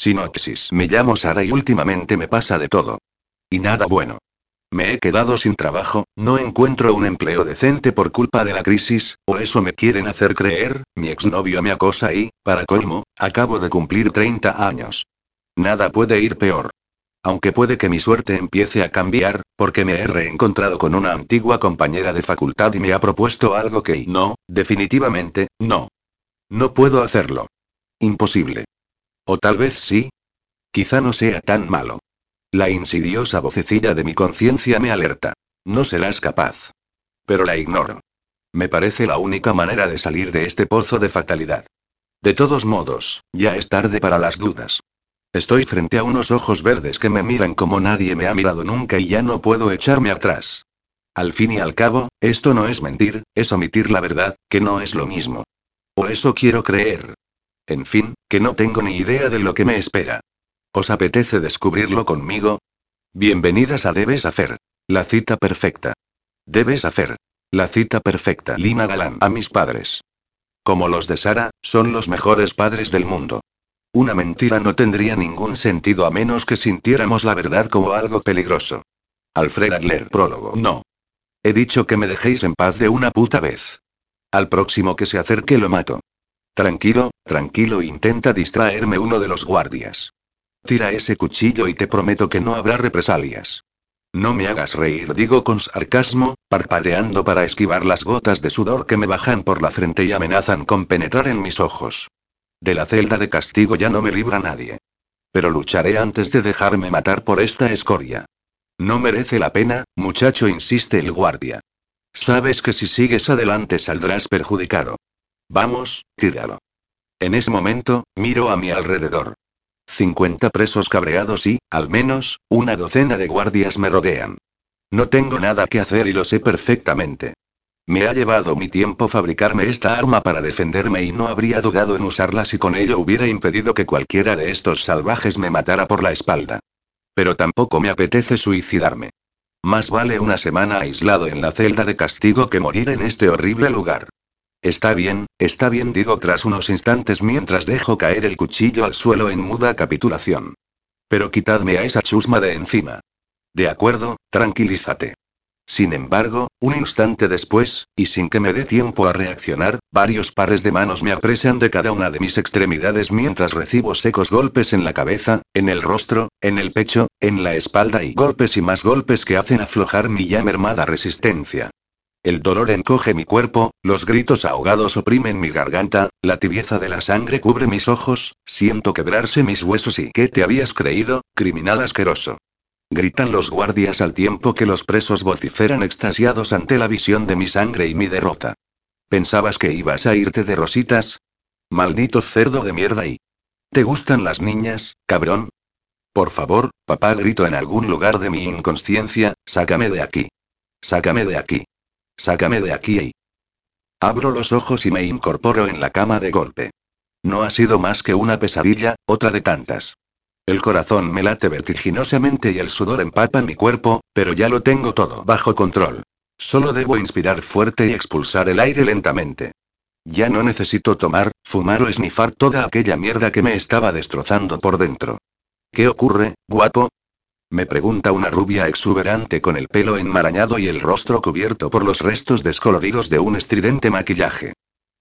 Sinopsis. Me llamo Sara y últimamente me pasa de todo. Y nada bueno. Me he quedado sin trabajo, no encuentro un empleo decente por culpa de la crisis, o eso me quieren hacer creer, mi exnovio me acosa y, para colmo, acabo de cumplir 30 años. Nada puede ir peor. Aunque puede que mi suerte empiece a cambiar, porque me he reencontrado con una antigua compañera de facultad y me ha propuesto algo que no, definitivamente, no. No puedo hacerlo. Imposible. O tal vez sí. Quizá no sea tan malo. La insidiosa vocecilla de mi conciencia me alerta. No serás capaz. Pero la ignoro. Me parece la única manera de salir de este pozo de fatalidad. De todos modos, ya es tarde para las dudas. Estoy frente a unos ojos verdes que me miran como nadie me ha mirado nunca y ya no puedo echarme atrás. Al fin y al cabo, esto no es mentir, es omitir la verdad, que no es lo mismo. O eso quiero creer. En fin, que no tengo ni idea de lo que me espera. ¿Os apetece descubrirlo conmigo? Bienvenidas a Debes Hacer. La cita perfecta. Debes hacer. La cita perfecta. Lina Galán. A mis padres. Como los de Sara, son los mejores padres del mundo. Una mentira no tendría ningún sentido a menos que sintiéramos la verdad como algo peligroso. Alfred Adler. Prólogo. No. He dicho que me dejéis en paz de una puta vez. Al próximo que se acerque lo mato. Tranquilo, tranquilo, intenta distraerme uno de los guardias. Tira ese cuchillo y te prometo que no habrá represalias. No me hagas reír, digo con sarcasmo, parpadeando para esquivar las gotas de sudor que me bajan por la frente y amenazan con penetrar en mis ojos. De la celda de castigo ya no me libra nadie. Pero lucharé antes de dejarme matar por esta escoria. No merece la pena, muchacho, insiste el guardia. Sabes que si sigues adelante saldrás perjudicado. Vamos, tíralo. En ese momento, miro a mi alrededor. 50 presos cabreados y, al menos, una docena de guardias me rodean. No tengo nada que hacer y lo sé perfectamente. Me ha llevado mi tiempo fabricarme esta arma para defenderme y no habría dudado en usarla si con ello hubiera impedido que cualquiera de estos salvajes me matara por la espalda. Pero tampoco me apetece suicidarme. Más vale una semana aislado en la celda de castigo que morir en este horrible lugar. Está bien, está bien, digo tras unos instantes mientras dejo caer el cuchillo al suelo en muda capitulación. Pero quitadme a esa chusma de encima. De acuerdo, tranquilízate. Sin embargo, un instante después, y sin que me dé tiempo a reaccionar, varios pares de manos me apresan de cada una de mis extremidades mientras recibo secos golpes en la cabeza, en el rostro, en el pecho, en la espalda y golpes y más golpes que hacen aflojar mi ya mermada resistencia. El dolor encoge mi cuerpo, los gritos ahogados oprimen mi garganta, la tibieza de la sangre cubre mis ojos, siento quebrarse mis huesos y ¿qué te habías creído, criminal asqueroso? Gritan los guardias al tiempo que los presos vociferan extasiados ante la visión de mi sangre y mi derrota. ¿Pensabas que ibas a irte de rositas? Maldito cerdo de mierda y... ¿Te gustan las niñas, cabrón? Por favor, papá grito en algún lugar de mi inconsciencia, sácame de aquí. Sácame de aquí. Sácame de aquí. y Abro los ojos y me incorporo en la cama de golpe. No ha sido más que una pesadilla, otra de tantas. El corazón me late vertiginosamente y el sudor empapa mi cuerpo, pero ya lo tengo todo bajo control. Solo debo inspirar fuerte y expulsar el aire lentamente. Ya no necesito tomar, fumar o esnifar toda aquella mierda que me estaba destrozando por dentro. ¿Qué ocurre, guapo? Me pregunta una rubia exuberante con el pelo enmarañado y el rostro cubierto por los restos descoloridos de un estridente maquillaje.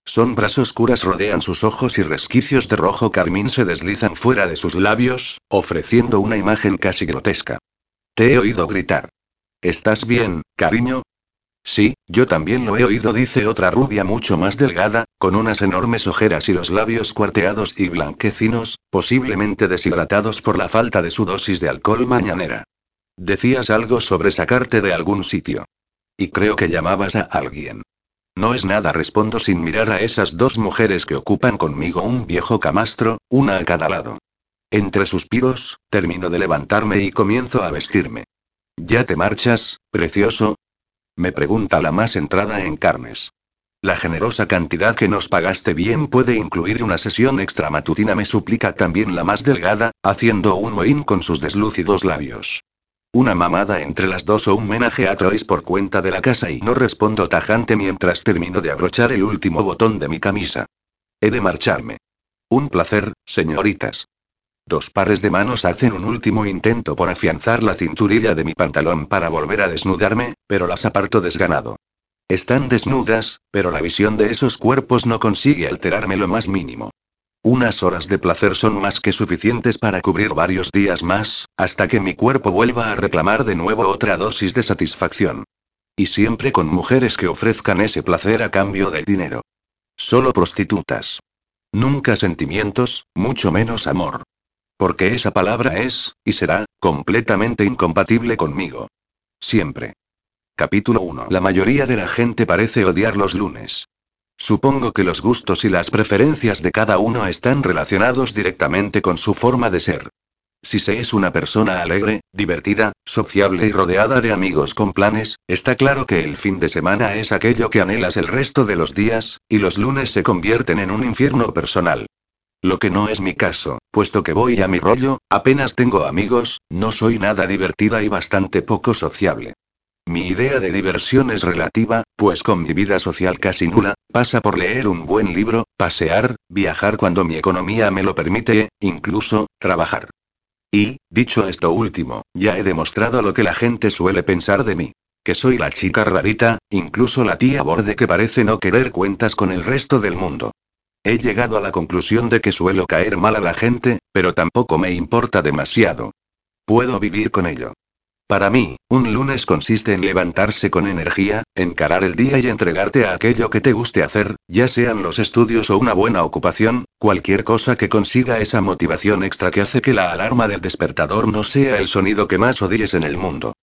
Sombras oscuras rodean sus ojos y resquicios de rojo carmín se deslizan fuera de sus labios, ofreciendo una imagen casi grotesca. Te he oído gritar. ¿Estás bien, cariño? Sí, yo también lo he oído, dice otra rubia mucho más delgada, con unas enormes ojeras y los labios cuarteados y blanquecinos, posiblemente deshidratados por la falta de su dosis de alcohol mañanera. Decías algo sobre sacarte de algún sitio. Y creo que llamabas a alguien. No es nada, respondo sin mirar a esas dos mujeres que ocupan conmigo un viejo camastro, una a cada lado. Entre suspiros, termino de levantarme y comienzo a vestirme. ¿Ya te marchas, precioso? Me pregunta la más entrada en carnes. La generosa cantidad que nos pagaste bien puede incluir una sesión extra matutina, me suplica también la más delgada, haciendo un mohín con sus deslúcidos labios. Una mamada entre las dos o un menaje a Troyes por cuenta de la casa y no respondo tajante mientras termino de abrochar el último botón de mi camisa. He de marcharme. Un placer, señoritas. Dos pares de manos hacen un último intento por afianzar la cinturilla de mi pantalón para volver a desnudarme, pero las aparto desganado. Están desnudas, pero la visión de esos cuerpos no consigue alterarme lo más mínimo. Unas horas de placer son más que suficientes para cubrir varios días más, hasta que mi cuerpo vuelva a reclamar de nuevo otra dosis de satisfacción. Y siempre con mujeres que ofrezcan ese placer a cambio del dinero. Solo prostitutas. Nunca sentimientos, mucho menos amor. Porque esa palabra es, y será, completamente incompatible conmigo. Siempre. Capítulo 1. La mayoría de la gente parece odiar los lunes. Supongo que los gustos y las preferencias de cada uno están relacionados directamente con su forma de ser. Si se es una persona alegre, divertida, sociable y rodeada de amigos con planes, está claro que el fin de semana es aquello que anhelas el resto de los días, y los lunes se convierten en un infierno personal. Lo que no es mi caso, puesto que voy a mi rollo, apenas tengo amigos, no soy nada divertida y bastante poco sociable. Mi idea de diversión es relativa, pues con mi vida social casi nula, pasa por leer un buen libro, pasear, viajar cuando mi economía me lo permite, incluso, trabajar. Y, dicho esto último, ya he demostrado lo que la gente suele pensar de mí. Que soy la chica rarita, incluso la tía borde que parece no querer cuentas con el resto del mundo. He llegado a la conclusión de que suelo caer mal a la gente, pero tampoco me importa demasiado. Puedo vivir con ello. Para mí, un lunes consiste en levantarse con energía, encarar el día y entregarte a aquello que te guste hacer, ya sean los estudios o una buena ocupación, cualquier cosa que consiga esa motivación extra que hace que la alarma del despertador no sea el sonido que más odies en el mundo.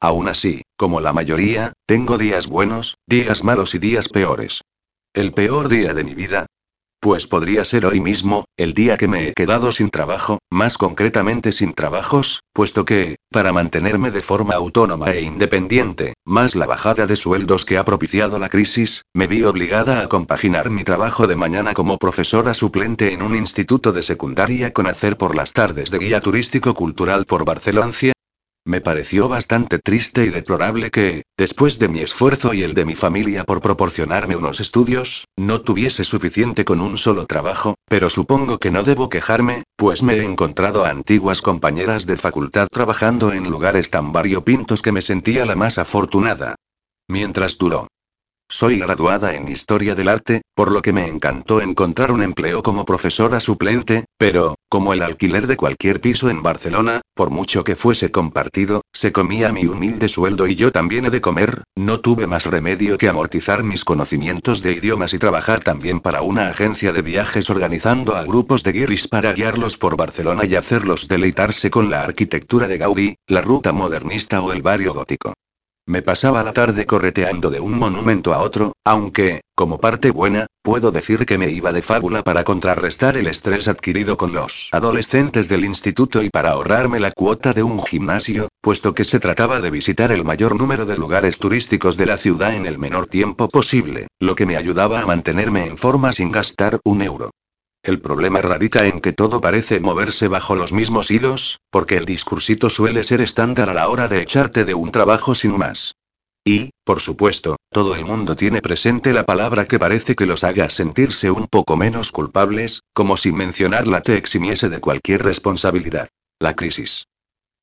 Aún así, como la mayoría, tengo días buenos, días malos y días peores. El peor día de mi vida, pues podría ser hoy mismo, el día que me he quedado sin trabajo, más concretamente sin trabajos, puesto que, para mantenerme de forma autónoma e independiente, más la bajada de sueldos que ha propiciado la crisis, me vi obligada a compaginar mi trabajo de mañana como profesora suplente en un instituto de secundaria con hacer por las tardes de guía turístico cultural por Barcelona, me pareció bastante triste y deplorable que, después de mi esfuerzo y el de mi familia por proporcionarme unos estudios, no tuviese suficiente con un solo trabajo, pero supongo que no debo quejarme, pues me he encontrado a antiguas compañeras de facultad trabajando en lugares tan variopintos que me sentía la más afortunada. Mientras duró soy graduada en Historia del Arte, por lo que me encantó encontrar un empleo como profesora suplente, pero, como el alquiler de cualquier piso en Barcelona, por mucho que fuese compartido, se comía mi humilde sueldo y yo también he de comer, no tuve más remedio que amortizar mis conocimientos de idiomas y trabajar también para una agencia de viajes organizando a grupos de guiris para guiarlos por Barcelona y hacerlos deleitarse con la arquitectura de Gaudí, la ruta modernista o el barrio gótico. Me pasaba la tarde correteando de un monumento a otro, aunque, como parte buena, puedo decir que me iba de fábula para contrarrestar el estrés adquirido con los adolescentes del instituto y para ahorrarme la cuota de un gimnasio, puesto que se trataba de visitar el mayor número de lugares turísticos de la ciudad en el menor tiempo posible, lo que me ayudaba a mantenerme en forma sin gastar un euro. El problema radica en que todo parece moverse bajo los mismos hilos, porque el discursito suele ser estándar a la hora de echarte de un trabajo sin más. Y, por supuesto, todo el mundo tiene presente la palabra que parece que los haga sentirse un poco menos culpables, como si mencionarla te eximiese de cualquier responsabilidad. La crisis.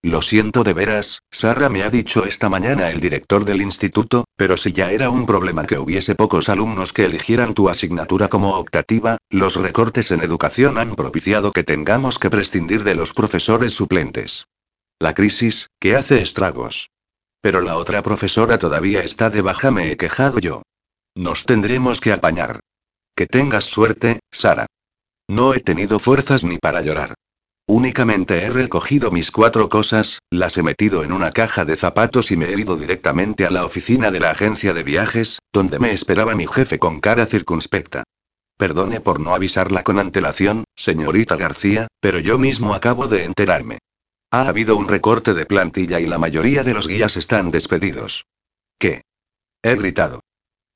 Lo siento de veras, Sara me ha dicho esta mañana el director del instituto, pero si ya era un problema que hubiese pocos alumnos que eligieran tu asignatura como optativa, los recortes en educación han propiciado que tengamos que prescindir de los profesores suplentes. La crisis, que hace estragos. Pero la otra profesora todavía está de baja, me he quejado yo. Nos tendremos que apañar. Que tengas suerte, Sara. No he tenido fuerzas ni para llorar. Únicamente he recogido mis cuatro cosas, las he metido en una caja de zapatos y me he ido directamente a la oficina de la agencia de viajes, donde me esperaba mi jefe con cara circunspecta. Perdone por no avisarla con antelación, señorita García, pero yo mismo acabo de enterarme. Ha habido un recorte de plantilla y la mayoría de los guías están despedidos. ¿Qué? He gritado.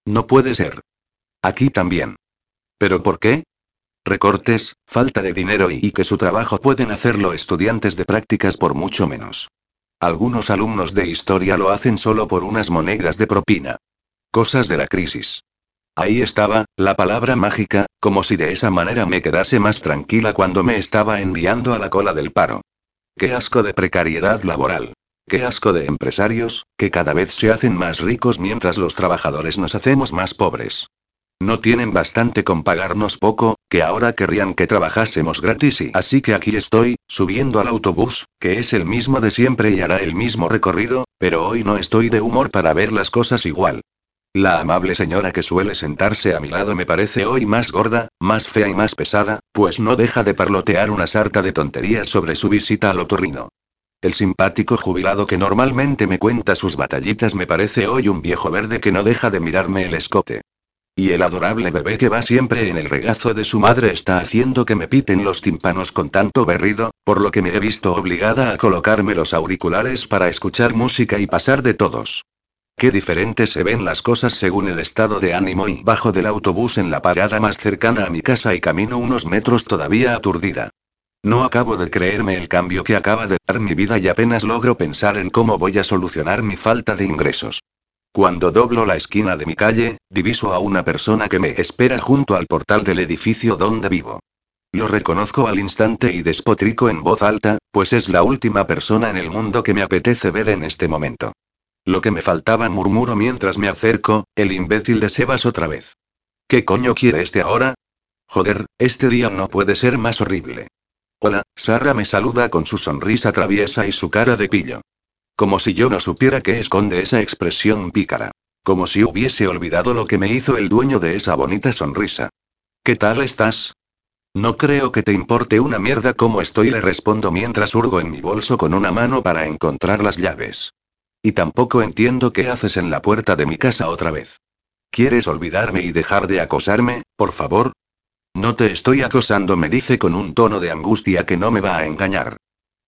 No puede ser. Aquí también. ¿Pero por qué? Recortes, falta de dinero y, que su trabajo pueden hacerlo estudiantes de prácticas por mucho menos. Algunos alumnos de historia lo hacen solo por unas monedas de propina. Cosas de la crisis. Ahí estaba, la palabra mágica, como si de esa manera me quedase más tranquila cuando me estaba enviando a la cola del paro. Qué asco de precariedad laboral. Qué asco de empresarios, que cada vez se hacen más ricos mientras los trabajadores nos hacemos más pobres. No tienen bastante con pagarnos poco, que ahora querrían que trabajásemos gratis y así que aquí estoy, subiendo al autobús, que es el mismo de siempre y hará el mismo recorrido, pero hoy no estoy de humor para ver las cosas igual. La amable señora que suele sentarse a mi lado me parece hoy más gorda, más fea y más pesada, pues no deja de parlotear una sarta de tonterías sobre su visita al otorrino. El simpático jubilado que normalmente me cuenta sus batallitas me parece hoy un viejo verde que no deja de mirarme el escote. Y el adorable bebé que va siempre en el regazo de su madre está haciendo que me piten los tímpanos con tanto berrido, por lo que me he visto obligada a colocarme los auriculares para escuchar música y pasar de todos. Qué diferentes se ven las cosas según el estado de ánimo y bajo del autobús en la parada más cercana a mi casa y camino unos metros todavía aturdida. No acabo de creerme el cambio que acaba de dar mi vida y apenas logro pensar en cómo voy a solucionar mi falta de ingresos. Cuando doblo la esquina de mi calle, diviso a una persona que me espera junto al portal del edificio donde vivo. Lo reconozco al instante y despotrico en voz alta, pues es la última persona en el mundo que me apetece ver en este momento. Lo que me faltaba murmuro mientras me acerco, el imbécil de Sebas otra vez. ¿Qué coño quiere este ahora? Joder, este día no puede ser más horrible. Hola, Sara me saluda con su sonrisa traviesa y su cara de pillo. Como si yo no supiera qué esconde esa expresión pícara. Como si hubiese olvidado lo que me hizo el dueño de esa bonita sonrisa. ¿Qué tal estás? No creo que te importe una mierda cómo estoy, le respondo mientras hurgo en mi bolso con una mano para encontrar las llaves. Y tampoco entiendo qué haces en la puerta de mi casa otra vez. ¿Quieres olvidarme y dejar de acosarme, por favor? No te estoy acosando, me dice con un tono de angustia que no me va a engañar.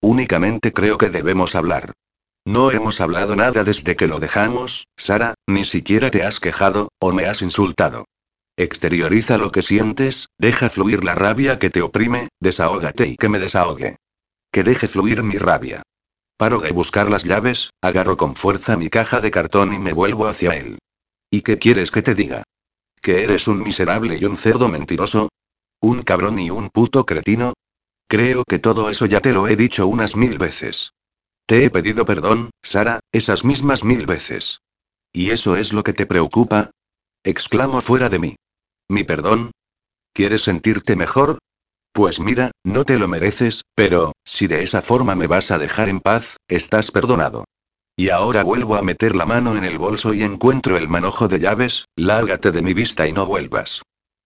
Únicamente creo que debemos hablar. No hemos hablado nada desde que lo dejamos, Sara, ni siquiera te has quejado, o me has insultado. Exterioriza lo que sientes, deja fluir la rabia que te oprime, desahógate y que me desahogue. Que deje fluir mi rabia. Paro de buscar las llaves, agarro con fuerza mi caja de cartón y me vuelvo hacia él. ¿Y qué quieres que te diga? ¿Que eres un miserable y un cerdo mentiroso? ¿Un cabrón y un puto cretino? Creo que todo eso ya te lo he dicho unas mil veces. Te he pedido perdón, Sara, esas mismas mil veces. ¿Y eso es lo que te preocupa? Exclamo fuera de mí. ¿Mi perdón? ¿Quieres sentirte mejor? Pues mira, no te lo mereces, pero, si de esa forma me vas a dejar en paz, estás perdonado. Y ahora vuelvo a meter la mano en el bolso y encuentro el manojo de llaves, lárgate de mi vista y no vuelvas.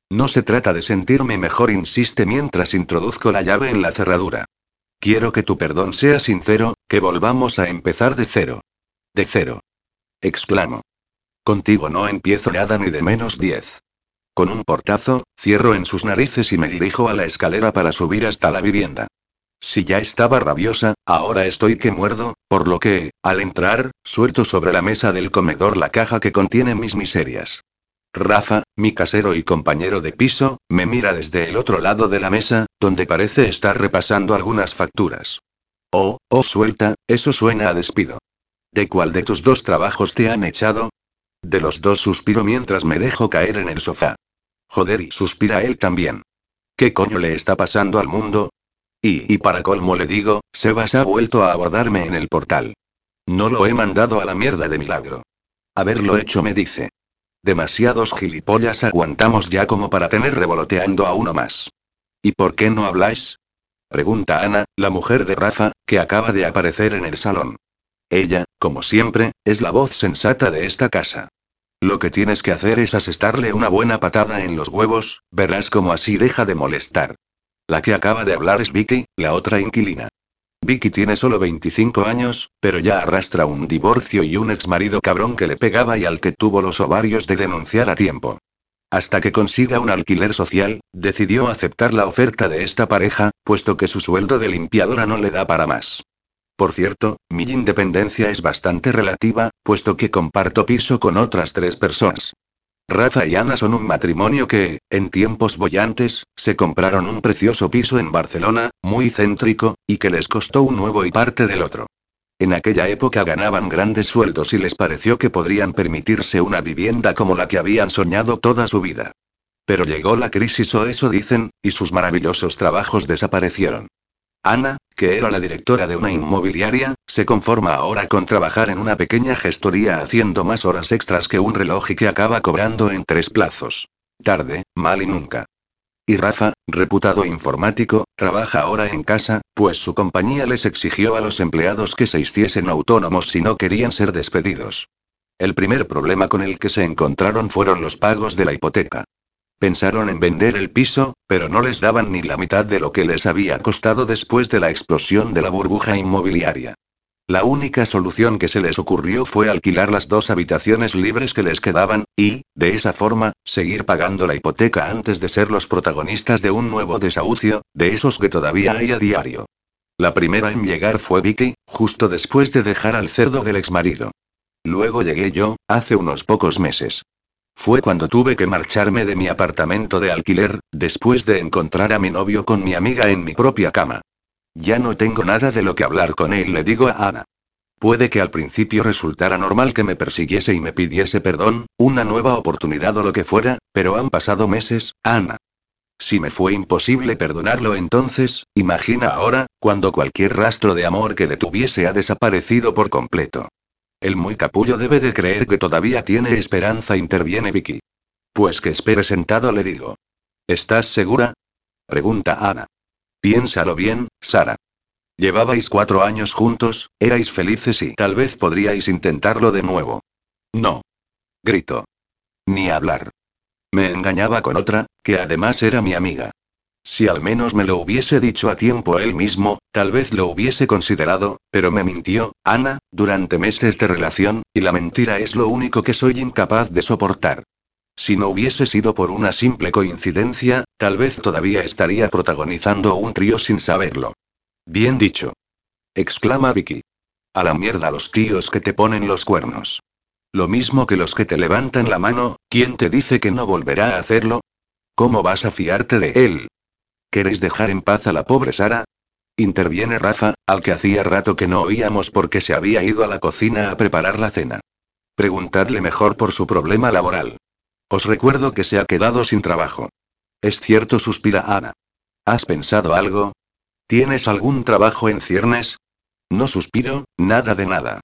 No se trata de sentirme mejor, insiste mientras introduzco la llave en la cerradura. Quiero que tu perdón sea sincero, que volvamos a empezar de cero. De cero. Exclamo. Contigo no empiezo nada ni de menos diez. Con un portazo, cierro en sus narices y me dirijo a la escalera para subir hasta la vivienda. Si ya estaba rabiosa, ahora estoy que muerdo, por lo que, al entrar, suelto sobre la mesa del comedor la caja que contiene mis miserias. Rafa, mi casero y compañero de piso, me mira desde el otro lado de la mesa, donde parece estar repasando algunas facturas. Oh, oh, suelta, eso suena a despido. ¿De cuál de tus dos trabajos te han echado? De los dos suspiro mientras me dejo caer en el sofá. Joder, y suspira él también. ¿Qué coño le está pasando al mundo? Y, y para colmo le digo, Sebas ha vuelto a abordarme en el portal. No lo he mandado a la mierda de milagro. Haberlo hecho me dice. Demasiados gilipollas aguantamos ya como para tener revoloteando a uno más. ¿Y por qué no habláis? Pregunta Ana, la mujer de Rafa, que acaba de aparecer en el salón. Ella, como siempre, es la voz sensata de esta casa. Lo que tienes que hacer es asestarle una buena patada en los huevos, verás como así deja de molestar. La que acaba de hablar es Vicky, la otra inquilina. Vicky tiene solo 25 años, pero ya arrastra un divorcio y un exmarido cabrón que le pegaba y al que tuvo los ovarios de denunciar a tiempo. Hasta que consiga un alquiler social, decidió aceptar la oferta de esta pareja, puesto que su sueldo de limpiadora no le da para más. Por cierto, mi independencia es bastante relativa, puesto que comparto piso con otras tres personas. Rafa y Ana son un matrimonio que, en tiempos bollantes, se compraron un precioso piso en Barcelona, muy céntrico, y que les costó un nuevo y parte del otro. En aquella época ganaban grandes sueldos y les pareció que podrían permitirse una vivienda como la que habían soñado toda su vida. Pero llegó la crisis o eso dicen, y sus maravillosos trabajos desaparecieron. Ana, que era la directora de una inmobiliaria, se conforma ahora con trabajar en una pequeña gestoría haciendo más horas extras que un reloj y que acaba cobrando en tres plazos. Tarde, mal y nunca. Y Rafa, reputado informático, trabaja ahora en casa, pues su compañía les exigió a los empleados que se hiciesen autónomos si no querían ser despedidos. El primer problema con el que se encontraron fueron los pagos de la hipoteca. Pensaron en vender el piso, pero no les daban ni la mitad de lo que les había costado después de la explosión de la burbuja inmobiliaria. La única solución que se les ocurrió fue alquilar las dos habitaciones libres que les quedaban, y, de esa forma, seguir pagando la hipoteca antes de ser los protagonistas de un nuevo desahucio, de esos que todavía hay a diario. La primera en llegar fue Vicky, justo después de dejar al cerdo del exmarido. Luego llegué yo, hace unos pocos meses. Fue cuando tuve que marcharme de mi apartamento de alquiler, después de encontrar a mi novio con mi amiga en mi propia cama. Ya no tengo nada de lo que hablar con él, le digo a Ana. Puede que al principio resultara normal que me persiguiese y me pidiese perdón, una nueva oportunidad o lo que fuera, pero han pasado meses, Ana. Si me fue imposible perdonarlo entonces, imagina ahora, cuando cualquier rastro de amor que le tuviese ha desaparecido por completo. El muy capullo debe de creer que todavía tiene esperanza, interviene Vicky. Pues que espere sentado, le digo. ¿Estás segura? Pregunta Ana. Piénsalo bien, Sara. Llevabais cuatro años juntos, erais felices y tal vez podríais intentarlo de nuevo. No. Grito. Ni hablar. Me engañaba con otra, que además era mi amiga. Si al menos me lo hubiese dicho a tiempo él mismo, tal vez lo hubiese considerado, pero me mintió, Ana, durante meses de relación, y la mentira es lo único que soy incapaz de soportar. Si no hubiese sido por una simple coincidencia, tal vez todavía estaría protagonizando un trío sin saberlo. Bien dicho. exclama Vicky. A la mierda los tíos que te ponen los cuernos. Lo mismo que los que te levantan la mano, ¿quién te dice que no volverá a hacerlo? ¿Cómo vas a fiarte de él? ¿Queréis dejar en paz a la pobre Sara? Interviene Rafa, al que hacía rato que no oíamos porque se había ido a la cocina a preparar la cena. Preguntadle mejor por su problema laboral. Os recuerdo que se ha quedado sin trabajo. Es cierto, suspira Ana. ¿Has pensado algo? ¿Tienes algún trabajo en ciernes? No suspiro, nada de nada.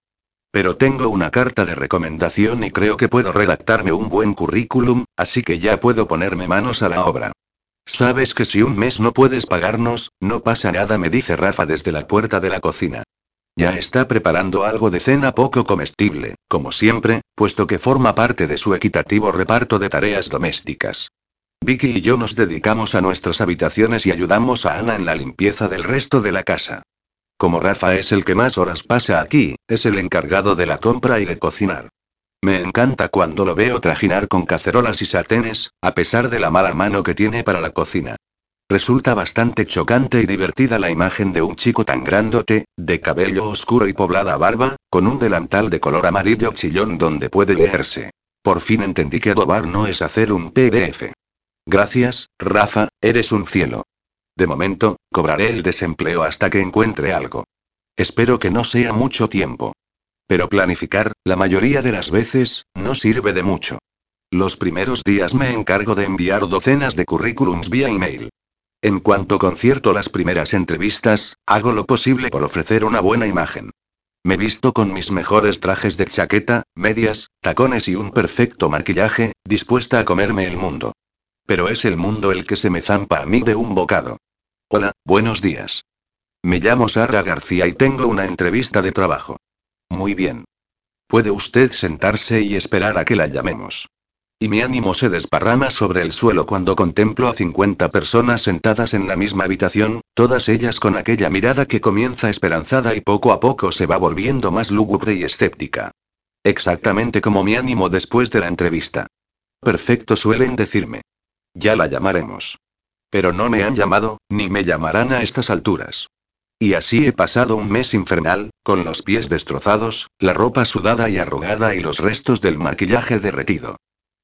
Pero tengo una carta de recomendación y creo que puedo redactarme un buen currículum, así que ya puedo ponerme manos a la obra. Sabes que si un mes no puedes pagarnos, no pasa nada, me dice Rafa desde la puerta de la cocina. Ya está preparando algo de cena poco comestible, como siempre, puesto que forma parte de su equitativo reparto de tareas domésticas. Vicky y yo nos dedicamos a nuestras habitaciones y ayudamos a Ana en la limpieza del resto de la casa. Como Rafa es el que más horas pasa aquí, es el encargado de la compra y de cocinar. Me encanta cuando lo veo trajinar con cacerolas y sartenes, a pesar de la mala mano que tiene para la cocina. Resulta bastante chocante y divertida la imagen de un chico tan grandote, de cabello oscuro y poblada barba, con un delantal de color amarillo chillón donde puede leerse. Por fin entendí que adobar no es hacer un PDF. Gracias, Rafa, eres un cielo. De momento, cobraré el desempleo hasta que encuentre algo. Espero que no sea mucho tiempo. Pero planificar, la mayoría de las veces, no sirve de mucho. Los primeros días me encargo de enviar docenas de currículums vía email. En cuanto concierto las primeras entrevistas, hago lo posible por ofrecer una buena imagen. Me visto con mis mejores trajes de chaqueta, medias, tacones y un perfecto maquillaje, dispuesta a comerme el mundo. Pero es el mundo el que se me zampa a mí de un bocado. Hola, buenos días. Me llamo Sara García y tengo una entrevista de trabajo. Muy bien. Puede usted sentarse y esperar a que la llamemos. Y mi ánimo se desparrama sobre el suelo cuando contemplo a 50 personas sentadas en la misma habitación, todas ellas con aquella mirada que comienza esperanzada y poco a poco se va volviendo más lúgubre y escéptica. Exactamente como mi ánimo después de la entrevista. Perfecto suelen decirme. Ya la llamaremos. Pero no me han llamado, ni me llamarán a estas alturas. Y así he pasado un mes infernal, con los pies destrozados, la ropa sudada y arrugada y los restos del maquillaje derretido.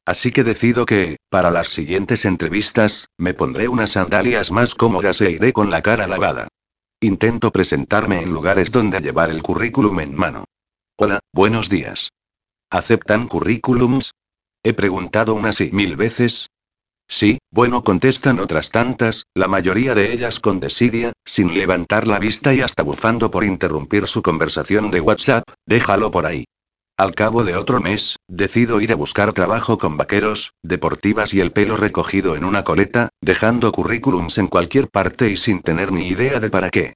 Así que decido que, para las siguientes entrevistas, me pondré unas sandalias más cómodas e iré con la cara lavada. Intento presentarme en lugares donde llevar el currículum en mano. Hola, buenos días. ¿Aceptan currículums? He preguntado unas y mil veces. Sí, bueno, contestan otras tantas, la mayoría de ellas con desidia, sin levantar la vista y hasta bufando por interrumpir su conversación de WhatsApp, déjalo por ahí. Al cabo de otro mes, decido ir a buscar trabajo con vaqueros, deportivas y el pelo recogido en una coleta, dejando currículums en cualquier parte y sin tener ni idea de para qué.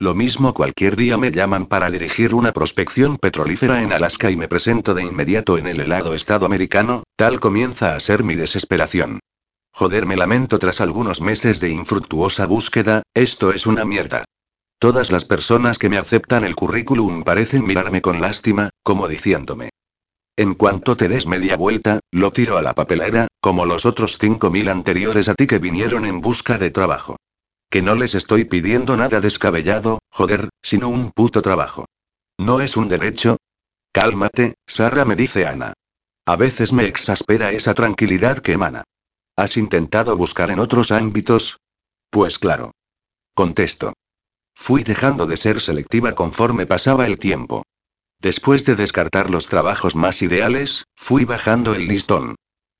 Lo mismo cualquier día me llaman para dirigir una prospección petrolífera en Alaska y me presento de inmediato en el helado estado americano, tal comienza a ser mi desesperación. Joder, me lamento tras algunos meses de infructuosa búsqueda, esto es una mierda. Todas las personas que me aceptan el currículum parecen mirarme con lástima, como diciéndome. En cuanto te des media vuelta, lo tiro a la papelera, como los otros 5.000 anteriores a ti que vinieron en busca de trabajo. Que no les estoy pidiendo nada descabellado, joder, sino un puto trabajo. ¿No es un derecho? Cálmate, Sara me dice Ana. A veces me exaspera esa tranquilidad que emana. ¿Has intentado buscar en otros ámbitos? Pues claro. Contesto. Fui dejando de ser selectiva conforme pasaba el tiempo. Después de descartar los trabajos más ideales, fui bajando el listón.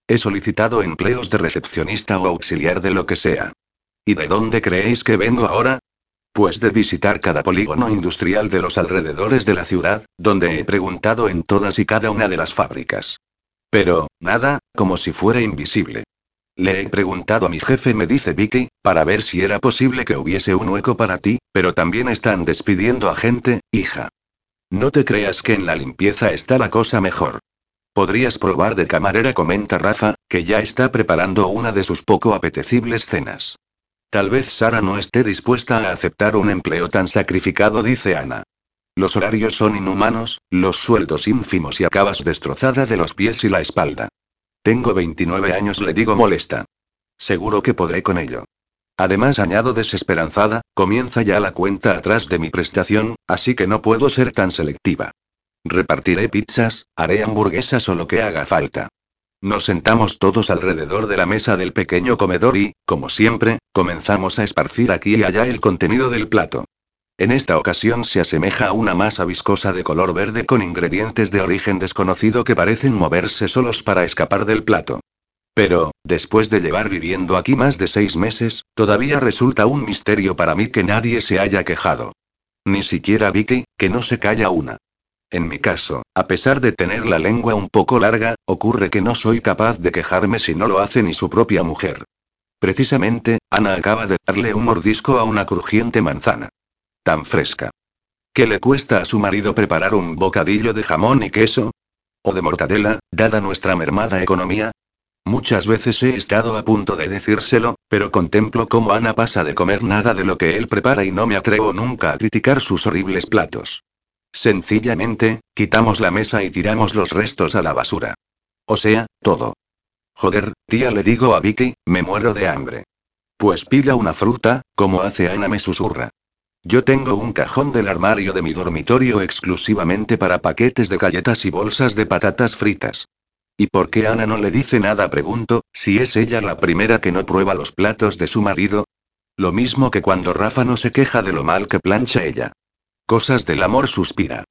He solicitado empleos de recepcionista o auxiliar de lo que sea. ¿Y de dónde creéis que vengo ahora? Pues de visitar cada polígono industrial de los alrededores de la ciudad, donde he preguntado en todas y cada una de las fábricas. Pero, nada, como si fuera invisible. Le he preguntado a mi jefe, me dice Vicky, para ver si era posible que hubiese un hueco para ti, pero también están despidiendo a gente, hija. No te creas que en la limpieza está la cosa mejor. Podrías probar de camarera, comenta Rafa, que ya está preparando una de sus poco apetecibles cenas. Tal vez Sara no esté dispuesta a aceptar un empleo tan sacrificado, dice Ana. Los horarios son inhumanos, los sueldos ínfimos y acabas destrozada de los pies y la espalda. Tengo 29 años, le digo molesta. Seguro que podré con ello. Además, añado desesperanzada, comienza ya la cuenta atrás de mi prestación, así que no puedo ser tan selectiva. Repartiré pizzas, haré hamburguesas o lo que haga falta. Nos sentamos todos alrededor de la mesa del pequeño comedor y, como siempre, comenzamos a esparcir aquí y allá el contenido del plato. En esta ocasión se asemeja a una masa viscosa de color verde con ingredientes de origen desconocido que parecen moverse solos para escapar del plato. Pero, después de llevar viviendo aquí más de seis meses, todavía resulta un misterio para mí que nadie se haya quejado. Ni siquiera Vicky, que no se calla una. En mi caso, a pesar de tener la lengua un poco larga, ocurre que no soy capaz de quejarme si no lo hace ni su propia mujer. Precisamente, Ana acaba de darle un mordisco a una crujiente manzana tan fresca. ¿Qué le cuesta a su marido preparar un bocadillo de jamón y queso? ¿O de mortadela, dada nuestra mermada economía? Muchas veces he estado a punto de decírselo, pero contemplo cómo Ana pasa de comer nada de lo que él prepara y no me atrevo nunca a criticar sus horribles platos. Sencillamente, quitamos la mesa y tiramos los restos a la basura. O sea, todo. Joder, tía, le digo a Vicky, me muero de hambre. Pues pilla una fruta, como hace Ana, me susurra. Yo tengo un cajón del armario de mi dormitorio exclusivamente para paquetes de galletas y bolsas de patatas fritas. ¿Y por qué Ana no le dice nada? Pregunto, si es ella la primera que no prueba los platos de su marido. Lo mismo que cuando Rafa no se queja de lo mal que plancha ella. Cosas del amor suspira.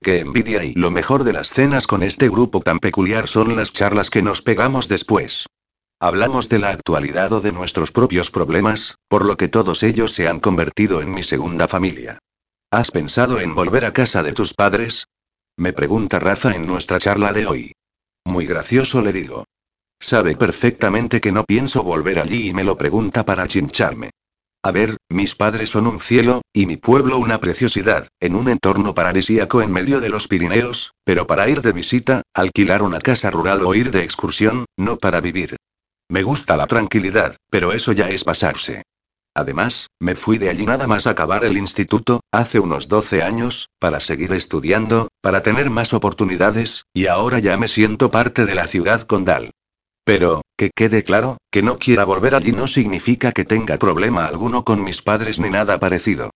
Qué envidia y lo mejor de las cenas con este grupo tan peculiar son las charlas que nos pegamos después. Hablamos de la actualidad o de nuestros propios problemas, por lo que todos ellos se han convertido en mi segunda familia. ¿Has pensado en volver a casa de tus padres? Me pregunta Rafa en nuestra charla de hoy. Muy gracioso le digo. Sabe perfectamente que no pienso volver allí y me lo pregunta para chincharme. A ver, mis padres son un cielo, y mi pueblo una preciosidad, en un entorno paradisíaco en medio de los Pirineos, pero para ir de visita, alquilar una casa rural o ir de excursión, no para vivir. Me gusta la tranquilidad, pero eso ya es pasarse. Además, me fui de allí nada más acabar el instituto, hace unos 12 años, para seguir estudiando, para tener más oportunidades, y ahora ya me siento parte de la ciudad condal. Pero, que quede claro, que no quiera volver allí no significa que tenga problema alguno con mis padres ni nada parecido.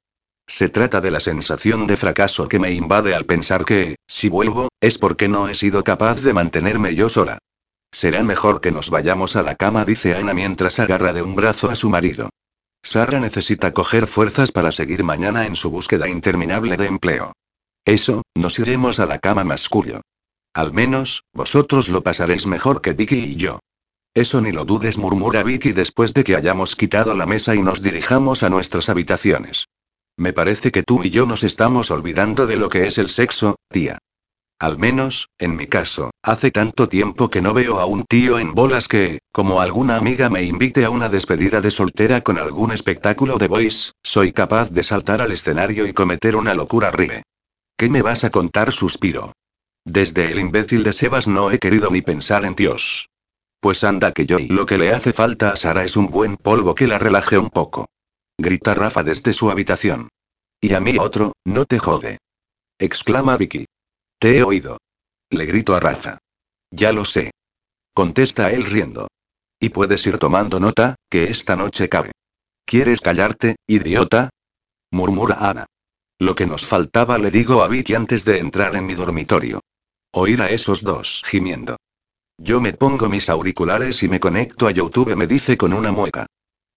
Se trata de la sensación de fracaso que me invade al pensar que, si vuelvo, es porque no he sido capaz de mantenerme yo sola. Será mejor que nos vayamos a la cama, dice Ana mientras agarra de un brazo a su marido. Sara necesita coger fuerzas para seguir mañana en su búsqueda interminable de empleo. Eso, nos iremos a la cama masculio. Al menos, vosotros lo pasaréis mejor que Vicky y yo. Eso ni lo dudes, murmura Vicky después de que hayamos quitado la mesa y nos dirijamos a nuestras habitaciones. Me parece que tú y yo nos estamos olvidando de lo que es el sexo, tía. Al menos, en mi caso, hace tanto tiempo que no veo a un tío en bolas que, como alguna amiga me invite a una despedida de soltera con algún espectáculo de boys, soy capaz de saltar al escenario y cometer una locura ríe. ¿Qué me vas a contar? suspiro. Desde el imbécil de Sebas no he querido ni pensar en Dios. Pues anda que yo y lo que le hace falta a Sara es un buen polvo que la relaje un poco. Grita Rafa desde su habitación. Y a mí otro, no te jode. Exclama Vicky. Te he oído. Le grito a Rafa. Ya lo sé. Contesta él riendo. Y puedes ir tomando nota, que esta noche cabe. ¿Quieres callarte, idiota? murmura Ana. Lo que nos faltaba le digo a Vicky antes de entrar en mi dormitorio. Oír a esos dos gimiendo. Yo me pongo mis auriculares y me conecto a YouTube, me dice con una mueca.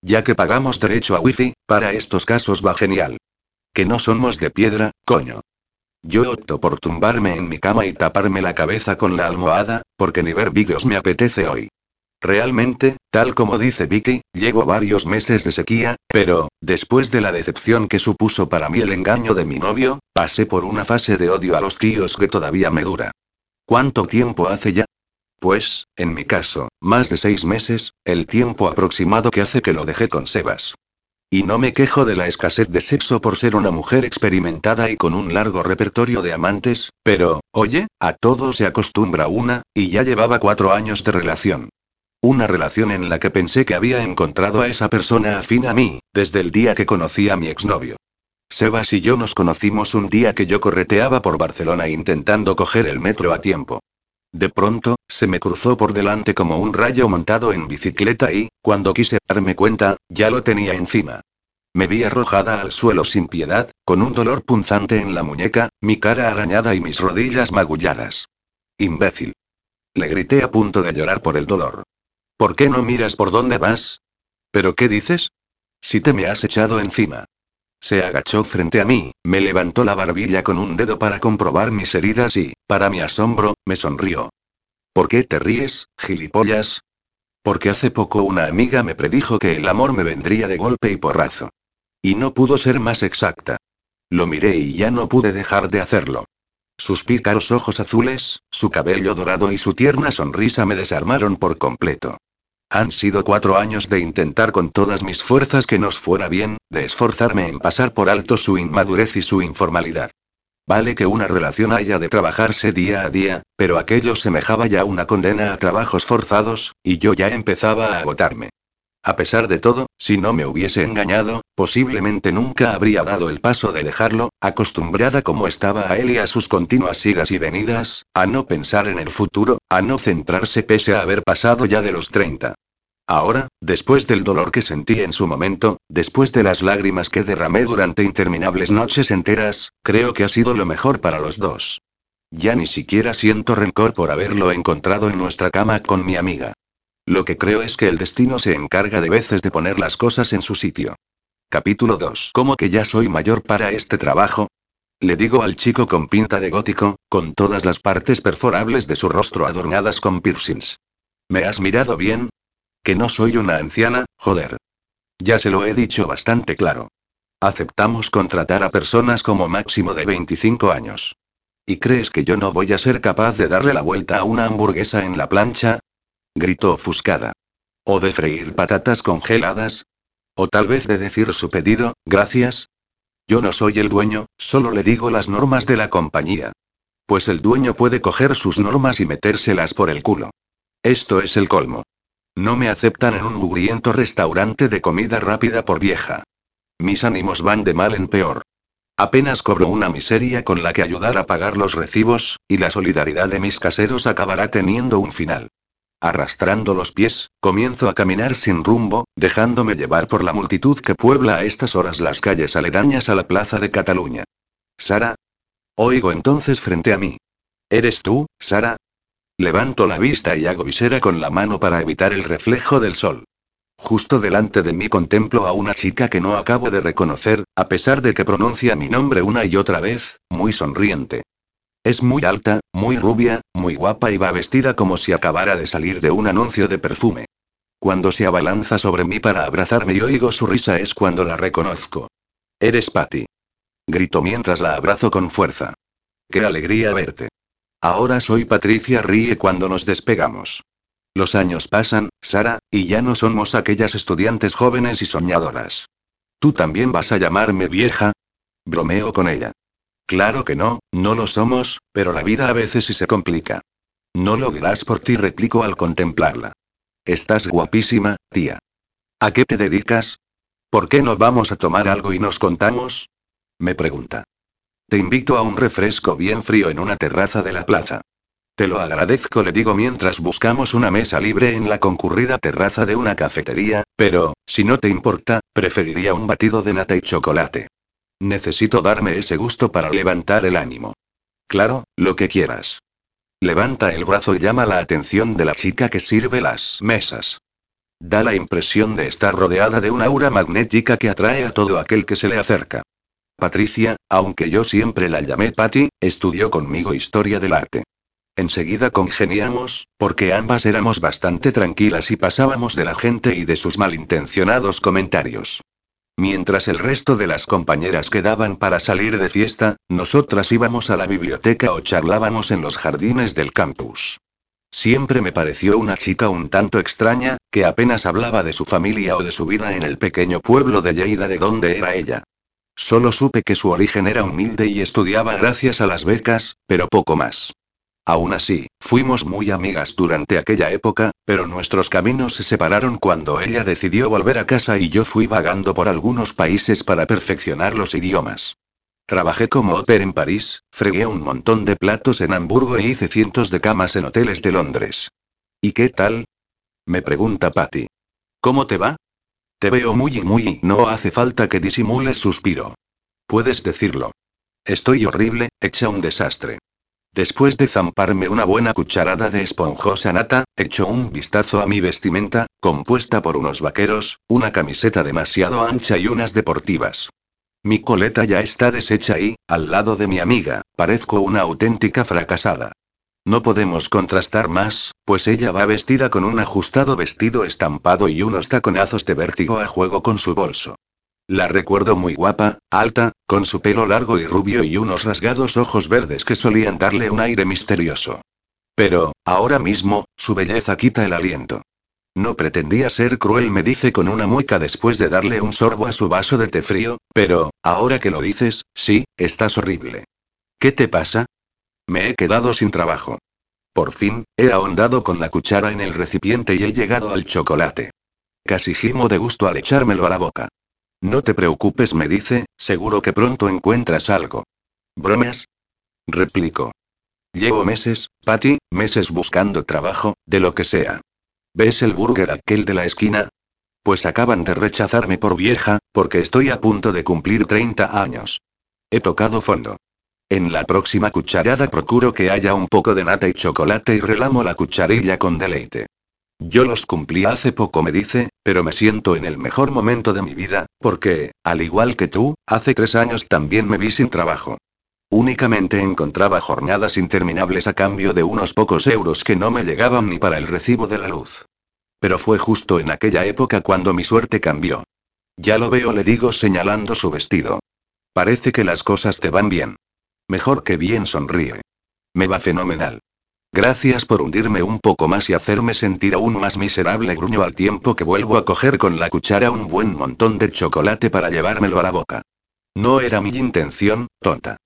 Ya que pagamos derecho a wifi, para estos casos va genial. Que no somos de piedra, coño. Yo opto por tumbarme en mi cama y taparme la cabeza con la almohada, porque ni ver vídeos me apetece hoy. Realmente, tal como dice Vicky, llevo varios meses de sequía, pero, después de la decepción que supuso para mí el engaño de mi novio, pasé por una fase de odio a los tíos que todavía me dura. ¿Cuánto tiempo hace ya? Pues, en mi caso, más de seis meses, el tiempo aproximado que hace que lo dejé con Sebas. Y no me quejo de la escasez de sexo por ser una mujer experimentada y con un largo repertorio de amantes, pero, oye, a todo se acostumbra una, y ya llevaba cuatro años de relación. Una relación en la que pensé que había encontrado a esa persona afín a mí, desde el día que conocí a mi exnovio. Sebas y yo nos conocimos un día que yo correteaba por Barcelona intentando coger el metro a tiempo. De pronto, se me cruzó por delante como un rayo montado en bicicleta y, cuando quise darme cuenta, ya lo tenía encima. Me vi arrojada al suelo sin piedad, con un dolor punzante en la muñeca, mi cara arañada y mis rodillas magulladas. Imbécil. Le grité a punto de llorar por el dolor. ¿Por qué no miras por dónde vas? ¿Pero qué dices? Si te me has echado encima. Se agachó frente a mí, me levantó la barbilla con un dedo para comprobar mis heridas y, para mi asombro, me sonrió. ¿Por qué te ríes, gilipollas? Porque hace poco una amiga me predijo que el amor me vendría de golpe y porrazo. Y no pudo ser más exacta. Lo miré y ya no pude dejar de hacerlo. Sus pícaros ojos azules, su cabello dorado y su tierna sonrisa me desarmaron por completo. Han sido cuatro años de intentar con todas mis fuerzas que nos fuera bien, de esforzarme en pasar por alto su inmadurez y su informalidad. Vale que una relación haya de trabajarse día a día, pero aquello semejaba ya una condena a trabajos forzados, y yo ya empezaba a agotarme. A pesar de todo, si no me hubiese engañado, posiblemente nunca habría dado el paso de dejarlo, acostumbrada como estaba a él y a sus continuas idas y venidas, a no pensar en el futuro, a no centrarse pese a haber pasado ya de los 30. Ahora, después del dolor que sentí en su momento, después de las lágrimas que derramé durante interminables noches enteras, creo que ha sido lo mejor para los dos. Ya ni siquiera siento rencor por haberlo encontrado en nuestra cama con mi amiga. Lo que creo es que el destino se encarga de veces de poner las cosas en su sitio. Capítulo 2. ¿Cómo que ya soy mayor para este trabajo? Le digo al chico con pinta de gótico, con todas las partes perforables de su rostro adornadas con piercings. ¿Me has mirado bien? Que no soy una anciana, joder. Ya se lo he dicho bastante claro. Aceptamos contratar a personas como máximo de 25 años. ¿Y crees que yo no voy a ser capaz de darle la vuelta a una hamburguesa en la plancha? Gritó ofuscada. ¿O de freír patatas congeladas? ¿O tal vez de decir su pedido, gracias? Yo no soy el dueño, solo le digo las normas de la compañía. Pues el dueño puede coger sus normas y metérselas por el culo. Esto es el colmo. No me aceptan en un mugriento restaurante de comida rápida por vieja. Mis ánimos van de mal en peor. Apenas cobro una miseria con la que ayudar a pagar los recibos, y la solidaridad de mis caseros acabará teniendo un final. Arrastrando los pies, comienzo a caminar sin rumbo, dejándome llevar por la multitud que puebla a estas horas las calles aledañas a la Plaza de Cataluña. Sara. Oigo entonces frente a mí. ¿Eres tú, Sara? Levanto la vista y hago visera con la mano para evitar el reflejo del sol. Justo delante de mí contemplo a una chica que no acabo de reconocer, a pesar de que pronuncia mi nombre una y otra vez, muy sonriente. Es muy alta, muy rubia, muy guapa y va vestida como si acabara de salir de un anuncio de perfume. Cuando se abalanza sobre mí para abrazarme y oigo su risa es cuando la reconozco. Eres Patty. Grito mientras la abrazo con fuerza. Qué alegría verte. Ahora soy Patricia ríe cuando nos despegamos. Los años pasan, Sara, y ya no somos aquellas estudiantes jóvenes y soñadoras. ¿Tú también vas a llamarme vieja? Bromeo con ella. Claro que no, no lo somos, pero la vida a veces sí se complica. No lo dirás por ti, replico al contemplarla. Estás guapísima, tía. ¿A qué te dedicas? ¿Por qué no vamos a tomar algo y nos contamos? Me pregunta. Te invito a un refresco bien frío en una terraza de la plaza. Te lo agradezco, le digo mientras buscamos una mesa libre en la concurrida terraza de una cafetería, pero, si no te importa, preferiría un batido de nata y chocolate. Necesito darme ese gusto para levantar el ánimo. Claro, lo que quieras. Levanta el brazo y llama la atención de la chica que sirve las mesas. Da la impresión de estar rodeada de una aura magnética que atrae a todo aquel que se le acerca. Patricia, aunque yo siempre la llamé Patty, estudió conmigo historia del arte. Enseguida congeniamos, porque ambas éramos bastante tranquilas y pasábamos de la gente y de sus malintencionados comentarios. Mientras el resto de las compañeras quedaban para salir de fiesta, nosotras íbamos a la biblioteca o charlábamos en los jardines del campus. Siempre me pareció una chica un tanto extraña, que apenas hablaba de su familia o de su vida en el pequeño pueblo de Lleida de donde era ella. Solo supe que su origen era humilde y estudiaba gracias a las becas, pero poco más. Aún así, fuimos muy amigas durante aquella época, pero nuestros caminos se separaron cuando ella decidió volver a casa y yo fui vagando por algunos países para perfeccionar los idiomas. Trabajé como óper en París, fregué un montón de platos en Hamburgo e hice cientos de camas en hoteles de Londres. ¿Y qué tal? Me pregunta Patty. ¿Cómo te va? Te veo muy y muy no hace falta que disimules suspiro. Puedes decirlo. Estoy horrible, hecha un desastre. Después de zamparme una buena cucharada de esponjosa nata, echo un vistazo a mi vestimenta, compuesta por unos vaqueros, una camiseta demasiado ancha y unas deportivas. Mi coleta ya está deshecha y, al lado de mi amiga, parezco una auténtica fracasada. No podemos contrastar más, pues ella va vestida con un ajustado vestido estampado y unos taconazos de vértigo a juego con su bolso. La recuerdo muy guapa, alta, con su pelo largo y rubio y unos rasgados ojos verdes que solían darle un aire misterioso. Pero, ahora mismo, su belleza quita el aliento. No pretendía ser cruel, me dice con una mueca después de darle un sorbo a su vaso de té frío, pero, ahora que lo dices, sí, estás horrible. ¿Qué te pasa? Me he quedado sin trabajo. Por fin, he ahondado con la cuchara en el recipiente y he llegado al chocolate. Casi gimo de gusto al echármelo a la boca. No te preocupes, me dice, seguro que pronto encuentras algo. ¿Bromas? Replico. Llevo meses, Patty, meses buscando trabajo, de lo que sea. ¿Ves el burger aquel de la esquina? Pues acaban de rechazarme por vieja, porque estoy a punto de cumplir 30 años. He tocado fondo. En la próxima cucharada procuro que haya un poco de nata y chocolate y relamo la cucharilla con deleite. Yo los cumplí hace poco, me dice, pero me siento en el mejor momento de mi vida, porque, al igual que tú, hace tres años también me vi sin trabajo. Únicamente encontraba jornadas interminables a cambio de unos pocos euros que no me llegaban ni para el recibo de la luz. Pero fue justo en aquella época cuando mi suerte cambió. Ya lo veo, le digo señalando su vestido. Parece que las cosas te van bien. Mejor que bien sonríe. Me va fenomenal. Gracias por hundirme un poco más y hacerme sentir aún más miserable, gruño al tiempo que vuelvo a coger con la cuchara un buen montón de chocolate para llevármelo a la boca. No era mi intención, tonta.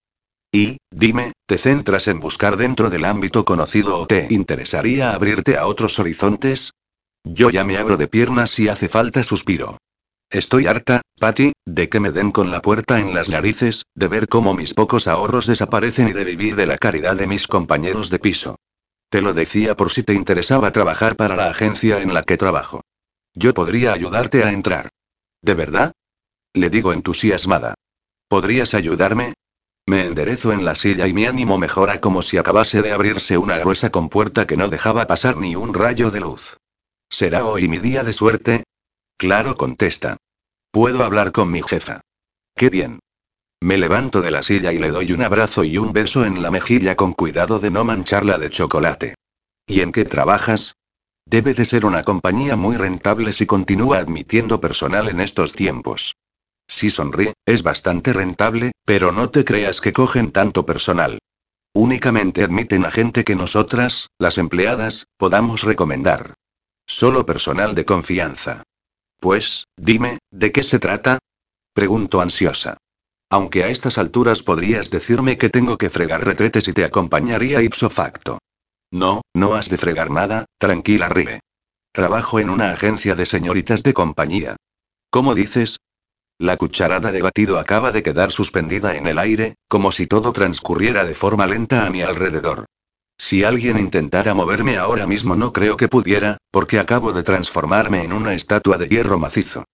Y, dime, ¿te centras en buscar dentro del ámbito conocido o te interesaría abrirte a otros horizontes? Yo ya me abro de piernas si hace falta, suspiro. Estoy harta, Patty, de que me den con la puerta en las narices, de ver cómo mis pocos ahorros desaparecen y de vivir de la caridad de mis compañeros de piso. Te lo decía por si te interesaba trabajar para la agencia en la que trabajo. Yo podría ayudarte a entrar. ¿De verdad? Le digo entusiasmada. ¿Podrías ayudarme? Me enderezo en la silla y mi ánimo mejora como si acabase de abrirse una gruesa compuerta que no dejaba pasar ni un rayo de luz. ¿Será hoy mi día de suerte? Claro, contesta. Puedo hablar con mi jefa. Qué bien. Me levanto de la silla y le doy un abrazo y un beso en la mejilla con cuidado de no mancharla de chocolate. ¿Y en qué trabajas? Debe de ser una compañía muy rentable si continúa admitiendo personal en estos tiempos. Sí sonríe, es bastante rentable, pero no te creas que cogen tanto personal. Únicamente admiten a gente que nosotras, las empleadas, podamos recomendar. Solo personal de confianza. Pues, dime, ¿de qué se trata? Pregunto ansiosa. Aunque a estas alturas podrías decirme que tengo que fregar retretes y te acompañaría ipso facto. No, no has de fregar nada, tranquila ríe. Trabajo en una agencia de señoritas de compañía. ¿Cómo dices? La cucharada de batido acaba de quedar suspendida en el aire, como si todo transcurriera de forma lenta a mi alrededor. Si alguien intentara moverme ahora mismo no creo que pudiera, porque acabo de transformarme en una estatua de hierro macizo.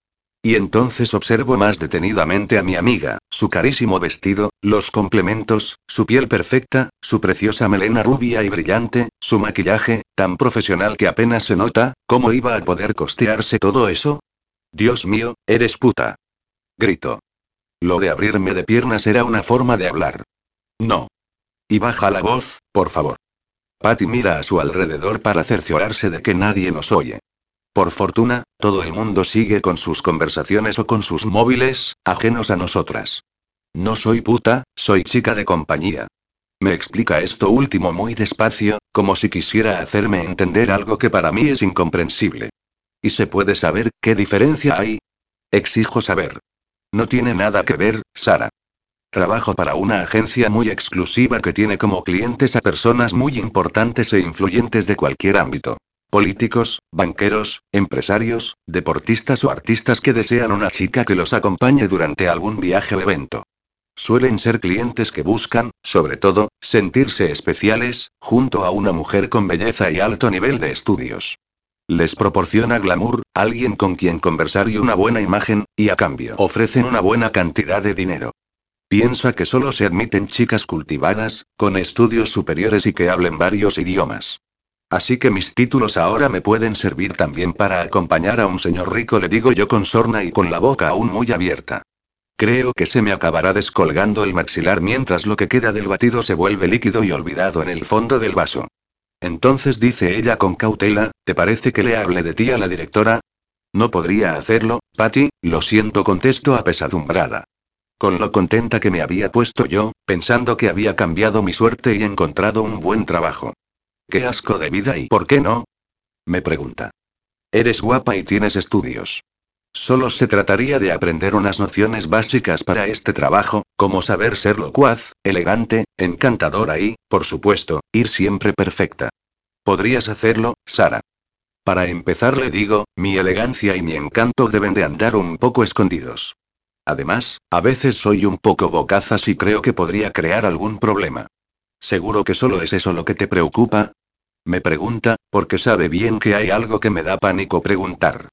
Y entonces observo más detenidamente a mi amiga, su carísimo vestido, los complementos, su piel perfecta, su preciosa melena rubia y brillante, su maquillaje, tan profesional que apenas se nota, ¿cómo iba a poder costearse todo eso? Dios mío, eres puta. Grito. Lo de abrirme de piernas era una forma de hablar. No. Y baja la voz, por favor. Patty mira a su alrededor para cerciorarse de que nadie nos oye. Por fortuna, todo el mundo sigue con sus conversaciones o con sus móviles, ajenos a nosotras. No soy puta, soy chica de compañía. Me explica esto último muy despacio, como si quisiera hacerme entender algo que para mí es incomprensible. ¿Y se puede saber qué diferencia hay? Exijo saber. No tiene nada que ver, Sara. Trabajo para una agencia muy exclusiva que tiene como clientes a personas muy importantes e influyentes de cualquier ámbito. Políticos, banqueros, empresarios, deportistas o artistas que desean una chica que los acompañe durante algún viaje o evento. Suelen ser clientes que buscan, sobre todo, sentirse especiales, junto a una mujer con belleza y alto nivel de estudios. Les proporciona glamour, alguien con quien conversar y una buena imagen, y a cambio ofrecen una buena cantidad de dinero. Piensa que solo se admiten chicas cultivadas, con estudios superiores y que hablen varios idiomas. Así que mis títulos ahora me pueden servir también para acompañar a un señor rico, le digo yo con sorna y con la boca aún muy abierta. Creo que se me acabará descolgando el maxilar mientras lo que queda del batido se vuelve líquido y olvidado en el fondo del vaso. Entonces dice ella con cautela, ¿te parece que le hable de ti a la directora? No podría hacerlo, Patty, lo siento, contesto apesadumbrada. Con lo contenta que me había puesto yo, pensando que había cambiado mi suerte y encontrado un buen trabajo. Qué asco de vida y ¿por qué no? Me pregunta. Eres guapa y tienes estudios. Solo se trataría de aprender unas nociones básicas para este trabajo, como saber ser locuaz, elegante, encantadora y, por supuesto, ir siempre perfecta. ¿Podrías hacerlo, Sara? Para empezar le digo, mi elegancia y mi encanto deben de andar un poco escondidos. Además, a veces soy un poco bocazas y creo que podría crear algún problema. ¿Seguro que solo es eso lo que te preocupa? Me pregunta, porque sabe bien que hay algo que me da pánico preguntar.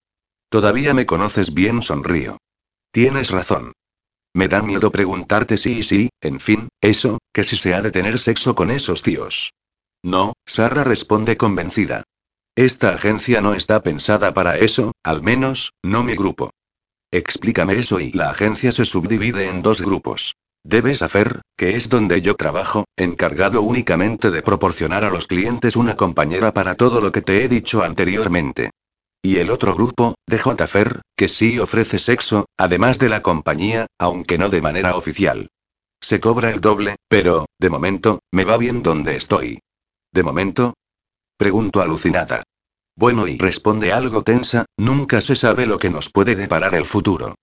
Todavía me conoces bien, sonrío. Tienes razón. Me da miedo preguntarte sí y sí, en fin, eso, que si se ha de tener sexo con esos tíos. No, Sara responde convencida. Esta agencia no está pensada para eso, al menos, no mi grupo. Explícame eso y la agencia se subdivide en dos grupos. Debes hacer, que es donde yo trabajo, encargado únicamente de proporcionar a los clientes una compañera para todo lo que te he dicho anteriormente. Y el otro grupo, de JFer, que sí ofrece sexo, además de la compañía, aunque no de manera oficial. Se cobra el doble, pero, de momento, me va bien donde estoy. ¿De momento? Pregunto alucinada. Bueno, y responde algo tensa, nunca se sabe lo que nos puede deparar el futuro.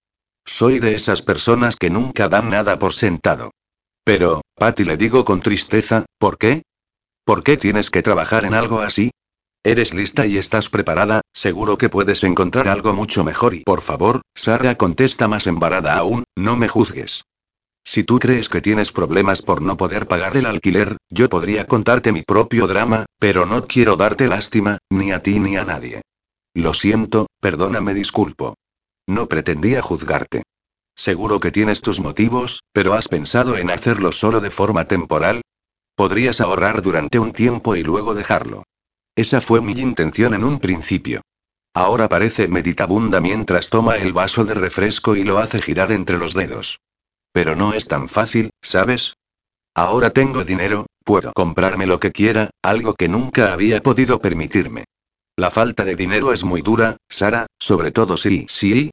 Soy de esas personas que nunca dan nada por sentado. Pero, Patty le digo con tristeza, ¿por qué? ¿Por qué tienes que trabajar en algo así? Eres lista y estás preparada, seguro que puedes encontrar algo mucho mejor y por favor, Sara contesta más embarada aún, no me juzgues. Si tú crees que tienes problemas por no poder pagar el alquiler, yo podría contarte mi propio drama, pero no quiero darte lástima, ni a ti ni a nadie. Lo siento, perdóname, disculpo. No pretendía juzgarte. Seguro que tienes tus motivos, pero ¿has pensado en hacerlo solo de forma temporal? Podrías ahorrar durante un tiempo y luego dejarlo. Esa fue mi intención en un principio. Ahora parece meditabunda mientras toma el vaso de refresco y lo hace girar entre los dedos. Pero no es tan fácil, ¿sabes? Ahora tengo dinero, puedo comprarme lo que quiera, algo que nunca había podido permitirme. La falta de dinero es muy dura, Sara, sobre todo si, sí.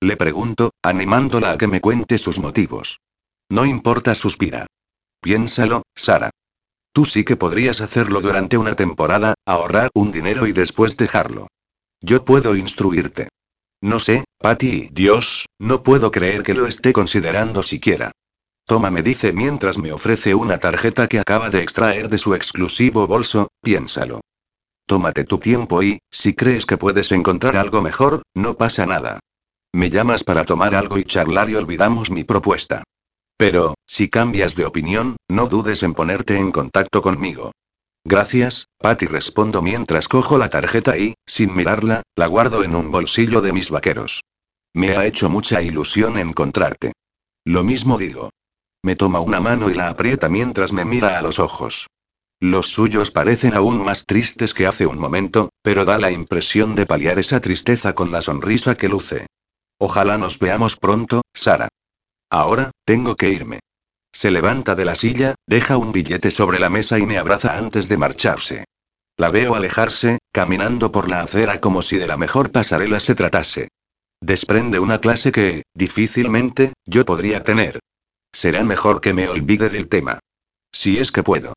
Le pregunto, animándola a que me cuente sus motivos. No importa, suspira. Piénsalo, Sara. Tú sí que podrías hacerlo durante una temporada, ahorrar un dinero y después dejarlo. Yo puedo instruirte. No sé, Patty, Dios, no puedo creer que lo esté considerando siquiera. Toma, me dice mientras me ofrece una tarjeta que acaba de extraer de su exclusivo bolso, piénsalo. Tómate tu tiempo y, si crees que puedes encontrar algo mejor, no pasa nada. Me llamas para tomar algo y charlar y olvidamos mi propuesta. Pero, si cambias de opinión, no dudes en ponerte en contacto conmigo. Gracias, Patty respondo mientras cojo la tarjeta y, sin mirarla, la guardo en un bolsillo de mis vaqueros. Me ha hecho mucha ilusión encontrarte. Lo mismo digo. Me toma una mano y la aprieta mientras me mira a los ojos. Los suyos parecen aún más tristes que hace un momento, pero da la impresión de paliar esa tristeza con la sonrisa que luce. Ojalá nos veamos pronto, Sara. Ahora, tengo que irme. Se levanta de la silla, deja un billete sobre la mesa y me abraza antes de marcharse. La veo alejarse, caminando por la acera como si de la mejor pasarela se tratase. Desprende una clase que, difícilmente, yo podría tener. Será mejor que me olvide del tema. Si es que puedo.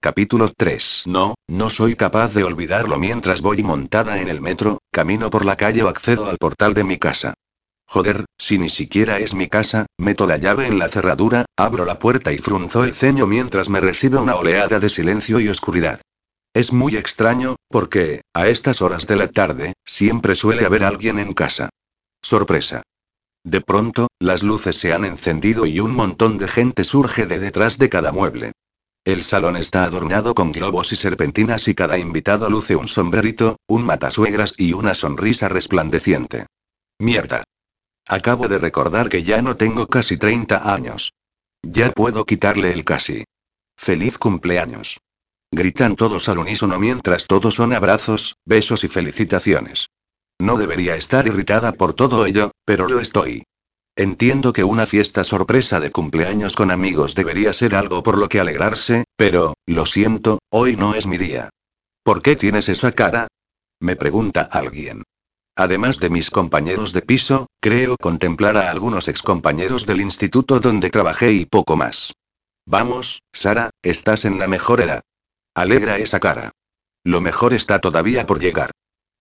Capítulo 3. No, no soy capaz de olvidarlo mientras voy montada en el metro, camino por la calle o accedo al portal de mi casa. Joder, si ni siquiera es mi casa, meto la llave en la cerradura, abro la puerta y frunzo el ceño mientras me recibe una oleada de silencio y oscuridad. Es muy extraño, porque, a estas horas de la tarde, siempre suele haber alguien en casa. Sorpresa. De pronto, las luces se han encendido y un montón de gente surge de detrás de cada mueble. El salón está adornado con globos y serpentinas y cada invitado luce un sombrerito, un matasuegras y una sonrisa resplandeciente. Mierda. Acabo de recordar que ya no tengo casi 30 años. Ya puedo quitarle el casi. Feliz cumpleaños. Gritan todos al unísono mientras todos son abrazos, besos y felicitaciones. No debería estar irritada por todo ello, pero lo estoy. Entiendo que una fiesta sorpresa de cumpleaños con amigos debería ser algo por lo que alegrarse, pero, lo siento, hoy no es mi día. ¿Por qué tienes esa cara? Me pregunta alguien. Además de mis compañeros de piso, creo contemplar a algunos excompañeros del instituto donde trabajé y poco más. Vamos, Sara, estás en la mejor edad. Alegra esa cara. Lo mejor está todavía por llegar.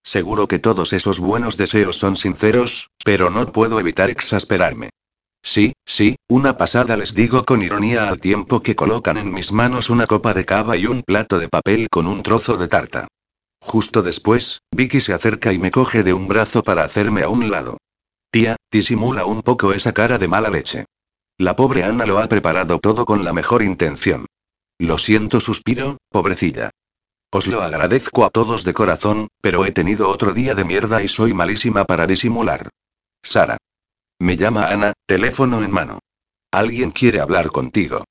Seguro que todos esos buenos deseos son sinceros, pero no puedo evitar exasperarme. Sí, sí, una pasada les digo con ironía al tiempo que colocan en mis manos una copa de cava y un plato de papel con un trozo de tarta. Justo después, Vicky se acerca y me coge de un brazo para hacerme a un lado. Tía, disimula un poco esa cara de mala leche. La pobre Ana lo ha preparado todo con la mejor intención. Lo siento, suspiro, pobrecilla. Os lo agradezco a todos de corazón, pero he tenido otro día de mierda y soy malísima para disimular. Sara. Me llama Ana, teléfono en mano. Alguien quiere hablar contigo.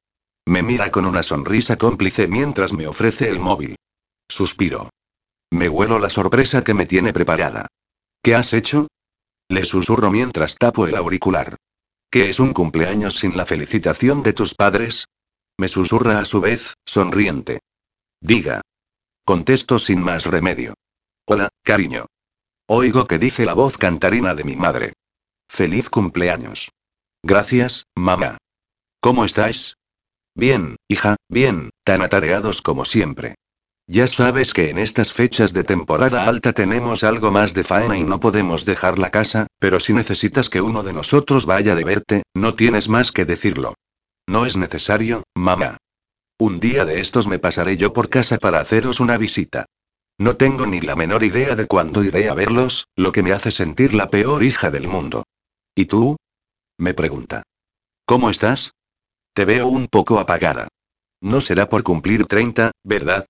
Me mira con una sonrisa cómplice mientras me ofrece el móvil. Suspiro. Me huelo la sorpresa que me tiene preparada. ¿Qué has hecho? Le susurro mientras tapo el auricular. ¿Qué es un cumpleaños sin la felicitación de tus padres? Me susurra a su vez, sonriente. Diga. Contesto sin más remedio. Hola, cariño. Oigo que dice la voz cantarina de mi madre. Feliz cumpleaños. Gracias, mamá. ¿Cómo estáis? Bien, hija, bien, tan atareados como siempre. Ya sabes que en estas fechas de temporada alta tenemos algo más de faena y no podemos dejar la casa, pero si necesitas que uno de nosotros vaya de verte, no tienes más que decirlo. No es necesario, mamá. Un día de estos me pasaré yo por casa para haceros una visita. No tengo ni la menor idea de cuándo iré a verlos, lo que me hace sentir la peor hija del mundo. ¿Y tú? me pregunta. ¿Cómo estás? Te veo un poco apagada. No será por cumplir 30, ¿verdad?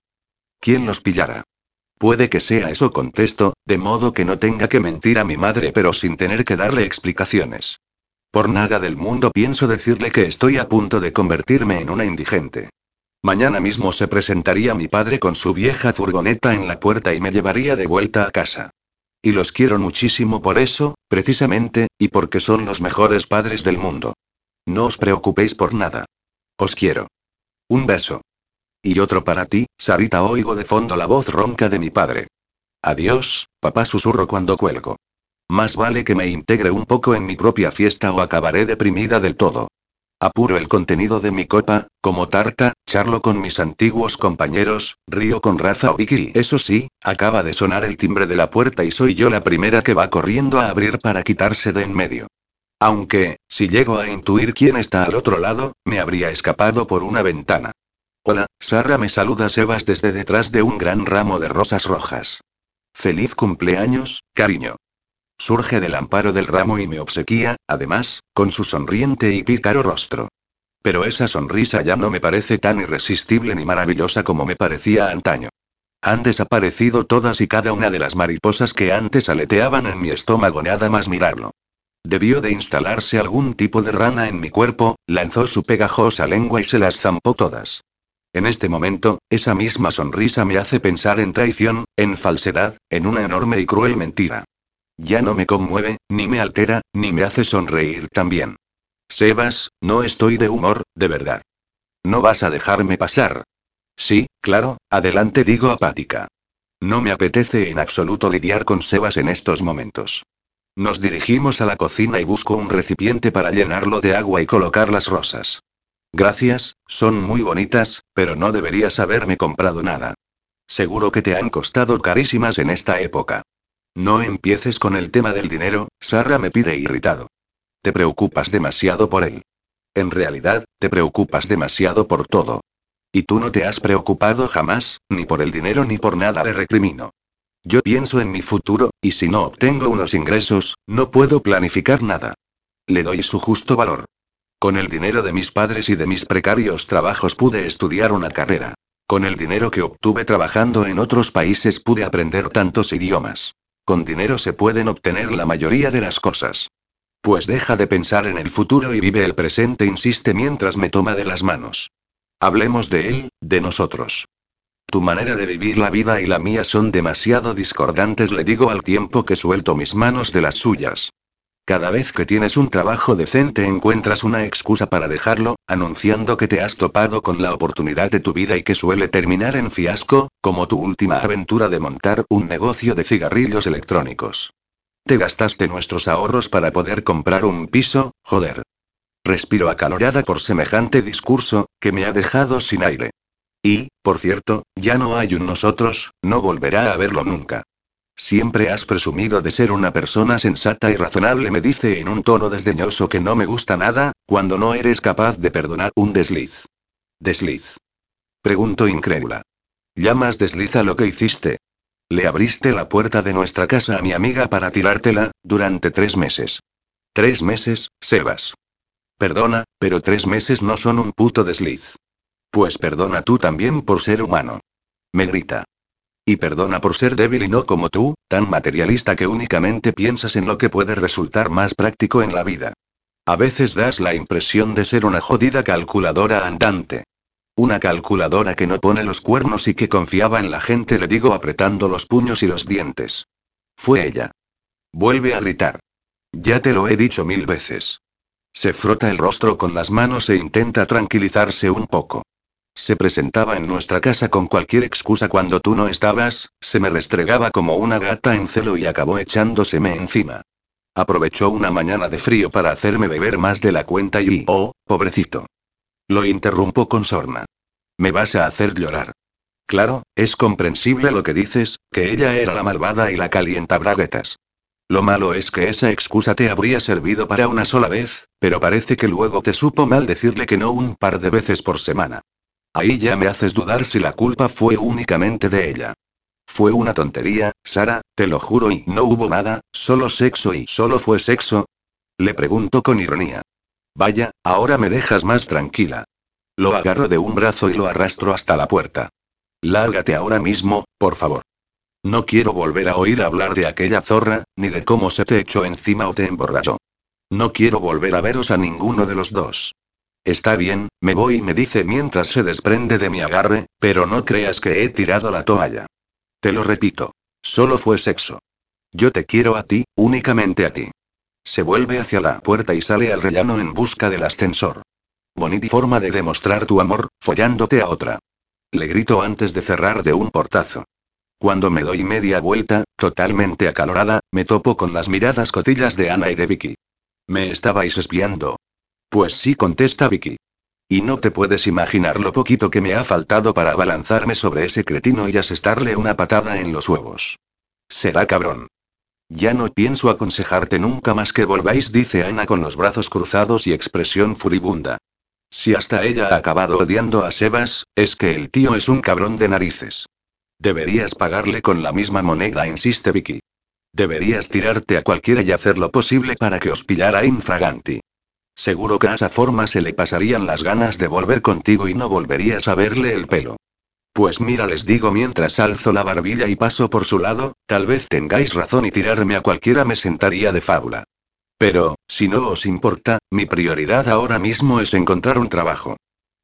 ¿Quién los pillará? Puede que sea eso, contesto, de modo que no tenga que mentir a mi madre pero sin tener que darle explicaciones. Por nada del mundo pienso decirle que estoy a punto de convertirme en una indigente. Mañana mismo se presentaría mi padre con su vieja furgoneta en la puerta y me llevaría de vuelta a casa. Y los quiero muchísimo por eso, precisamente, y porque son los mejores padres del mundo. No os preocupéis por nada. Os quiero. Un beso. Y otro para ti, Sarita. Oigo de fondo la voz ronca de mi padre. Adiós, papá, susurro cuando cuelgo. Más vale que me integre un poco en mi propia fiesta o acabaré deprimida del todo. Apuro el contenido de mi copa, como tarta, charlo con mis antiguos compañeros, río con Rafa o Vicky. Eso sí, acaba de sonar el timbre de la puerta y soy yo la primera que va corriendo a abrir para quitarse de en medio. Aunque, si llego a intuir quién está al otro lado, me habría escapado por una ventana. Hola, Sara me saluda Sebas desde detrás de un gran ramo de rosas rojas. Feliz cumpleaños, cariño. Surge del amparo del ramo y me obsequia, además, con su sonriente y pícaro rostro. Pero esa sonrisa ya no me parece tan irresistible ni maravillosa como me parecía antaño. Han desaparecido todas y cada una de las mariposas que antes aleteaban en mi estómago nada más mirarlo. Debió de instalarse algún tipo de rana en mi cuerpo, lanzó su pegajosa lengua y se las zampó todas. En este momento, esa misma sonrisa me hace pensar en traición, en falsedad, en una enorme y cruel mentira. Ya no me conmueve, ni me altera, ni me hace sonreír también. Sebas, no estoy de humor, de verdad. ¿No vas a dejarme pasar? Sí, claro, adelante digo apática. No me apetece en absoluto lidiar con Sebas en estos momentos. Nos dirigimos a la cocina y busco un recipiente para llenarlo de agua y colocar las rosas. Gracias, son muy bonitas, pero no deberías haberme comprado nada. Seguro que te han costado carísimas en esta época. No empieces con el tema del dinero, Sara me pide irritado. Te preocupas demasiado por él. En realidad, te preocupas demasiado por todo. Y tú no te has preocupado jamás, ni por el dinero ni por nada, le recrimino. Yo pienso en mi futuro, y si no obtengo unos ingresos, no puedo planificar nada. Le doy su justo valor. Con el dinero de mis padres y de mis precarios trabajos pude estudiar una carrera. Con el dinero que obtuve trabajando en otros países pude aprender tantos idiomas. Con dinero se pueden obtener la mayoría de las cosas. Pues deja de pensar en el futuro y vive el presente, insiste mientras me toma de las manos. Hablemos de él, de nosotros. Tu manera de vivir la vida y la mía son demasiado discordantes, le digo al tiempo que suelto mis manos de las suyas. Cada vez que tienes un trabajo decente encuentras una excusa para dejarlo, anunciando que te has topado con la oportunidad de tu vida y que suele terminar en fiasco, como tu última aventura de montar un negocio de cigarrillos electrónicos. Te gastaste nuestros ahorros para poder comprar un piso, joder. Respiro acalorada por semejante discurso, que me ha dejado sin aire. Y, por cierto, ya no hay un nosotros, no volverá a verlo nunca. Siempre has presumido de ser una persona sensata y razonable, me dice en un tono desdeñoso que no me gusta nada, cuando no eres capaz de perdonar un desliz. ¿Desliz? Pregunto incrédula. ¿Llamas desliz a lo que hiciste? Le abriste la puerta de nuestra casa a mi amiga para tirártela, durante tres meses. Tres meses, Sebas. Perdona, pero tres meses no son un puto desliz. Pues perdona tú también por ser humano. Me grita. Y perdona por ser débil y no como tú, tan materialista que únicamente piensas en lo que puede resultar más práctico en la vida. A veces das la impresión de ser una jodida calculadora andante. Una calculadora que no pone los cuernos y que confiaba en la gente, le digo apretando los puños y los dientes. Fue ella. Vuelve a gritar. Ya te lo he dicho mil veces. Se frota el rostro con las manos e intenta tranquilizarse un poco. Se presentaba en nuestra casa con cualquier excusa cuando tú no estabas, se me restregaba como una gata en celo y acabó echándoseme encima. Aprovechó una mañana de frío para hacerme beber más de la cuenta y, oh, pobrecito. Lo interrumpo con sorna. Me vas a hacer llorar. Claro, es comprensible lo que dices, que ella era la malvada y la calienta braguetas. Lo malo es que esa excusa te habría servido para una sola vez, pero parece que luego te supo mal decirle que no un par de veces por semana. Ahí ya me haces dudar si la culpa fue únicamente de ella. Fue una tontería, Sara, te lo juro y no hubo nada, solo sexo y solo fue sexo. Le pregunto con ironía. Vaya, ahora me dejas más tranquila. Lo agarro de un brazo y lo arrastro hasta la puerta. Lárgate ahora mismo, por favor. No quiero volver a oír hablar de aquella zorra, ni de cómo se te echó encima o te emborrachó. No quiero volver a veros a ninguno de los dos. Está bien, me voy, me dice mientras se desprende de mi agarre, pero no creas que he tirado la toalla. Te lo repito. Solo fue sexo. Yo te quiero a ti, únicamente a ti. Se vuelve hacia la puerta y sale al rellano en busca del ascensor. Bonita forma de demostrar tu amor, follándote a otra. Le grito antes de cerrar de un portazo. Cuando me doy media vuelta, totalmente acalorada, me topo con las miradas cotillas de Ana y de Vicky. ¿Me estabais espiando? Pues sí, contesta Vicky. Y no te puedes imaginar lo poquito que me ha faltado para abalanzarme sobre ese cretino y asestarle una patada en los huevos. Será cabrón. Ya no pienso aconsejarte nunca más que volváis, dice Ana con los brazos cruzados y expresión furibunda. Si hasta ella ha acabado odiando a Sebas, es que el tío es un cabrón de narices. Deberías pagarle con la misma moneda, insiste Vicky. Deberías tirarte a cualquiera y hacer lo posible para que os pillara infraganti. Seguro que a esa forma se le pasarían las ganas de volver contigo y no volverías a verle el pelo. Pues mira, les digo mientras alzo la barbilla y paso por su lado, tal vez tengáis razón y tirarme a cualquiera me sentaría de fábula. Pero, si no os importa, mi prioridad ahora mismo es encontrar un trabajo.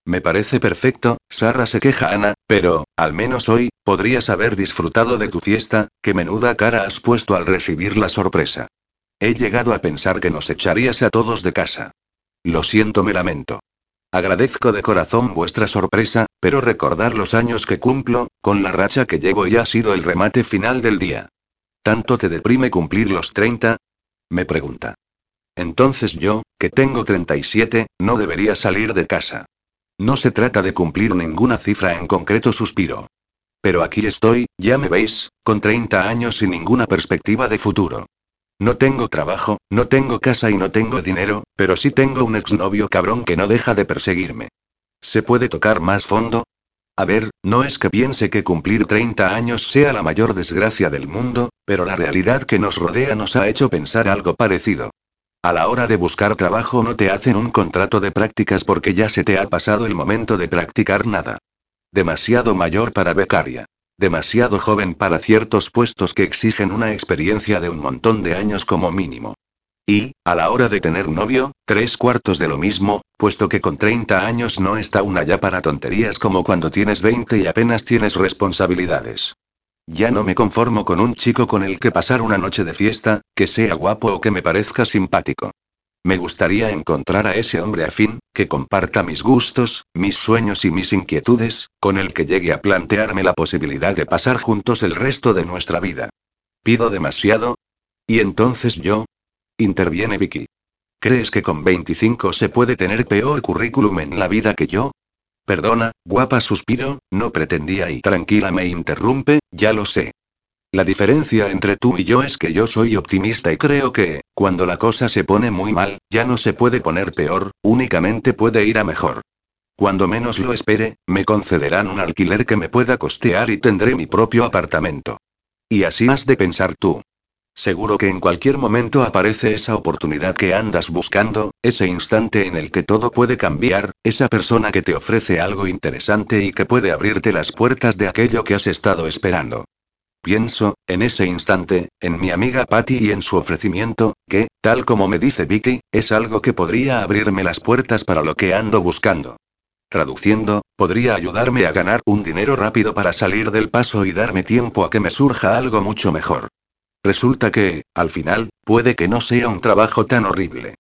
Me parece perfecto, Sara se queja Ana, pero, al menos hoy, podrías haber disfrutado de tu fiesta, que menuda cara has puesto al recibir la sorpresa. He llegado a pensar que nos echarías a todos de casa. Lo siento, me lamento. Agradezco de corazón vuestra sorpresa, pero recordar los años que cumplo, con la racha que llevo y ha sido el remate final del día. ¿Tanto te deprime cumplir los 30? Me pregunta. Entonces yo, que tengo 37, no debería salir de casa. No se trata de cumplir ninguna cifra en concreto, suspiro. Pero aquí estoy, ya me veis, con 30 años y ninguna perspectiva de futuro. No tengo trabajo, no tengo casa y no tengo dinero, pero sí tengo un exnovio cabrón que no deja de perseguirme. ¿Se puede tocar más fondo? A ver, no es que piense que cumplir 30 años sea la mayor desgracia del mundo, pero la realidad que nos rodea nos ha hecho pensar algo parecido. A la hora de buscar trabajo no te hacen un contrato de prácticas porque ya se te ha pasado el momento de practicar nada. Demasiado mayor para becaria. Demasiado joven para ciertos puestos que exigen una experiencia de un montón de años como mínimo. Y, a la hora de tener novio, tres cuartos de lo mismo, puesto que con 30 años no está una ya para tonterías como cuando tienes 20 y apenas tienes responsabilidades. Ya no me conformo con un chico con el que pasar una noche de fiesta, que sea guapo o que me parezca simpático. Me gustaría encontrar a ese hombre afín, que comparta mis gustos, mis sueños y mis inquietudes, con el que llegue a plantearme la posibilidad de pasar juntos el resto de nuestra vida. ¿Pido demasiado? ¿Y entonces yo? Interviene Vicky. ¿Crees que con 25 se puede tener peor currículum en la vida que yo? Perdona, guapa suspiro, no pretendía y tranquila me interrumpe, ya lo sé. La diferencia entre tú y yo es que yo soy optimista y creo que, cuando la cosa se pone muy mal, ya no se puede poner peor, únicamente puede ir a mejor. Cuando menos lo espere, me concederán un alquiler que me pueda costear y tendré mi propio apartamento. Y así has de pensar tú. Seguro que en cualquier momento aparece esa oportunidad que andas buscando, ese instante en el que todo puede cambiar, esa persona que te ofrece algo interesante y que puede abrirte las puertas de aquello que has estado esperando. Pienso, en ese instante, en mi amiga Patty y en su ofrecimiento, que, tal como me dice Vicky, es algo que podría abrirme las puertas para lo que ando buscando. Traduciendo, podría ayudarme a ganar un dinero rápido para salir del paso y darme tiempo a que me surja algo mucho mejor. Resulta que, al final, puede que no sea un trabajo tan horrible.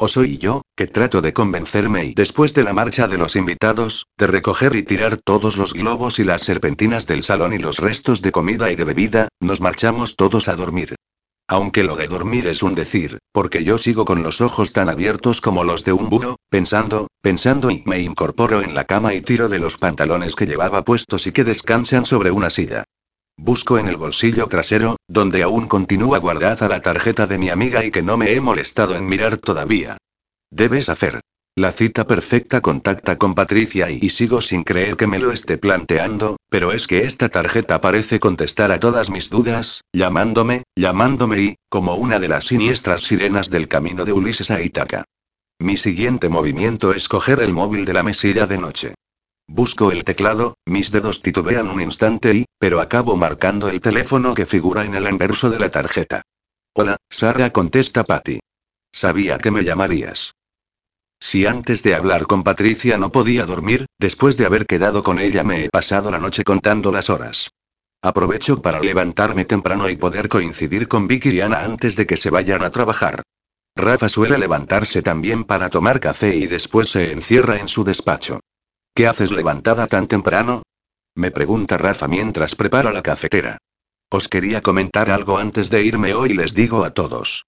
O soy yo, que trato de convencerme y después de la marcha de los invitados, de recoger y tirar todos los globos y las serpentinas del salón y los restos de comida y de bebida, nos marchamos todos a dormir. Aunque lo de dormir es un decir, porque yo sigo con los ojos tan abiertos como los de un búho, pensando, pensando y me incorporo en la cama y tiro de los pantalones que llevaba puestos y que descansan sobre una silla. Busco en el bolsillo trasero, donde aún continúa guardada la tarjeta de mi amiga y que no me he molestado en mirar todavía. Debes hacer. La cita perfecta contacta con Patricia y, y sigo sin creer que me lo esté planteando, pero es que esta tarjeta parece contestar a todas mis dudas, llamándome, llamándome y, como una de las siniestras sirenas del camino de Ulises a Ítaca. Mi siguiente movimiento es coger el móvil de la mesilla de noche. Busco el teclado, mis dedos titubean un instante y, pero acabo marcando el teléfono que figura en el anverso de la tarjeta. Hola, Sara, contesta Patty. Sabía que me llamarías. Si antes de hablar con Patricia no podía dormir, después de haber quedado con ella me he pasado la noche contando las horas. Aprovecho para levantarme temprano y poder coincidir con Vicky y Ana antes de que se vayan a trabajar. Rafa suele levantarse también para tomar café y después se encierra en su despacho. ¿Qué haces levantada tan temprano? Me pregunta Rafa mientras prepara la cafetera. Os quería comentar algo antes de irme hoy, les digo a todos.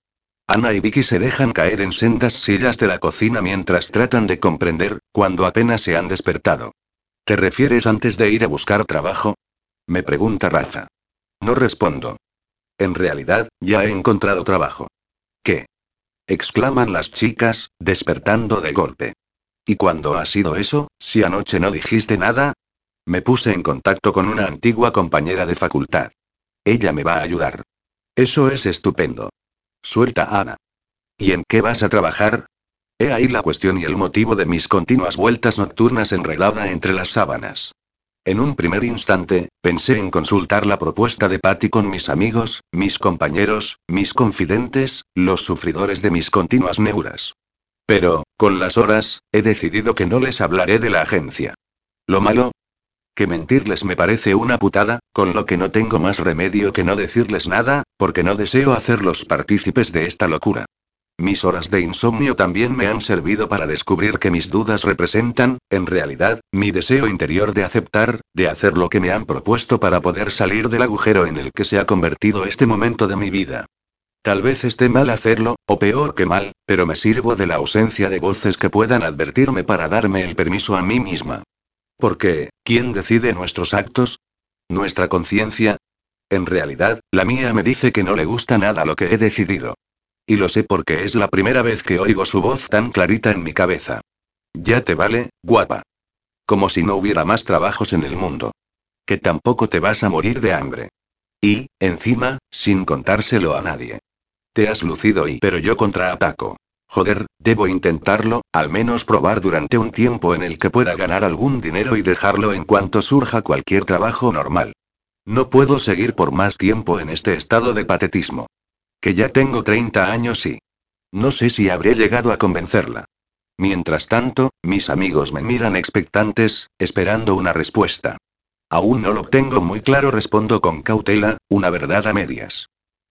Ana y Vicky se dejan caer en sendas sillas de la cocina mientras tratan de comprender, cuando apenas se han despertado. ¿Te refieres antes de ir a buscar trabajo? Me pregunta Rafa. No respondo. En realidad, ya he encontrado trabajo. ¿Qué? exclaman las chicas, despertando de golpe. ¿Y cuándo ha sido eso, si anoche no dijiste nada? Me puse en contacto con una antigua compañera de facultad. Ella me va a ayudar. Eso es estupendo. Suelta Ana. ¿Y en qué vas a trabajar? He ahí la cuestión y el motivo de mis continuas vueltas nocturnas enredada entre las sábanas. En un primer instante, pensé en consultar la propuesta de Patty con mis amigos, mis compañeros, mis confidentes, los sufridores de mis continuas neuras. Pero, con las horas, he decidido que no les hablaré de la agencia. Lo malo, que mentirles me parece una putada, con lo que no tengo más remedio que no decirles nada, porque no deseo hacerlos partícipes de esta locura. Mis horas de insomnio también me han servido para descubrir que mis dudas representan, en realidad, mi deseo interior de aceptar, de hacer lo que me han propuesto para poder salir del agujero en el que se ha convertido este momento de mi vida. Tal vez esté mal hacerlo, o peor que mal, pero me sirvo de la ausencia de voces que puedan advertirme para darme el permiso a mí misma. Porque, ¿quién decide nuestros actos? ¿Nuestra conciencia? En realidad, la mía me dice que no le gusta nada lo que he decidido. Y lo sé porque es la primera vez que oigo su voz tan clarita en mi cabeza. Ya te vale, guapa. Como si no hubiera más trabajos en el mundo. Que tampoco te vas a morir de hambre. Y, encima, sin contárselo a nadie. Te has lucido y pero yo contraataco. Joder, debo intentarlo, al menos probar durante un tiempo en el que pueda ganar algún dinero y dejarlo en cuanto surja cualquier trabajo normal. No puedo seguir por más tiempo en este estado de patetismo. Que ya tengo 30 años y... No sé si habré llegado a convencerla. Mientras tanto, mis amigos me miran expectantes, esperando una respuesta. Aún no lo tengo muy claro, respondo con cautela, una verdad a medias.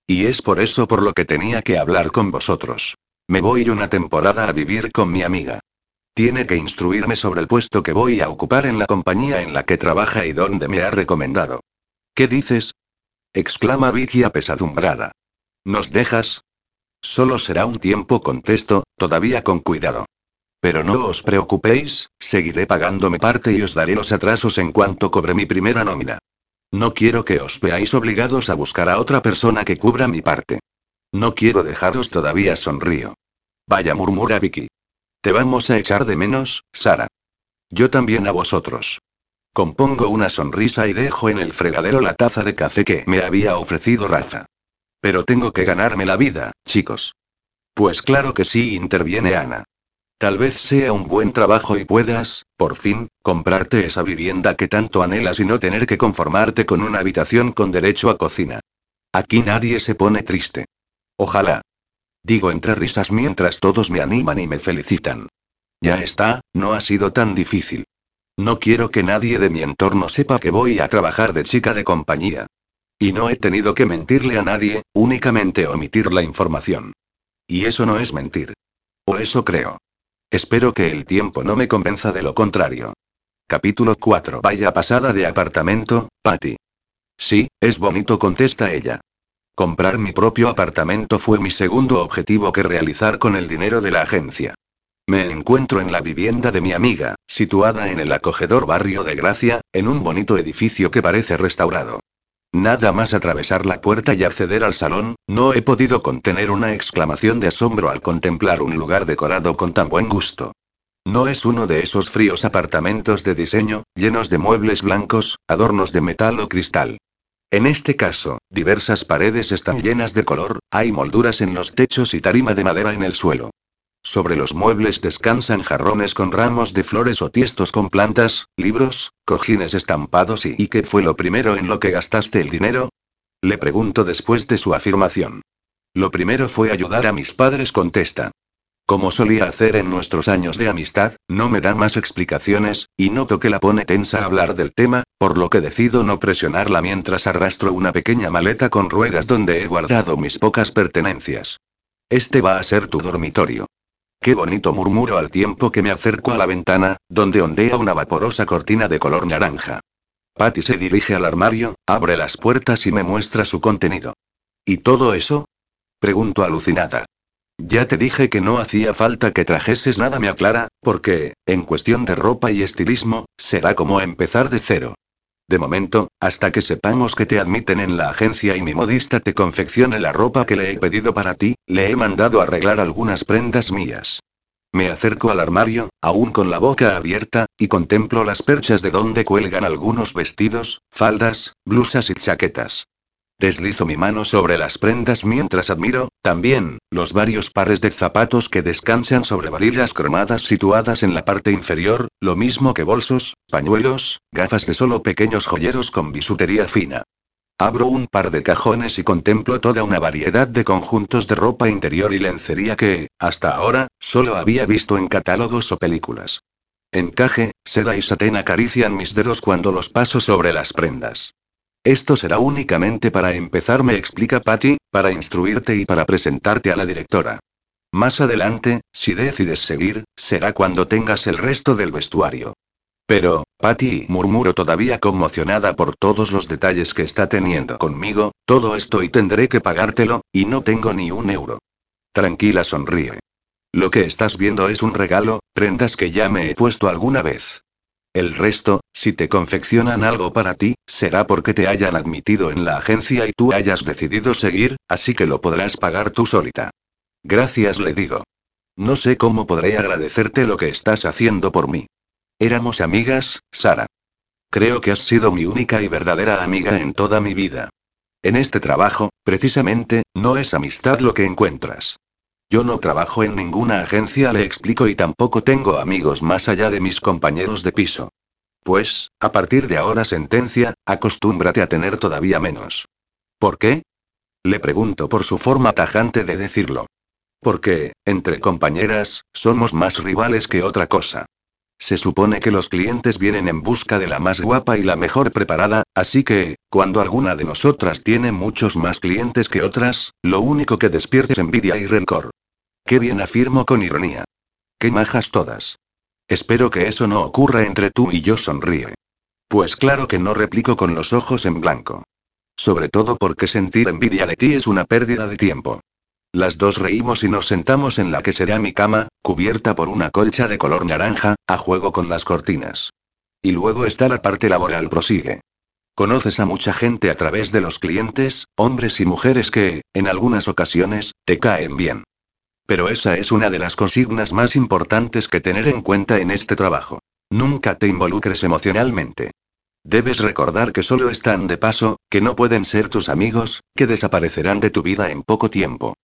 Y es por eso por lo que tenía que hablar con vosotros. Me voy una temporada a vivir con mi amiga. Tiene que instruirme sobre el puesto que voy a ocupar en la compañía en la que trabaja y donde me ha recomendado. ¿Qué dices? exclama Vicky apesadumbrada. ¿Nos dejas? Solo será un tiempo, contesto, todavía con cuidado. Pero no os preocupéis, seguiré pagándome parte y os daré los atrasos en cuanto cobre mi primera nómina. No quiero que os veáis obligados a buscar a otra persona que cubra mi parte. No quiero dejaros todavía, sonrío. Vaya, murmura Vicky. Te vamos a echar de menos, Sara. Yo también a vosotros. Compongo una sonrisa y dejo en el fregadero la taza de café que me había ofrecido Rafa. Pero tengo que ganarme la vida, chicos. Pues claro que sí, interviene Ana. Tal vez sea un buen trabajo y puedas, por fin, comprarte esa vivienda que tanto anhelas y no tener que conformarte con una habitación con derecho a cocina. Aquí nadie se pone triste. Ojalá. Digo entre risas mientras todos me animan y me felicitan. Ya está, no ha sido tan difícil. No quiero que nadie de mi entorno sepa que voy a trabajar de chica de compañía. Y no he tenido que mentirle a nadie, únicamente omitir la información. Y eso no es mentir. O eso creo. Espero que el tiempo no me convenza de lo contrario. Capítulo 4. Vaya pasada de apartamento, Patty. Sí, es bonito, contesta ella. Comprar mi propio apartamento fue mi segundo objetivo que realizar con el dinero de la agencia. Me encuentro en la vivienda de mi amiga, situada en el acogedor barrio de Gracia, en un bonito edificio que parece restaurado. Nada más atravesar la puerta y acceder al salón, no he podido contener una exclamación de asombro al contemplar un lugar decorado con tan buen gusto. No es uno de esos fríos apartamentos de diseño, llenos de muebles blancos, adornos de metal o cristal. En este caso, diversas paredes están llenas de color, hay molduras en los techos y tarima de madera en el suelo. Sobre los muebles descansan jarrones con ramos de flores o tiestos con plantas, libros, cojines estampados y ¿Y qué fue lo primero en lo que gastaste el dinero? Le pregunto después de su afirmación. Lo primero fue ayudar a mis padres, contesta. Como solía hacer en nuestros años de amistad, no me da más explicaciones, y noto que la pone tensa a hablar del tema, por lo que decido no presionarla mientras arrastro una pequeña maleta con ruedas donde he guardado mis pocas pertenencias. Este va a ser tu dormitorio. Qué bonito murmuro al tiempo que me acerco a la ventana, donde ondea una vaporosa cortina de color naranja. Patty se dirige al armario, abre las puertas y me muestra su contenido. ¿Y todo eso? Pregunto alucinada. Ya te dije que no hacía falta que trajeses nada, me aclara, porque, en cuestión de ropa y estilismo, será como empezar de cero. De momento, hasta que sepamos que te admiten en la agencia y mi modista te confeccione la ropa que le he pedido para ti, le he mandado arreglar algunas prendas mías. Me acerco al armario, aún con la boca abierta, y contemplo las perchas de donde cuelgan algunos vestidos, faldas, blusas y chaquetas. Deslizo mi mano sobre las prendas mientras admiro, también, los varios pares de zapatos que descansan sobre varillas cromadas situadas en la parte inferior, lo mismo que bolsos, pañuelos, gafas de solo pequeños joyeros con bisutería fina. Abro un par de cajones y contemplo toda una variedad de conjuntos de ropa interior y lencería que, hasta ahora, solo había visto en catálogos o películas. Encaje, seda y satén acarician mis dedos cuando los paso sobre las prendas. Esto será únicamente para empezar, me explica Patty, para instruirte y para presentarte a la directora. Más adelante, si decides seguir, será cuando tengas el resto del vestuario. Pero, Patty, murmuro todavía conmocionada por todos los detalles que está teniendo conmigo, todo esto y tendré que pagártelo, y no tengo ni un euro. Tranquila, sonríe. Lo que estás viendo es un regalo, prendas que ya me he puesto alguna vez. El resto, si te confeccionan algo para ti, será porque te hayan admitido en la agencia y tú hayas decidido seguir, así que lo podrás pagar tú solita. Gracias, le digo. No sé cómo podré agradecerte lo que estás haciendo por mí. Éramos amigas, Sara. Creo que has sido mi única y verdadera amiga en toda mi vida. En este trabajo, precisamente, no es amistad lo que encuentras. Yo no trabajo en ninguna agencia, le explico, y tampoco tengo amigos más allá de mis compañeros de piso. Pues, a partir de ahora sentencia, acostúmbrate a tener todavía menos. ¿Por qué? Le pregunto por su forma tajante de decirlo. Porque, entre compañeras, somos más rivales que otra cosa. Se supone que los clientes vienen en busca de la más guapa y la mejor preparada, así que, cuando alguna de nosotras tiene muchos más clientes que otras, lo único que despierta es envidia y rencor. Qué bien afirmo con ironía. Qué majas todas. Espero que eso no ocurra entre tú y yo, sonríe. Pues claro que no replico con los ojos en blanco. Sobre todo porque sentir envidia de ti es una pérdida de tiempo. Las dos reímos y nos sentamos en la que será mi cama, cubierta por una colcha de color naranja, a juego con las cortinas. Y luego está la parte laboral, prosigue. Conoces a mucha gente a través de los clientes, hombres y mujeres que, en algunas ocasiones, te caen bien. Pero esa es una de las consignas más importantes que tener en cuenta en este trabajo. Nunca te involucres emocionalmente. Debes recordar que solo están de paso, que no pueden ser tus amigos, que desaparecerán de tu vida en poco tiempo.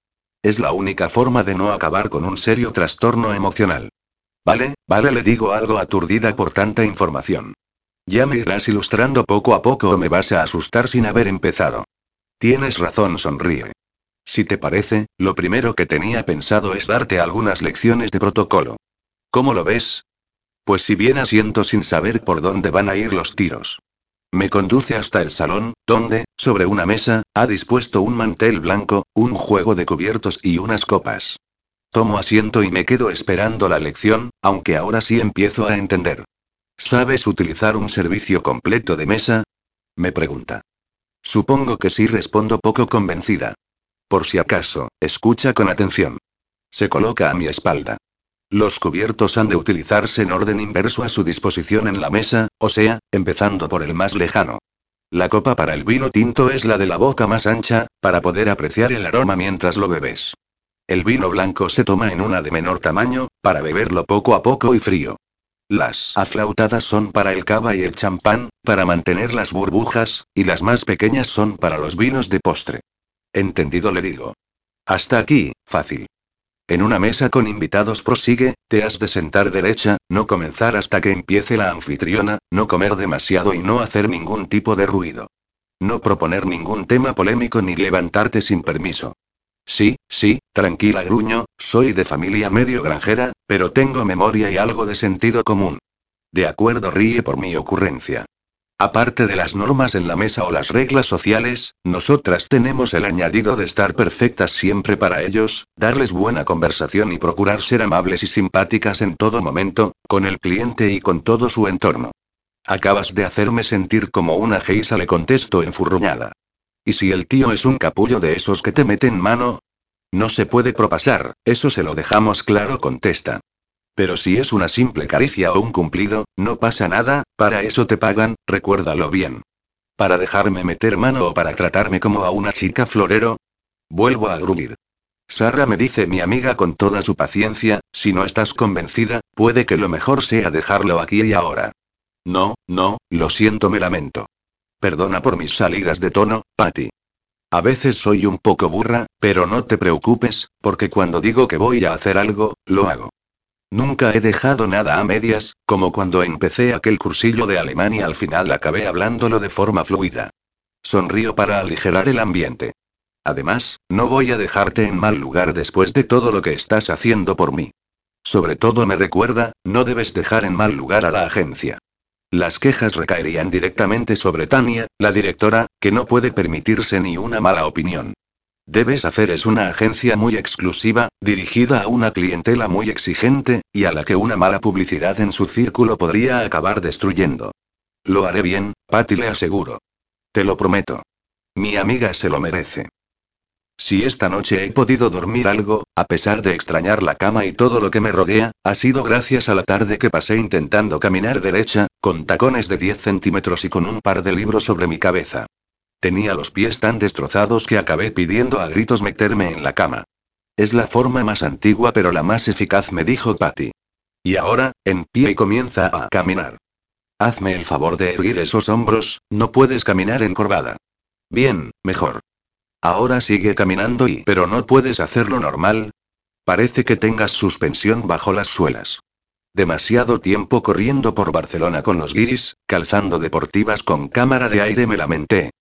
Es la única forma de no acabar con un serio trastorno emocional. Vale, vale, le digo algo aturdida por tanta información. Ya me irás ilustrando poco a poco o me vas a asustar sin haber empezado. Tienes razón, sonríe. Si te parece, lo primero que tenía pensado es darte algunas lecciones de protocolo. ¿Cómo lo ves? Pues si bien asiento sin saber por dónde van a ir los tiros. Me conduce hasta el salón, donde, sobre una mesa, ha dispuesto un mantel blanco, un juego de cubiertos y unas copas. Tomo asiento y me quedo esperando la lección, aunque ahora sí empiezo a entender. ¿Sabes utilizar un servicio completo de mesa? Me pregunta. Supongo que sí, respondo poco convencida. Por si acaso, escucha con atención. Se coloca a mi espalda. Los cubiertos han de utilizarse en orden inverso a su disposición en la mesa, o sea, empezando por el más lejano. La copa para el vino tinto es la de la boca más ancha, para poder apreciar el aroma mientras lo bebes. El vino blanco se toma en una de menor tamaño, para beberlo poco a poco y frío. Las aflautadas son para el cava y el champán, para mantener las burbujas, y las más pequeñas son para los vinos de postre. Entendido le digo. Hasta aquí, fácil. En una mesa con invitados prosigue, te has de sentar derecha, no comenzar hasta que empiece la anfitriona, no comer demasiado y no hacer ningún tipo de ruido. No proponer ningún tema polémico ni levantarte sin permiso. Sí, sí, tranquila gruño, soy de familia medio granjera, pero tengo memoria y algo de sentido común. De acuerdo, ríe por mi ocurrencia. Aparte de las normas en la mesa o las reglas sociales, nosotras tenemos el añadido de estar perfectas siempre para ellos, darles buena conversación y procurar ser amables y simpáticas en todo momento, con el cliente y con todo su entorno. Acabas de hacerme sentir como una geisa, le contesto enfurruñada. ¿Y si el tío es un capullo de esos que te meten mano? No se puede propasar, eso se lo dejamos claro, contesta. Pero si es una simple caricia o un cumplido, no pasa nada, para eso te pagan, recuérdalo bien. ¿Para dejarme meter mano o para tratarme como a una chica florero? Vuelvo a gruñir. Sara me dice mi amiga con toda su paciencia, si no estás convencida, puede que lo mejor sea dejarlo aquí y ahora. No, no, lo siento, me lamento. Perdona por mis salidas de tono, Patty. A veces soy un poco burra, pero no te preocupes, porque cuando digo que voy a hacer algo, lo hago. Nunca he dejado nada a medias, como cuando empecé aquel cursillo de Alemania al final acabé hablándolo de forma fluida. Sonrío para aligerar el ambiente. Además, no voy a dejarte en mal lugar después de todo lo que estás haciendo por mí. Sobre todo me recuerda, no debes dejar en mal lugar a la agencia. Las quejas recaerían directamente sobre Tania, la directora, que no puede permitirse ni una mala opinión. Debes hacer es una agencia muy exclusiva, dirigida a una clientela muy exigente, y a la que una mala publicidad en su círculo podría acabar destruyendo. Lo haré bien, Patty le aseguro. Te lo prometo. Mi amiga se lo merece. Si esta noche he podido dormir algo, a pesar de extrañar la cama y todo lo que me rodea, ha sido gracias a la tarde que pasé intentando caminar derecha, con tacones de 10 centímetros y con un par de libros sobre mi cabeza. Tenía los pies tan destrozados que acabé pidiendo a gritos meterme en la cama. Es la forma más antigua pero la más eficaz, me dijo Patty. Y ahora, en pie y comienza a caminar. Hazme el favor de erguir esos hombros, no puedes caminar encorvada. Bien, mejor. Ahora sigue caminando y... Pero no puedes hacerlo normal. Parece que tengas suspensión bajo las suelas. Demasiado tiempo corriendo por Barcelona con los guiris, calzando deportivas con cámara de aire, me lamenté.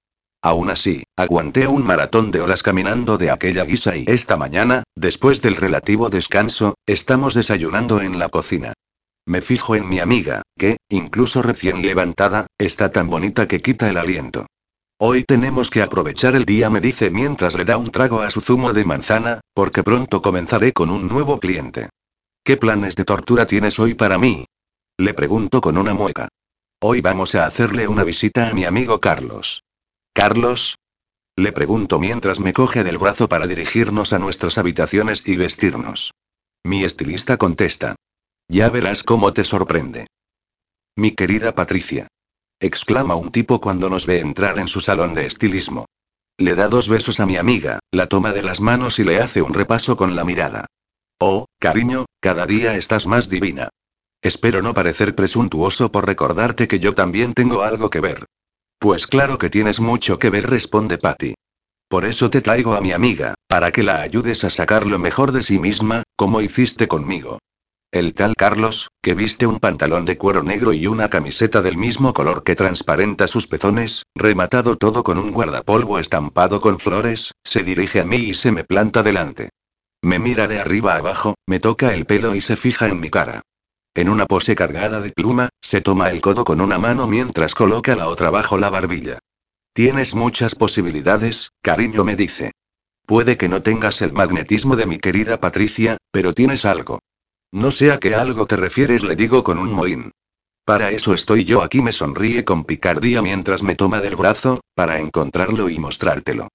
Aún así, aguanté un maratón de horas caminando de aquella guisa y esta mañana, después del relativo descanso, estamos desayunando en la cocina. Me fijo en mi amiga, que, incluso recién levantada, está tan bonita que quita el aliento. Hoy tenemos que aprovechar el día, me dice mientras le da un trago a su zumo de manzana, porque pronto comenzaré con un nuevo cliente. ¿Qué planes de tortura tienes hoy para mí? Le pregunto con una mueca. Hoy vamos a hacerle una visita a mi amigo Carlos. ¿Carlos? Le pregunto mientras me coge del brazo para dirigirnos a nuestras habitaciones y vestirnos. Mi estilista contesta. Ya verás cómo te sorprende. Mi querida Patricia. exclama un tipo cuando nos ve entrar en su salón de estilismo. Le da dos besos a mi amiga, la toma de las manos y le hace un repaso con la mirada. Oh, cariño, cada día estás más divina. Espero no parecer presuntuoso por recordarte que yo también tengo algo que ver. Pues claro que tienes mucho que ver, responde Patty. Por eso te traigo a mi amiga, para que la ayudes a sacar lo mejor de sí misma, como hiciste conmigo. El tal Carlos, que viste un pantalón de cuero negro y una camiseta del mismo color que transparenta sus pezones, rematado todo con un guardapolvo estampado con flores, se dirige a mí y se me planta delante. Me mira de arriba abajo, me toca el pelo y se fija en mi cara. En una pose cargada de pluma, se toma el codo con una mano mientras coloca la otra bajo la barbilla. Tienes muchas posibilidades, cariño, me dice. Puede que no tengas el magnetismo de mi querida Patricia, pero tienes algo. No sé a qué algo te refieres, le digo con un mohín. Para eso estoy yo aquí, me sonríe con picardía mientras me toma del brazo, para encontrarlo y mostrártelo.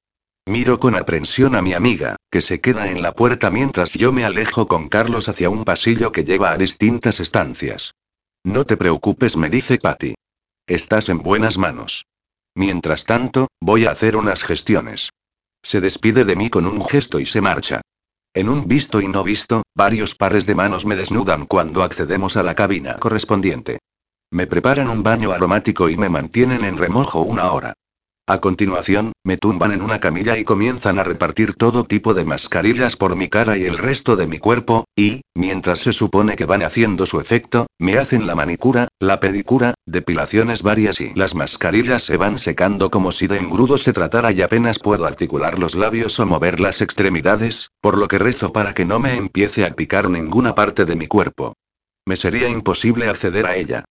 Miro con aprensión a mi amiga, que se queda en la puerta mientras yo me alejo con Carlos hacia un pasillo que lleva a distintas estancias. No te preocupes, me dice Patty. Estás en buenas manos. Mientras tanto, voy a hacer unas gestiones. Se despide de mí con un gesto y se marcha. En un visto y no visto, varios pares de manos me desnudan cuando accedemos a la cabina correspondiente. Me preparan un baño aromático y me mantienen en remojo una hora. A continuación, me tumban en una camilla y comienzan a repartir todo tipo de mascarillas por mi cara y el resto de mi cuerpo, y, mientras se supone que van haciendo su efecto, me hacen la manicura, la pedicura, depilaciones varias y las mascarillas se van secando como si de engrudo se tratara y apenas puedo articular los labios o mover las extremidades, por lo que rezo para que no me empiece a picar ninguna parte de mi cuerpo. Me sería imposible acceder a ella.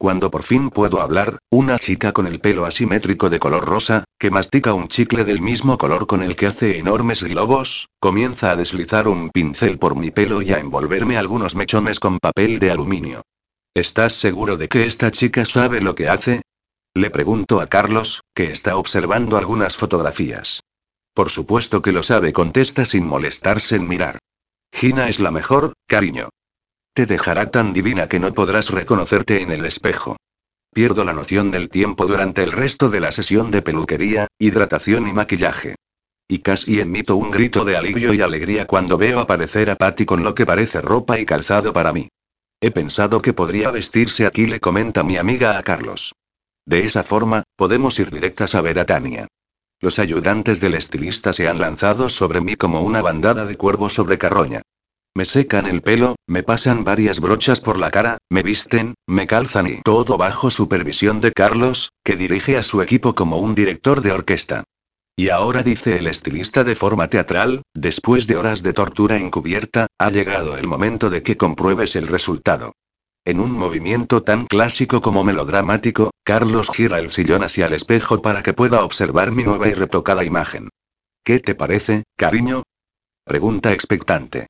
Cuando por fin puedo hablar, una chica con el pelo asimétrico de color rosa, que mastica un chicle del mismo color con el que hace enormes globos, comienza a deslizar un pincel por mi pelo y a envolverme algunos mechones con papel de aluminio. ¿Estás seguro de que esta chica sabe lo que hace? Le pregunto a Carlos, que está observando algunas fotografías. Por supuesto que lo sabe, contesta sin molestarse en mirar. Gina es la mejor, cariño. Te dejará tan divina que no podrás reconocerte en el espejo. Pierdo la noción del tiempo durante el resto de la sesión de peluquería, hidratación y maquillaje. Y casi emito un grito de alivio y alegría cuando veo aparecer a Patty con lo que parece ropa y calzado para mí. He pensado que podría vestirse aquí, le comenta mi amiga a Carlos. De esa forma, podemos ir directas a ver a Tania. Los ayudantes del estilista se han lanzado sobre mí como una bandada de cuervos sobre carroña. Me secan el pelo, me pasan varias brochas por la cara, me visten, me calzan y todo bajo supervisión de Carlos, que dirige a su equipo como un director de orquesta. Y ahora dice el estilista de forma teatral, después de horas de tortura encubierta, ha llegado el momento de que compruebes el resultado. En un movimiento tan clásico como melodramático, Carlos gira el sillón hacia el espejo para que pueda observar mi nueva y retocada imagen. ¿Qué te parece, cariño? Pregunta expectante.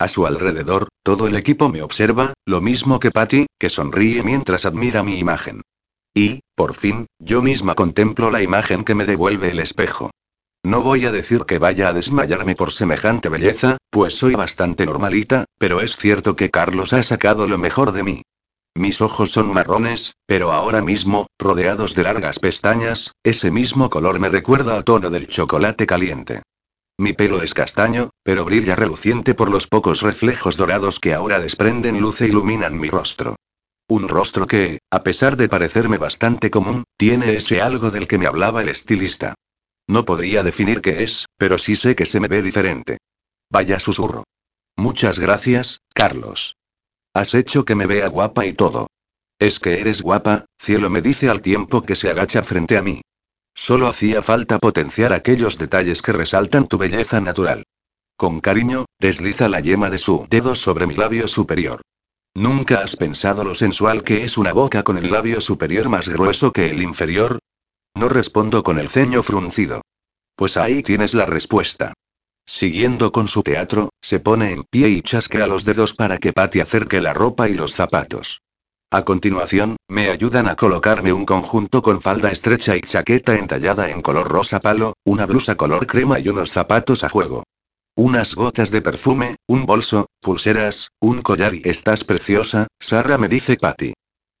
A su alrededor, todo el equipo me observa, lo mismo que Patty, que sonríe mientras admira mi imagen. Y, por fin, yo misma contemplo la imagen que me devuelve el espejo. No voy a decir que vaya a desmayarme por semejante belleza, pues soy bastante normalita, pero es cierto que Carlos ha sacado lo mejor de mí. Mis ojos son marrones, pero ahora mismo, rodeados de largas pestañas, ese mismo color me recuerda al tono del chocolate caliente. Mi pelo es castaño, pero brilla reluciente por los pocos reflejos dorados que ahora desprenden luz e iluminan mi rostro. Un rostro que, a pesar de parecerme bastante común, tiene ese algo del que me hablaba el estilista. No podría definir qué es, pero sí sé que se me ve diferente. Vaya susurro. Muchas gracias, Carlos. Has hecho que me vea guapa y todo. Es que eres guapa, cielo me dice al tiempo que se agacha frente a mí. Solo hacía falta potenciar aquellos detalles que resaltan tu belleza natural. Con cariño, desliza la yema de su dedo sobre mi labio superior. ¿Nunca has pensado lo sensual que es una boca con el labio superior más grueso que el inferior? No respondo con el ceño fruncido. Pues ahí tienes la respuesta. Siguiendo con su teatro, se pone en pie y chasquea los dedos para que Patty acerque la ropa y los zapatos. A continuación, me ayudan a colocarme un conjunto con falda estrecha y chaqueta entallada en color rosa palo, una blusa color crema y unos zapatos a juego. Unas gotas de perfume, un bolso, pulseras, un collar y estás preciosa, Sara me dice Patty.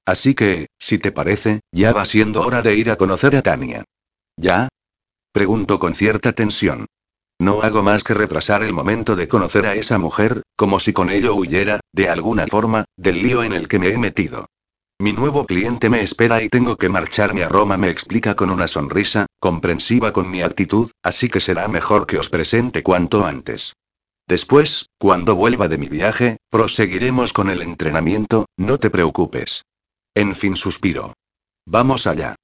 Así que, si te parece, ya va siendo hora de ir a conocer a Tania. ¿Ya? Pregunto con cierta tensión. No hago más que retrasar el momento de conocer a esa mujer, como si con ello huyera, de alguna forma, del lío en el que me he metido. Mi nuevo cliente me espera y tengo que marcharme a Roma, me explica con una sonrisa, comprensiva con mi actitud, así que será mejor que os presente cuanto antes. Después, cuando vuelva de mi viaje, proseguiremos con el entrenamiento, no te preocupes. En fin, suspiro. Vamos allá.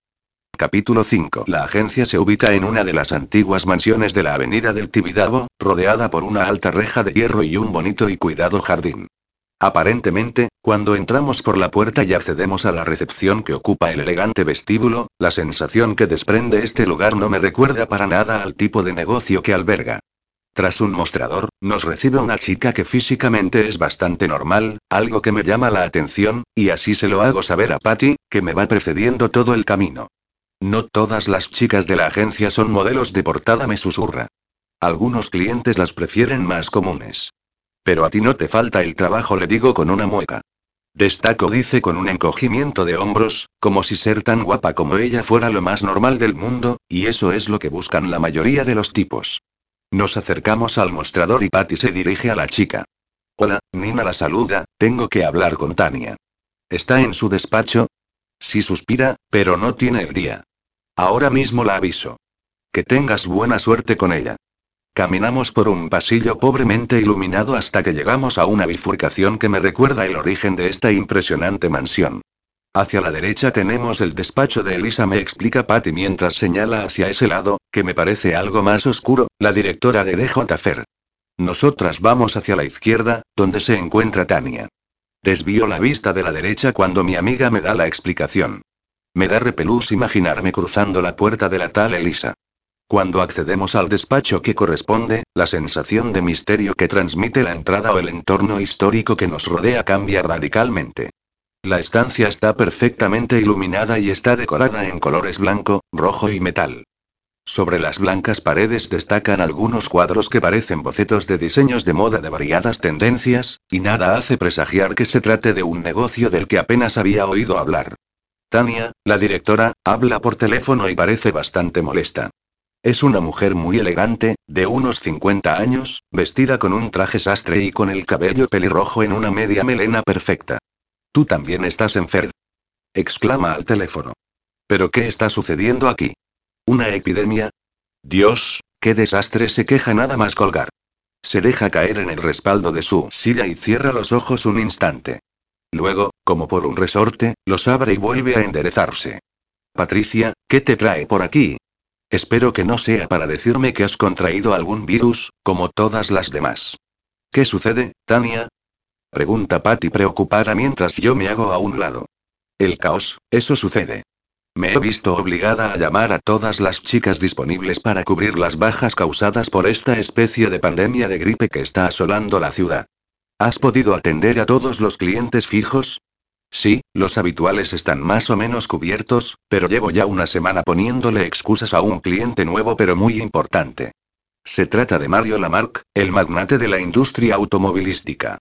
Capítulo 5. La agencia se ubica en una de las antiguas mansiones de la avenida del Tibidabo, rodeada por una alta reja de hierro y un bonito y cuidado jardín. Aparentemente, cuando entramos por la puerta y accedemos a la recepción que ocupa el elegante vestíbulo, la sensación que desprende este lugar no me recuerda para nada al tipo de negocio que alberga. Tras un mostrador, nos recibe una chica que físicamente es bastante normal, algo que me llama la atención, y así se lo hago saber a Patty, que me va precediendo todo el camino. No todas las chicas de la agencia son modelos de portada, me susurra. Algunos clientes las prefieren más comunes. Pero a ti no te falta el trabajo, le digo con una mueca. Destaco, dice con un encogimiento de hombros, como si ser tan guapa como ella fuera lo más normal del mundo, y eso es lo que buscan la mayoría de los tipos. Nos acercamos al mostrador y Patty se dirige a la chica. Hola, Nina la saluda, tengo que hablar con Tania. ¿Está en su despacho? Sí suspira, pero no tiene el día. Ahora mismo la aviso. Que tengas buena suerte con ella. Caminamos por un pasillo pobremente iluminado hasta que llegamos a una bifurcación que me recuerda el origen de esta impresionante mansión. Hacia la derecha tenemos el despacho de Elisa, me explica Patty mientras señala hacia ese lado, que me parece algo más oscuro, la directora de DJ Fer. Nosotras vamos hacia la izquierda, donde se encuentra Tania. Desvío la vista de la derecha cuando mi amiga me da la explicación. Me da repelús imaginarme cruzando la puerta de la tal Elisa. Cuando accedemos al despacho que corresponde, la sensación de misterio que transmite la entrada o el entorno histórico que nos rodea cambia radicalmente. La estancia está perfectamente iluminada y está decorada en colores blanco, rojo y metal. Sobre las blancas paredes destacan algunos cuadros que parecen bocetos de diseños de moda de variadas tendencias, y nada hace presagiar que se trate de un negocio del que apenas había oído hablar. Tania, la directora, habla por teléfono y parece bastante molesta. Es una mujer muy elegante, de unos 50 años, vestida con un traje sastre y con el cabello pelirrojo en una media melena perfecta. Tú también estás enfermo. exclama al teléfono. ¿Pero qué está sucediendo aquí? ¿Una epidemia? Dios, qué desastre se queja nada más colgar. Se deja caer en el respaldo de su silla y cierra los ojos un instante. Luego, como por un resorte, los abre y vuelve a enderezarse. Patricia, ¿qué te trae por aquí? Espero que no sea para decirme que has contraído algún virus, como todas las demás. ¿Qué sucede, Tania? Pregunta Patty preocupada mientras yo me hago a un lado. El caos, eso sucede. Me he visto obligada a llamar a todas las chicas disponibles para cubrir las bajas causadas por esta especie de pandemia de gripe que está asolando la ciudad. ¿Has podido atender a todos los clientes fijos? Sí, los habituales están más o menos cubiertos, pero llevo ya una semana poniéndole excusas a un cliente nuevo pero muy importante. Se trata de Mario Lamarck, el magnate de la industria automovilística.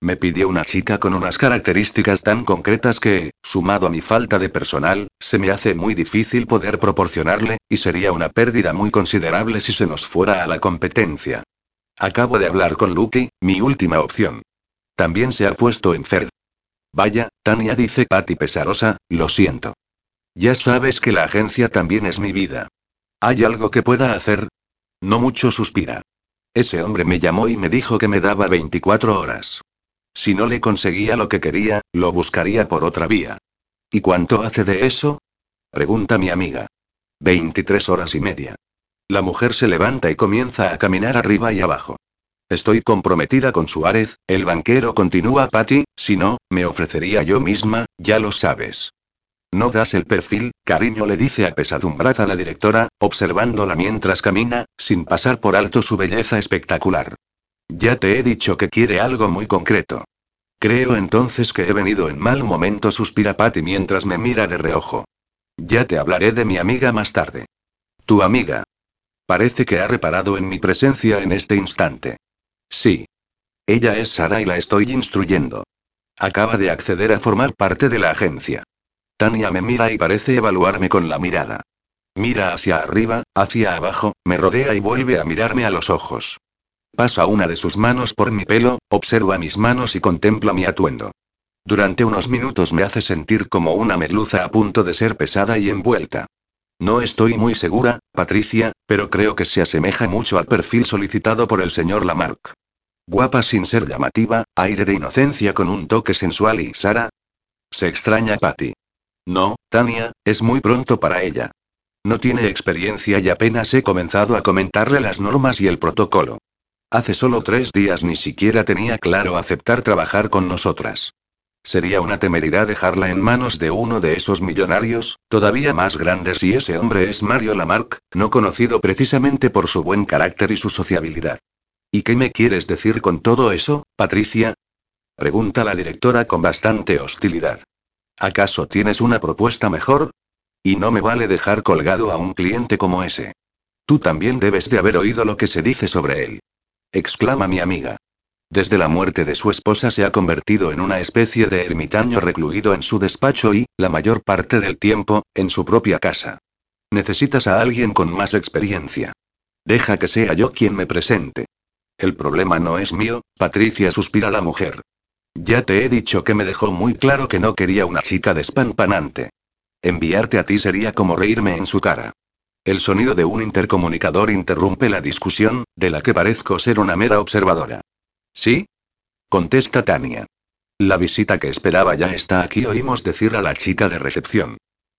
Me pidió una chica con unas características tan concretas que, sumado a mi falta de personal, se me hace muy difícil poder proporcionarle, y sería una pérdida muy considerable si se nos fuera a la competencia. Acabo de hablar con Lucky, mi última opción. También se ha puesto enfermo. Vaya, Tania dice Patty pesarosa, lo siento. Ya sabes que la agencia también es mi vida. ¿Hay algo que pueda hacer? No mucho suspira. Ese hombre me llamó y me dijo que me daba 24 horas. Si no le conseguía lo que quería, lo buscaría por otra vía. ¿Y cuánto hace de eso? Pregunta mi amiga. 23 horas y media. La mujer se levanta y comienza a caminar arriba y abajo. Estoy comprometida con Suárez, el banquero continúa Patty, si no, me ofrecería yo misma, ya lo sabes. No das el perfil, cariño le dice apesadumbrada la directora, observándola mientras camina, sin pasar por alto su belleza espectacular. Ya te he dicho que quiere algo muy concreto. Creo entonces que he venido en mal momento, suspira Patty mientras me mira de reojo. Ya te hablaré de mi amiga más tarde. Tu amiga. Parece que ha reparado en mi presencia en este instante. Sí. Ella es Sara y la estoy instruyendo. Acaba de acceder a formar parte de la agencia. Tania me mira y parece evaluarme con la mirada. Mira hacia arriba, hacia abajo, me rodea y vuelve a mirarme a los ojos. Pasa una de sus manos por mi pelo, observa mis manos y contempla mi atuendo. Durante unos minutos me hace sentir como una merluza a punto de ser pesada y envuelta. No estoy muy segura, Patricia, pero creo que se asemeja mucho al perfil solicitado por el señor Lamarck. Guapa sin ser llamativa, aire de inocencia con un toque sensual y Sara. Se extraña Patty. No, Tania, es muy pronto para ella. No tiene experiencia y apenas he comenzado a comentarle las normas y el protocolo. Hace solo tres días ni siquiera tenía claro aceptar trabajar con nosotras. Sería una temeridad dejarla en manos de uno de esos millonarios, todavía más grandes si ese hombre es Mario Lamarck, no conocido precisamente por su buen carácter y su sociabilidad. ¿Y qué me quieres decir con todo eso, Patricia? Pregunta la directora con bastante hostilidad. ¿Acaso tienes una propuesta mejor? Y no me vale dejar colgado a un cliente como ese. Tú también debes de haber oído lo que se dice sobre él. Exclama mi amiga. Desde la muerte de su esposa se ha convertido en una especie de ermitaño recluido en su despacho y, la mayor parte del tiempo, en su propia casa. Necesitas a alguien con más experiencia. Deja que sea yo quien me presente. El problema no es mío, Patricia suspira la mujer. Ya te he dicho que me dejó muy claro que no quería una chica despampanante. Enviarte a ti sería como reírme en su cara. El sonido de un intercomunicador interrumpe la discusión, de la que parezco ser una mera observadora. ¿Sí? Contesta Tania. La visita que esperaba ya está aquí, oímos decir a la chica de recepción.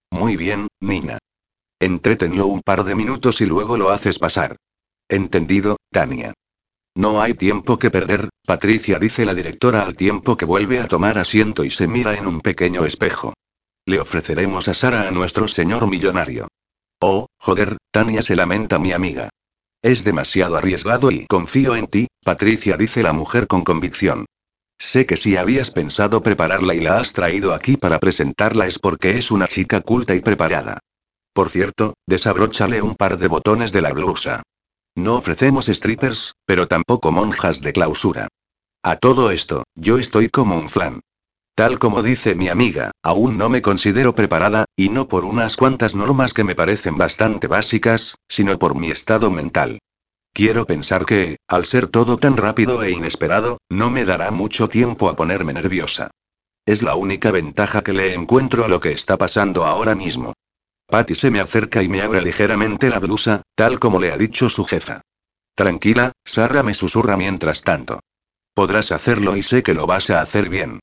Muy bien, Nina. Entrétenlo un par de minutos y luego lo haces pasar. Entendido, Tania. No hay tiempo que perder, Patricia dice la directora al tiempo que vuelve a tomar asiento y se mira en un pequeño espejo. Le ofreceremos a Sara a nuestro señor millonario. Oh, joder, Tania se lamenta mi amiga. Es demasiado arriesgado y confío en ti, Patricia dice la mujer con convicción. Sé que si habías pensado prepararla y la has traído aquí para presentarla es porque es una chica culta y preparada. Por cierto, desabróchale un par de botones de la blusa. No ofrecemos strippers, pero tampoco monjas de clausura. A todo esto, yo estoy como un flan. Tal como dice mi amiga, aún no me considero preparada, y no por unas cuantas normas que me parecen bastante básicas, sino por mi estado mental. Quiero pensar que, al ser todo tan rápido e inesperado, no me dará mucho tiempo a ponerme nerviosa. Es la única ventaja que le encuentro a lo que está pasando ahora mismo. Patty se me acerca y me abre ligeramente la blusa, tal como le ha dicho su jefa. Tranquila, Sara me susurra mientras tanto. Podrás hacerlo y sé que lo vas a hacer bien.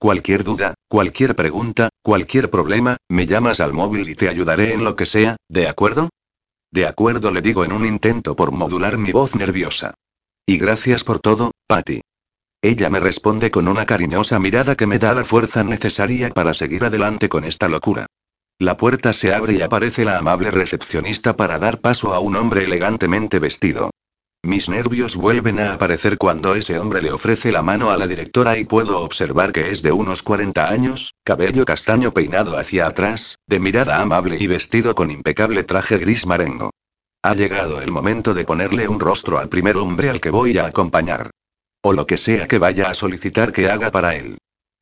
Cualquier duda, cualquier pregunta, cualquier problema, me llamas al móvil y te ayudaré en lo que sea, ¿de acuerdo? De acuerdo, le digo en un intento por modular mi voz nerviosa. Y gracias por todo, Patty. Ella me responde con una cariñosa mirada que me da la fuerza necesaria para seguir adelante con esta locura. La puerta se abre y aparece la amable recepcionista para dar paso a un hombre elegantemente vestido. Mis nervios vuelven a aparecer cuando ese hombre le ofrece la mano a la directora y puedo observar que es de unos 40 años, cabello castaño peinado hacia atrás, de mirada amable y vestido con impecable traje gris marengo. Ha llegado el momento de ponerle un rostro al primer hombre al que voy a acompañar. O lo que sea que vaya a solicitar que haga para él.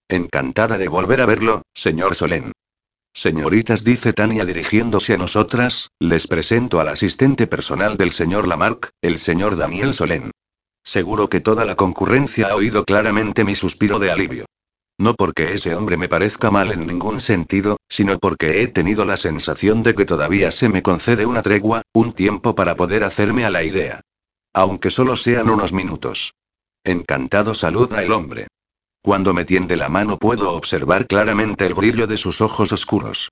Encantada de volver a verlo, señor Solén. Señoritas, dice Tania dirigiéndose a nosotras, les presento al asistente personal del señor Lamarck, el señor Daniel Solén. Seguro que toda la concurrencia ha oído claramente mi suspiro de alivio. No porque ese hombre me parezca mal en ningún sentido, sino porque he tenido la sensación de que todavía se me concede una tregua, un tiempo para poder hacerme a la idea. Aunque solo sean unos minutos. Encantado saluda el hombre. Cuando me tiende la mano puedo observar claramente el brillo de sus ojos oscuros.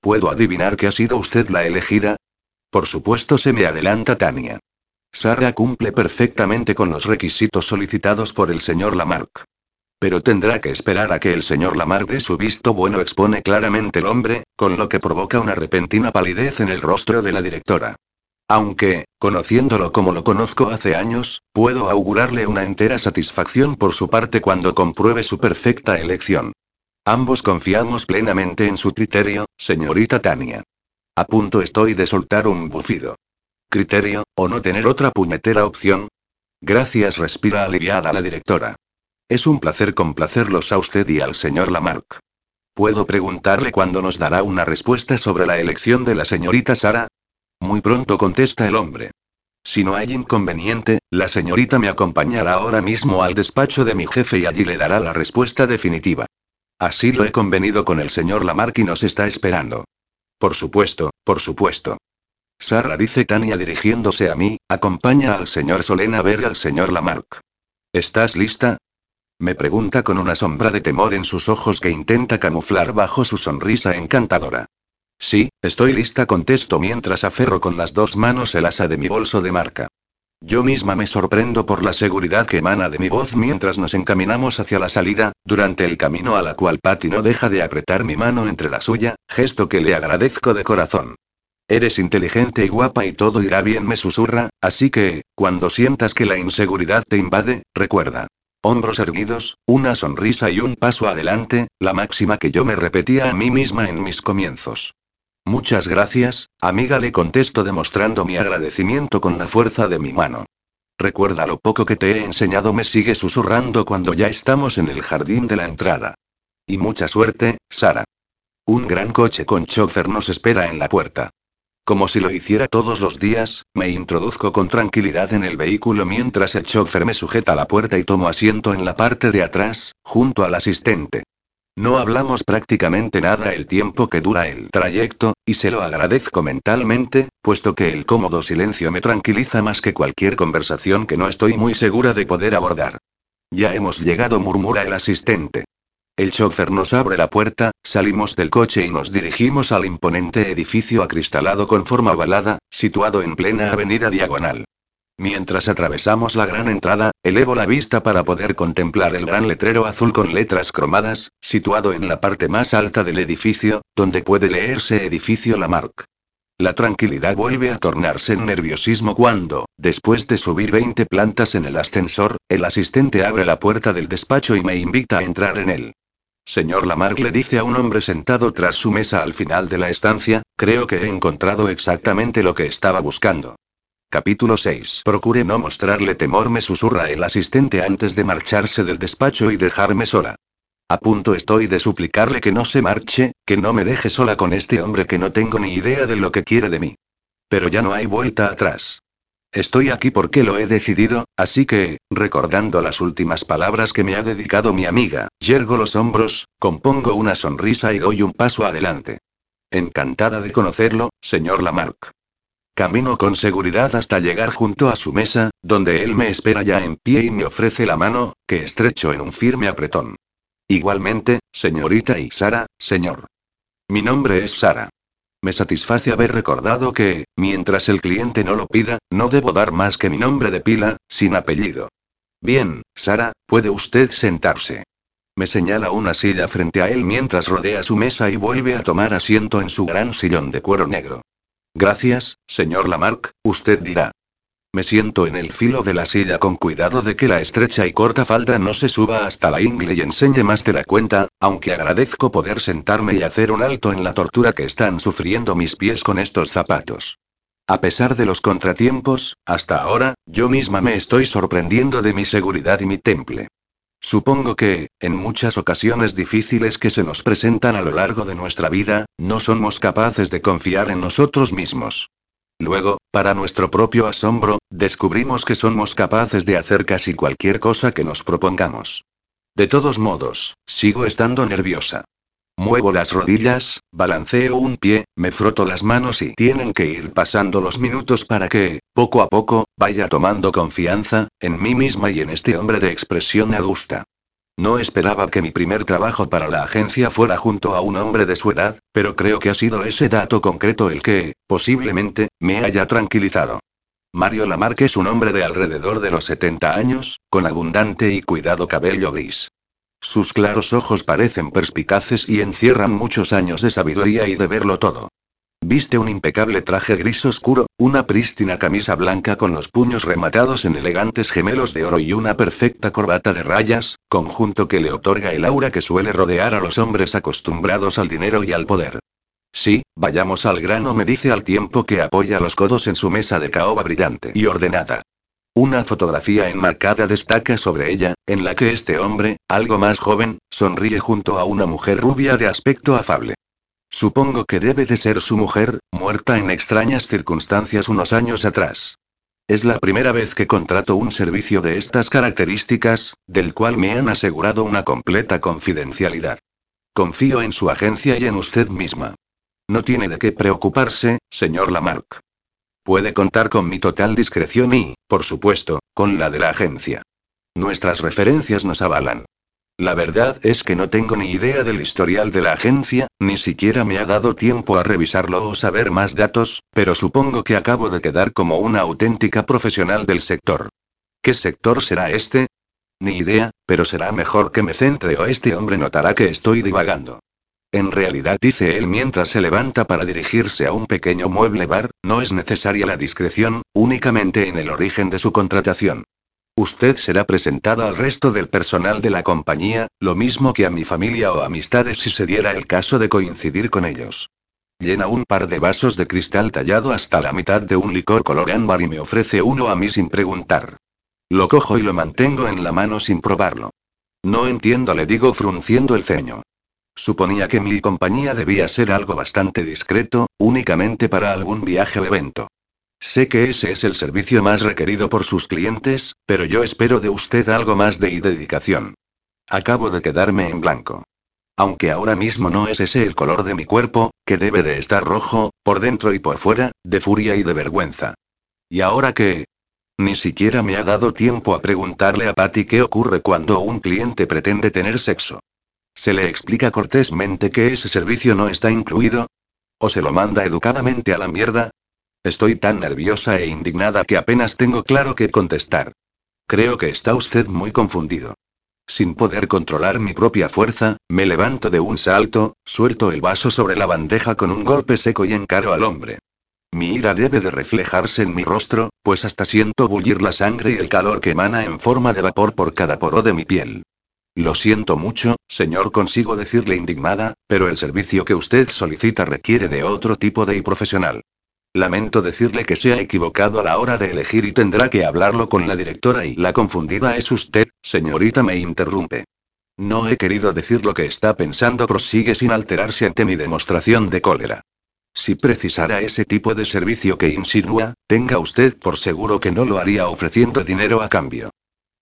¿Puedo adivinar que ha sido usted la elegida? Por supuesto se me adelanta Tania. Sara cumple perfectamente con los requisitos solicitados por el señor Lamarck. Pero tendrá que esperar a que el señor Lamarck dé su visto bueno, expone claramente el hombre, con lo que provoca una repentina palidez en el rostro de la directora. Aunque, conociéndolo como lo conozco hace años, puedo augurarle una entera satisfacción por su parte cuando compruebe su perfecta elección. Ambos confiamos plenamente en su criterio, señorita Tania. A punto estoy de soltar un bufido. ¿Criterio, o no tener otra puñetera opción? Gracias, respira aliviada la directora. Es un placer complacerlos a usted y al señor Lamarck. ¿Puedo preguntarle cuándo nos dará una respuesta sobre la elección de la señorita Sara? Muy pronto contesta el hombre. Si no hay inconveniente, la señorita me acompañará ahora mismo al despacho de mi jefe y allí le dará la respuesta definitiva. Así lo he convenido con el señor Lamarck y nos está esperando. Por supuesto, por supuesto. Sara dice Tania dirigiéndose a mí, acompaña al señor Solén a ver al señor Lamarck. ¿Estás lista? Me pregunta con una sombra de temor en sus ojos que intenta camuflar bajo su sonrisa encantadora. Sí, estoy lista, contesto mientras aferro con las dos manos el asa de mi bolso de marca. Yo misma me sorprendo por la seguridad que emana de mi voz mientras nos encaminamos hacia la salida, durante el camino a la cual Patty no deja de apretar mi mano entre la suya, gesto que le agradezco de corazón. Eres inteligente y guapa y todo irá bien, me susurra, así que, cuando sientas que la inseguridad te invade, recuerda. Hombros erguidos, una sonrisa y un paso adelante, la máxima que yo me repetía a mí misma en mis comienzos. Muchas gracias, amiga, le contesto demostrando mi agradecimiento con la fuerza de mi mano. Recuerda lo poco que te he enseñado, me sigue susurrando cuando ya estamos en el jardín de la entrada. Y mucha suerte, Sara. Un gran coche con chofer nos espera en la puerta. Como si lo hiciera todos los días, me introduzco con tranquilidad en el vehículo mientras el chofer me sujeta la puerta y tomo asiento en la parte de atrás, junto al asistente. No hablamos prácticamente nada el tiempo que dura el trayecto, y se lo agradezco mentalmente, puesto que el cómodo silencio me tranquiliza más que cualquier conversación que no estoy muy segura de poder abordar. Ya hemos llegado, murmura el asistente. El chofer nos abre la puerta, salimos del coche y nos dirigimos al imponente edificio acristalado con forma ovalada, situado en plena avenida diagonal. Mientras atravesamos la gran entrada, elevo la vista para poder contemplar el gran letrero azul con letras cromadas, situado en la parte más alta del edificio, donde puede leerse edificio Lamarck. La tranquilidad vuelve a tornarse en nerviosismo cuando, después de subir 20 plantas en el ascensor, el asistente abre la puerta del despacho y me invita a entrar en él. Señor Lamarck le dice a un hombre sentado tras su mesa al final de la estancia, creo que he encontrado exactamente lo que estaba buscando. Capítulo 6. Procure no mostrarle temor, me susurra el asistente antes de marcharse del despacho y dejarme sola. A punto estoy de suplicarle que no se marche, que no me deje sola con este hombre que no tengo ni idea de lo que quiere de mí. Pero ya no hay vuelta atrás. Estoy aquí porque lo he decidido, así que, recordando las últimas palabras que me ha dedicado mi amiga, yergo los hombros, compongo una sonrisa y doy un paso adelante. Encantada de conocerlo, señor Lamarck. Camino con seguridad hasta llegar junto a su mesa, donde él me espera ya en pie y me ofrece la mano, que estrecho en un firme apretón. Igualmente, señorita y Sara, señor. Mi nombre es Sara. Me satisface haber recordado que, mientras el cliente no lo pida, no debo dar más que mi nombre de pila, sin apellido. Bien, Sara, puede usted sentarse. Me señala una silla frente a él mientras rodea su mesa y vuelve a tomar asiento en su gran sillón de cuero negro. Gracias, señor Lamarck, usted dirá. Me siento en el filo de la silla con cuidado de que la estrecha y corta falda no se suba hasta la ingle y enseñe más de la cuenta, aunque agradezco poder sentarme y hacer un alto en la tortura que están sufriendo mis pies con estos zapatos. A pesar de los contratiempos, hasta ahora, yo misma me estoy sorprendiendo de mi seguridad y mi temple. Supongo que, en muchas ocasiones difíciles que se nos presentan a lo largo de nuestra vida, no somos capaces de confiar en nosotros mismos. Luego, para nuestro propio asombro, descubrimos que somos capaces de hacer casi cualquier cosa que nos propongamos. De todos modos, sigo estando nerviosa. Muevo las rodillas, balanceo un pie, me froto las manos y tienen que ir pasando los minutos para que, poco a poco, vaya tomando confianza, en mí misma y en este hombre de expresión adusta. No esperaba que mi primer trabajo para la agencia fuera junto a un hombre de su edad, pero creo que ha sido ese dato concreto el que, posiblemente, me haya tranquilizado. Mario Lamarque es un hombre de alrededor de los 70 años, con abundante y cuidado cabello gris. Sus claros ojos parecen perspicaces y encierran muchos años de sabiduría y de verlo todo. Viste un impecable traje gris oscuro, una prístina camisa blanca con los puños rematados en elegantes gemelos de oro y una perfecta corbata de rayas, conjunto que le otorga el aura que suele rodear a los hombres acostumbrados al dinero y al poder. Sí, vayamos al grano, me dice al tiempo que apoya los codos en su mesa de caoba brillante y ordenada. Una fotografía enmarcada destaca sobre ella, en la que este hombre, algo más joven, sonríe junto a una mujer rubia de aspecto afable. Supongo que debe de ser su mujer, muerta en extrañas circunstancias unos años atrás. Es la primera vez que contrato un servicio de estas características, del cual me han asegurado una completa confidencialidad. Confío en su agencia y en usted misma. No tiene de qué preocuparse, señor Lamarck. Puede contar con mi total discreción y, por supuesto, con la de la agencia. Nuestras referencias nos avalan. La verdad es que no tengo ni idea del historial de la agencia, ni siquiera me ha dado tiempo a revisarlo o saber más datos, pero supongo que acabo de quedar como una auténtica profesional del sector. ¿Qué sector será este? Ni idea, pero será mejor que me centre o este hombre notará que estoy divagando. En realidad, dice él mientras se levanta para dirigirse a un pequeño mueble bar, no es necesaria la discreción, únicamente en el origen de su contratación. Usted será presentada al resto del personal de la compañía, lo mismo que a mi familia o amistades si se diera el caso de coincidir con ellos. Llena un par de vasos de cristal tallado hasta la mitad de un licor color ámbar y me ofrece uno a mí sin preguntar. Lo cojo y lo mantengo en la mano sin probarlo. No entiendo, le digo frunciendo el ceño. Suponía que mi compañía debía ser algo bastante discreto, únicamente para algún viaje o evento. Sé que ese es el servicio más requerido por sus clientes, pero yo espero de usted algo más de dedicación. Acabo de quedarme en blanco. Aunque ahora mismo no es ese el color de mi cuerpo, que debe de estar rojo, por dentro y por fuera, de furia y de vergüenza. ¿Y ahora qué? Ni siquiera me ha dado tiempo a preguntarle a Patty qué ocurre cuando un cliente pretende tener sexo. ¿Se le explica cortésmente que ese servicio no está incluido? ¿O se lo manda educadamente a la mierda? Estoy tan nerviosa e indignada que apenas tengo claro qué contestar. Creo que está usted muy confundido. Sin poder controlar mi propia fuerza, me levanto de un salto, suelto el vaso sobre la bandeja con un golpe seco y encaro al hombre. Mi ira debe de reflejarse en mi rostro, pues hasta siento bullir la sangre y el calor que emana en forma de vapor por cada poro de mi piel. Lo siento mucho, señor, consigo decirle indignada, pero el servicio que usted solicita requiere de otro tipo de profesional. Lamento decirle que se ha equivocado a la hora de elegir y tendrá que hablarlo con la directora y la confundida es usted, señorita, me interrumpe. No he querido decir lo que está pensando, prosigue sin alterarse ante mi demostración de cólera. Si precisara ese tipo de servicio que insinúa, tenga usted por seguro que no lo haría ofreciendo dinero a cambio.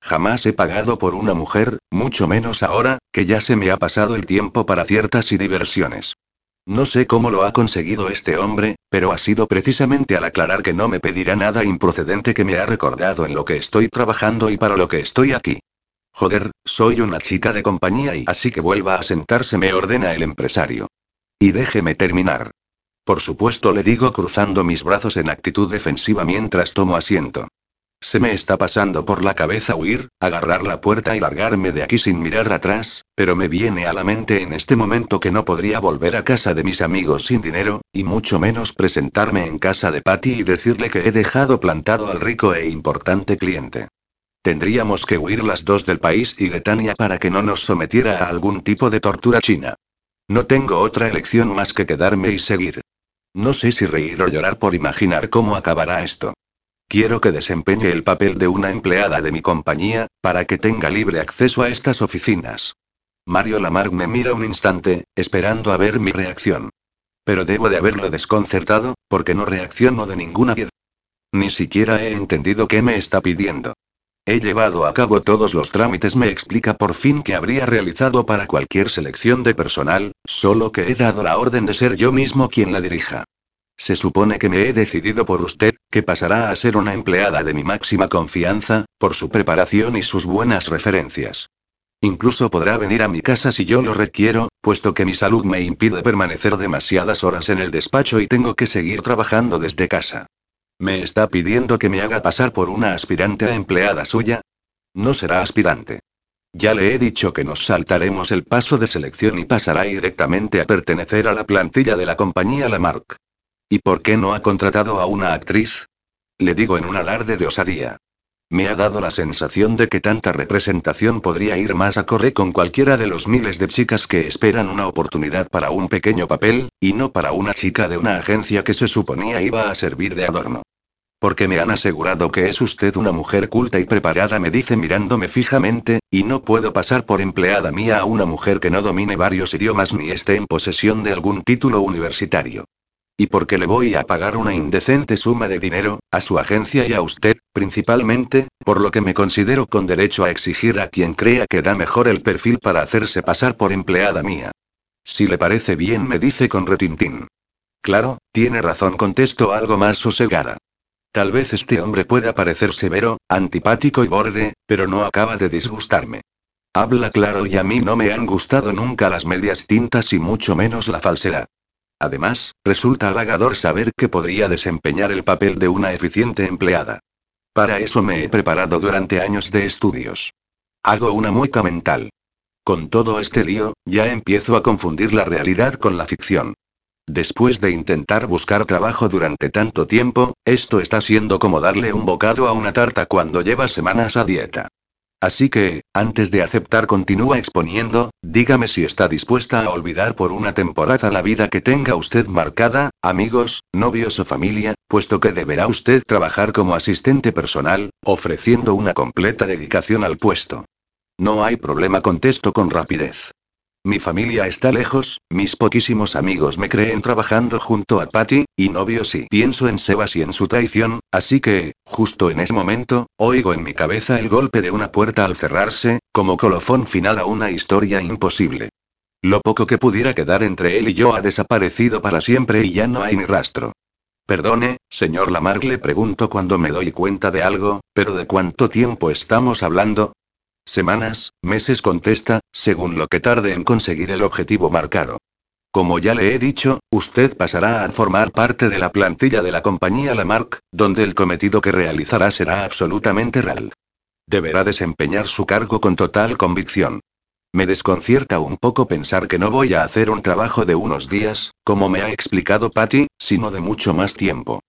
Jamás he pagado por una mujer, mucho menos ahora, que ya se me ha pasado el tiempo para ciertas y diversiones. No sé cómo lo ha conseguido este hombre, pero ha sido precisamente al aclarar que no me pedirá nada improcedente que me ha recordado en lo que estoy trabajando y para lo que estoy aquí. Joder, soy una chica de compañía y así que vuelva a sentarse me ordena el empresario. Y déjeme terminar. Por supuesto, le digo cruzando mis brazos en actitud defensiva mientras tomo asiento. Se me está pasando por la cabeza huir, agarrar la puerta y largarme de aquí sin mirar atrás, pero me viene a la mente en este momento que no podría volver a casa de mis amigos sin dinero, y mucho menos presentarme en casa de Patty y decirle que he dejado plantado al rico e importante cliente. Tendríamos que huir las dos del país y de Tania para que no nos sometiera a algún tipo de tortura china. No tengo otra elección más que quedarme y seguir. No sé si reír o llorar por imaginar cómo acabará esto. Quiero que desempeñe el papel de una empleada de mi compañía, para que tenga libre acceso a estas oficinas. Mario Lamarck me mira un instante, esperando a ver mi reacción. Pero debo de haberlo desconcertado, porque no reacciono de ninguna manera. Ni siquiera he entendido qué me está pidiendo. He llevado a cabo todos los trámites, me explica por fin que habría realizado para cualquier selección de personal, solo que he dado la orden de ser yo mismo quien la dirija. Se supone que me he decidido por usted, que pasará a ser una empleada de mi máxima confianza, por su preparación y sus buenas referencias. Incluso podrá venir a mi casa si yo lo requiero, puesto que mi salud me impide permanecer demasiadas horas en el despacho y tengo que seguir trabajando desde casa. ¿Me está pidiendo que me haga pasar por una aspirante a empleada suya? No será aspirante. Ya le he dicho que nos saltaremos el paso de selección y pasará directamente a pertenecer a la plantilla de la compañía Lamarck. ¿Y por qué no ha contratado a una actriz? Le digo en un alarde de osadía. Me ha dado la sensación de que tanta representación podría ir más acorde con cualquiera de los miles de chicas que esperan una oportunidad para un pequeño papel, y no para una chica de una agencia que se suponía iba a servir de adorno. Porque me han asegurado que es usted una mujer culta y preparada, me dice mirándome fijamente, y no puedo pasar por empleada mía a una mujer que no domine varios idiomas ni esté en posesión de algún título universitario. Y porque le voy a pagar una indecente suma de dinero, a su agencia y a usted, principalmente, por lo que me considero con derecho a exigir a quien crea que da mejor el perfil para hacerse pasar por empleada mía. Si le parece bien, me dice con retintín. Claro, tiene razón, contesto algo más sosegada. Tal vez este hombre pueda parecer severo, antipático y borde, pero no acaba de disgustarme. Habla claro y a mí no me han gustado nunca las medias tintas y mucho menos la falsedad. Además, resulta halagador saber que podría desempeñar el papel de una eficiente empleada. Para eso me he preparado durante años de estudios. Hago una mueca mental. Con todo este lío, ya empiezo a confundir la realidad con la ficción. Después de intentar buscar trabajo durante tanto tiempo, esto está siendo como darle un bocado a una tarta cuando lleva semanas a dieta. Así que, antes de aceptar continúa exponiendo, dígame si está dispuesta a olvidar por una temporada la vida que tenga usted marcada, amigos, novios o familia, puesto que deberá usted trabajar como asistente personal, ofreciendo una completa dedicación al puesto. No hay problema, contesto con rapidez. Mi familia está lejos, mis poquísimos amigos me creen trabajando junto a Patty, y novio sí. Pienso en Sebas y en su traición, así que, justo en ese momento, oigo en mi cabeza el golpe de una puerta al cerrarse, como colofón final a una historia imposible. Lo poco que pudiera quedar entre él y yo ha desaparecido para siempre y ya no hay ni rastro. Perdone, señor Lamarck, le pregunto cuando me doy cuenta de algo, pero ¿de cuánto tiempo estamos hablando? Semanas, meses contesta, según lo que tarde en conseguir el objetivo marcado. Como ya le he dicho, usted pasará a formar parte de la plantilla de la compañía Lamarck, donde el cometido que realizará será absolutamente real. Deberá desempeñar su cargo con total convicción. Me desconcierta un poco pensar que no voy a hacer un trabajo de unos días, como me ha explicado Patty, sino de mucho más tiempo.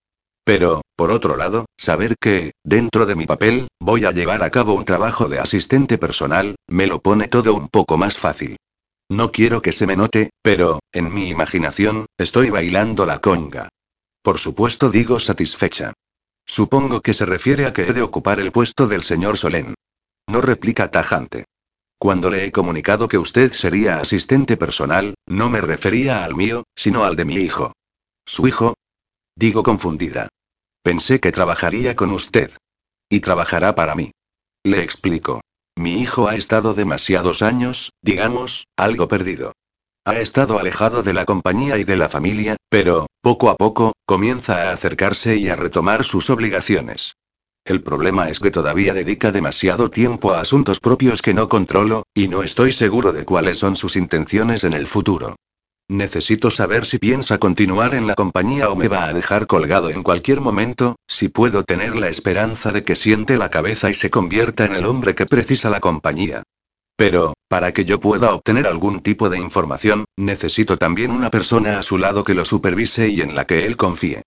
Pero, por otro lado, saber que, dentro de mi papel, voy a llevar a cabo un trabajo de asistente personal, me lo pone todo un poco más fácil. No quiero que se me note, pero, en mi imaginación, estoy bailando la conga. Por supuesto digo satisfecha. Supongo que se refiere a que he de ocupar el puesto del señor Solén. No replica tajante. Cuando le he comunicado que usted sería asistente personal, no me refería al mío, sino al de mi hijo. ¿Su hijo? Digo confundida. Pensé que trabajaría con usted. Y trabajará para mí. Le explico. Mi hijo ha estado demasiados años, digamos, algo perdido. Ha estado alejado de la compañía y de la familia, pero, poco a poco, comienza a acercarse y a retomar sus obligaciones. El problema es que todavía dedica demasiado tiempo a asuntos propios que no controlo, y no estoy seguro de cuáles son sus intenciones en el futuro. Necesito saber si piensa continuar en la compañía o me va a dejar colgado en cualquier momento, si puedo tener la esperanza de que siente la cabeza y se convierta en el hombre que precisa la compañía. Pero, para que yo pueda obtener algún tipo de información, necesito también una persona a su lado que lo supervise y en la que él confíe.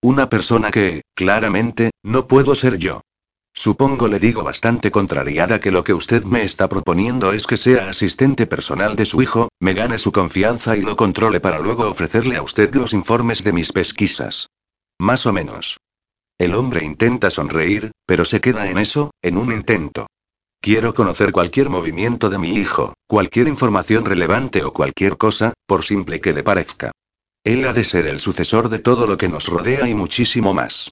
Una persona que, claramente, no puedo ser yo. Supongo le digo bastante contrariada que lo que usted me está proponiendo es que sea asistente personal de su hijo, me gane su confianza y lo controle para luego ofrecerle a usted los informes de mis pesquisas. Más o menos. El hombre intenta sonreír, pero se queda en eso, en un intento. Quiero conocer cualquier movimiento de mi hijo, cualquier información relevante o cualquier cosa, por simple que le parezca. Él ha de ser el sucesor de todo lo que nos rodea y muchísimo más.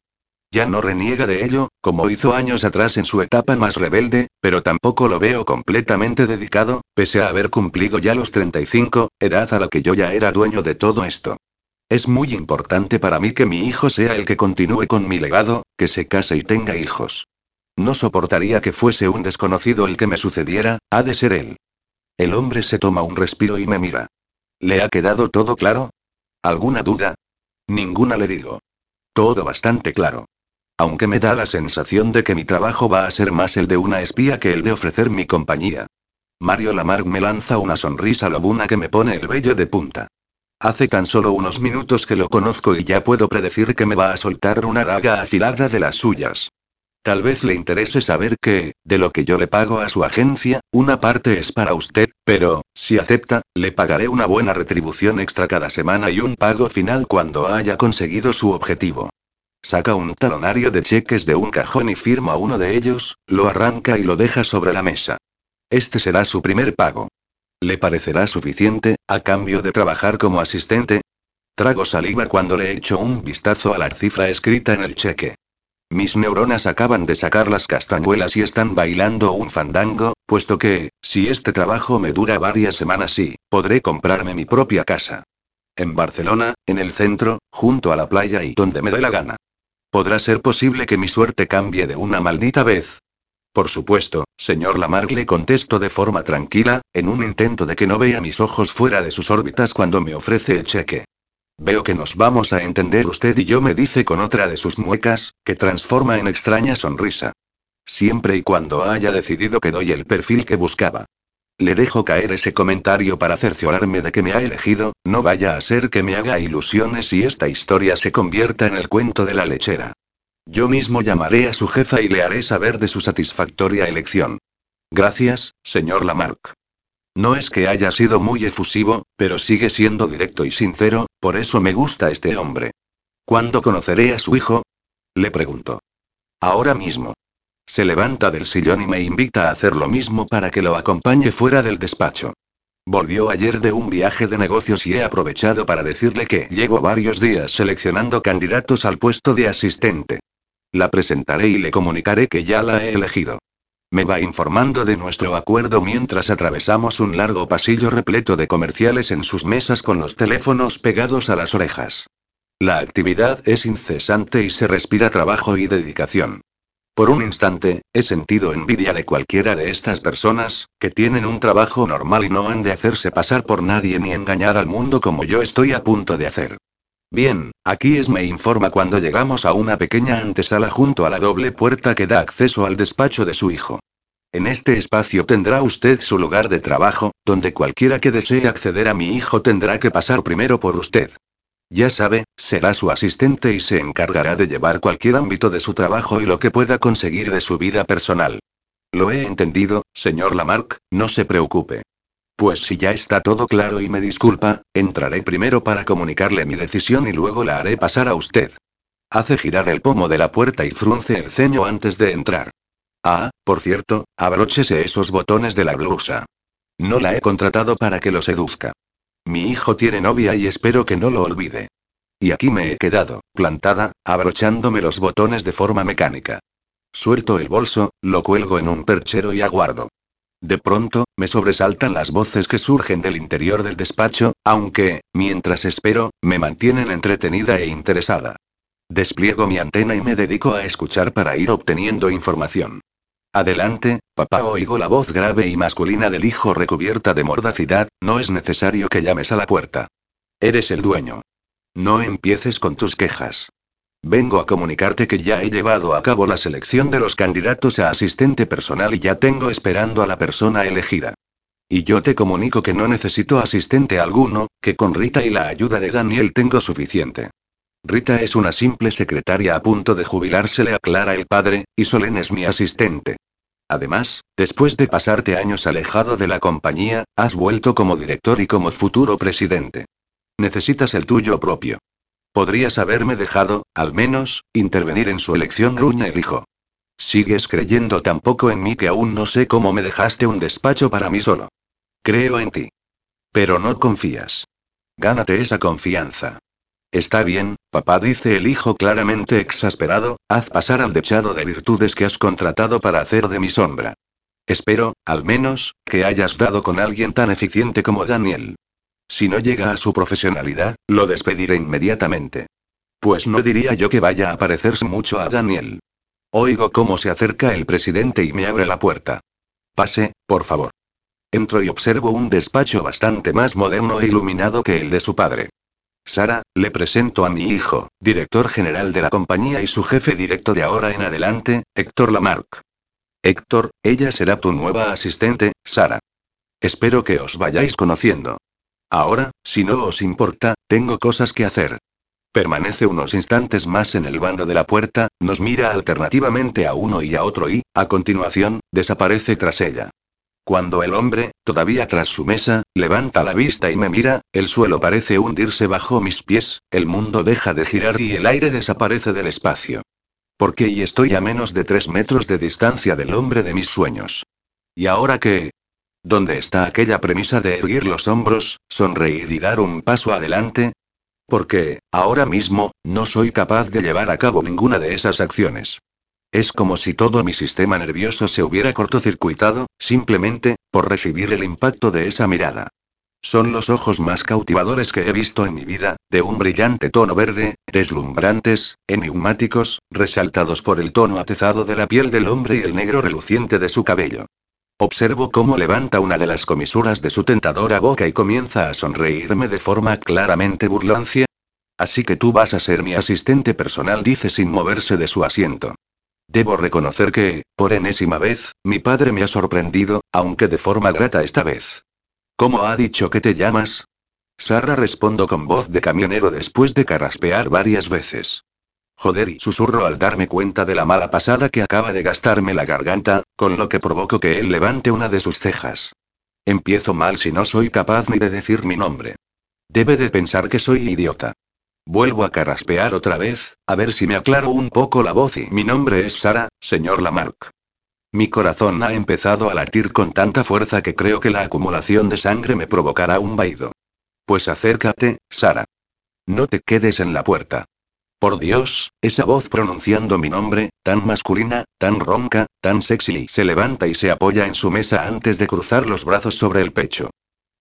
Ya no reniega de ello, como hizo años atrás en su etapa más rebelde, pero tampoco lo veo completamente dedicado, pese a haber cumplido ya los 35, edad a la que yo ya era dueño de todo esto. Es muy importante para mí que mi hijo sea el que continúe con mi legado, que se case y tenga hijos. No soportaría que fuese un desconocido el que me sucediera, ha de ser él. El hombre se toma un respiro y me mira. ¿Le ha quedado todo claro? ¿Alguna duda? Ninguna le digo. Todo bastante claro. Aunque me da la sensación de que mi trabajo va a ser más el de una espía que el de ofrecer mi compañía. Mario Lamarck me lanza una sonrisa lobuna que me pone el vello de punta. Hace tan solo unos minutos que lo conozco y ya puedo predecir que me va a soltar una daga afilada de las suyas. Tal vez le interese saber que, de lo que yo le pago a su agencia, una parte es para usted, pero, si acepta, le pagaré una buena retribución extra cada semana y un pago final cuando haya conseguido su objetivo. Saca un talonario de cheques de un cajón y firma uno de ellos, lo arranca y lo deja sobre la mesa. Este será su primer pago. ¿Le parecerá suficiente, a cambio de trabajar como asistente? Trago saliva cuando le echo un vistazo a la cifra escrita en el cheque. Mis neuronas acaban de sacar las castañuelas y están bailando un fandango, puesto que, si este trabajo me dura varias semanas sí, podré comprarme mi propia casa. En Barcelona, en el centro, junto a la playa y donde me dé la gana. ¿Podrá ser posible que mi suerte cambie de una maldita vez? Por supuesto, señor Lamarck le contesto de forma tranquila, en un intento de que no vea mis ojos fuera de sus órbitas cuando me ofrece el cheque. Veo que nos vamos a entender usted y yo, me dice con otra de sus muecas, que transforma en extraña sonrisa. Siempre y cuando haya decidido que doy el perfil que buscaba. Le dejo caer ese comentario para cerciorarme de que me ha elegido, no vaya a ser que me haga ilusiones y esta historia se convierta en el cuento de la lechera. Yo mismo llamaré a su jefa y le haré saber de su satisfactoria elección. Gracias, señor Lamarck. No es que haya sido muy efusivo, pero sigue siendo directo y sincero, por eso me gusta este hombre. ¿Cuándo conoceré a su hijo? Le pregunto. Ahora mismo. Se levanta del sillón y me invita a hacer lo mismo para que lo acompañe fuera del despacho. Volvió ayer de un viaje de negocios y he aprovechado para decirle que llevo varios días seleccionando candidatos al puesto de asistente. La presentaré y le comunicaré que ya la he elegido. Me va informando de nuestro acuerdo mientras atravesamos un largo pasillo repleto de comerciales en sus mesas con los teléfonos pegados a las orejas. La actividad es incesante y se respira trabajo y dedicación. Por un instante, he sentido envidia de cualquiera de estas personas, que tienen un trabajo normal y no han de hacerse pasar por nadie ni engañar al mundo como yo estoy a punto de hacer. Bien, aquí es me informa cuando llegamos a una pequeña antesala junto a la doble puerta que da acceso al despacho de su hijo. En este espacio tendrá usted su lugar de trabajo, donde cualquiera que desee acceder a mi hijo tendrá que pasar primero por usted. Ya sabe, será su asistente y se encargará de llevar cualquier ámbito de su trabajo y lo que pueda conseguir de su vida personal. Lo he entendido, señor Lamarck, no se preocupe. Pues si ya está todo claro y me disculpa, entraré primero para comunicarle mi decisión y luego la haré pasar a usted. Hace girar el pomo de la puerta y frunce el ceño antes de entrar. Ah, por cierto, abróchese esos botones de la blusa. No la he contratado para que lo seduzca. Mi hijo tiene novia y espero que no lo olvide. Y aquí me he quedado, plantada, abrochándome los botones de forma mecánica. Suelto el bolso, lo cuelgo en un perchero y aguardo. De pronto, me sobresaltan las voces que surgen del interior del despacho, aunque, mientras espero, me mantienen entretenida e interesada. Despliego mi antena y me dedico a escuchar para ir obteniendo información. Adelante, papá, oigo la voz grave y masculina del hijo recubierta de mordacidad, no es necesario que llames a la puerta. Eres el dueño. No empieces con tus quejas. Vengo a comunicarte que ya he llevado a cabo la selección de los candidatos a asistente personal y ya tengo esperando a la persona elegida. Y yo te comunico que no necesito asistente alguno, que con Rita y la ayuda de Daniel tengo suficiente. Rita es una simple secretaria a punto de jubilarse, le aclara el padre, y Solen es mi asistente. Además, después de pasarte años alejado de la compañía, has vuelto como director y como futuro presidente. Necesitas el tuyo propio. Podrías haberme dejado, al menos, intervenir en su elección, gruña el hijo. Sigues creyendo tan poco en mí que aún no sé cómo me dejaste un despacho para mí solo. Creo en ti. Pero no confías. Gánate esa confianza. Está bien, papá, dice el hijo claramente exasperado, haz pasar al dechado de virtudes que has contratado para hacer de mi sombra. Espero, al menos, que hayas dado con alguien tan eficiente como Daniel. Si no llega a su profesionalidad, lo despediré inmediatamente. Pues no diría yo que vaya a parecerse mucho a Daniel. Oigo cómo se acerca el presidente y me abre la puerta. Pase, por favor. Entro y observo un despacho bastante más moderno e iluminado que el de su padre. Sara, le presento a mi hijo, director general de la compañía y su jefe directo de ahora en adelante, Héctor Lamarck. Héctor, ella será tu nueva asistente, Sara. Espero que os vayáis conociendo. Ahora, si no os importa, tengo cosas que hacer. Permanece unos instantes más en el bando de la puerta, nos mira alternativamente a uno y a otro y, a continuación, desaparece tras ella. Cuando el hombre, todavía tras su mesa, levanta la vista y me mira, el suelo parece hundirse bajo mis pies, el mundo deja de girar y el aire desaparece del espacio. Porque y estoy a menos de tres metros de distancia del hombre de mis sueños. ¿Y ahora qué? ¿Dónde está aquella premisa de erguir los hombros, sonreír y dar un paso adelante? Porque, ahora mismo, no soy capaz de llevar a cabo ninguna de esas acciones. Es como si todo mi sistema nervioso se hubiera cortocircuitado, simplemente, por recibir el impacto de esa mirada. Son los ojos más cautivadores que he visto en mi vida, de un brillante tono verde, deslumbrantes, enigmáticos, resaltados por el tono atezado de la piel del hombre y el negro reluciente de su cabello. Observo cómo levanta una de las comisuras de su tentadora boca y comienza a sonreírme de forma claramente burlancia. Así que tú vas a ser mi asistente personal, dice sin moverse de su asiento. Debo reconocer que, por enésima vez, mi padre me ha sorprendido, aunque de forma grata esta vez. ¿Cómo ha dicho que te llamas? Sara respondo con voz de camionero después de carraspear varias veces. Joder, y susurro al darme cuenta de la mala pasada que acaba de gastarme la garganta, con lo que provoco que él levante una de sus cejas. Empiezo mal si no soy capaz ni de decir mi nombre. Debe de pensar que soy idiota. Vuelvo a carraspear otra vez, a ver si me aclaro un poco la voz y mi nombre es Sara, señor Lamarck. Mi corazón ha empezado a latir con tanta fuerza que creo que la acumulación de sangre me provocará un vaído. Pues acércate, Sara. No te quedes en la puerta. Por Dios, esa voz pronunciando mi nombre, tan masculina, tan ronca, tan sexy, se levanta y se apoya en su mesa antes de cruzar los brazos sobre el pecho.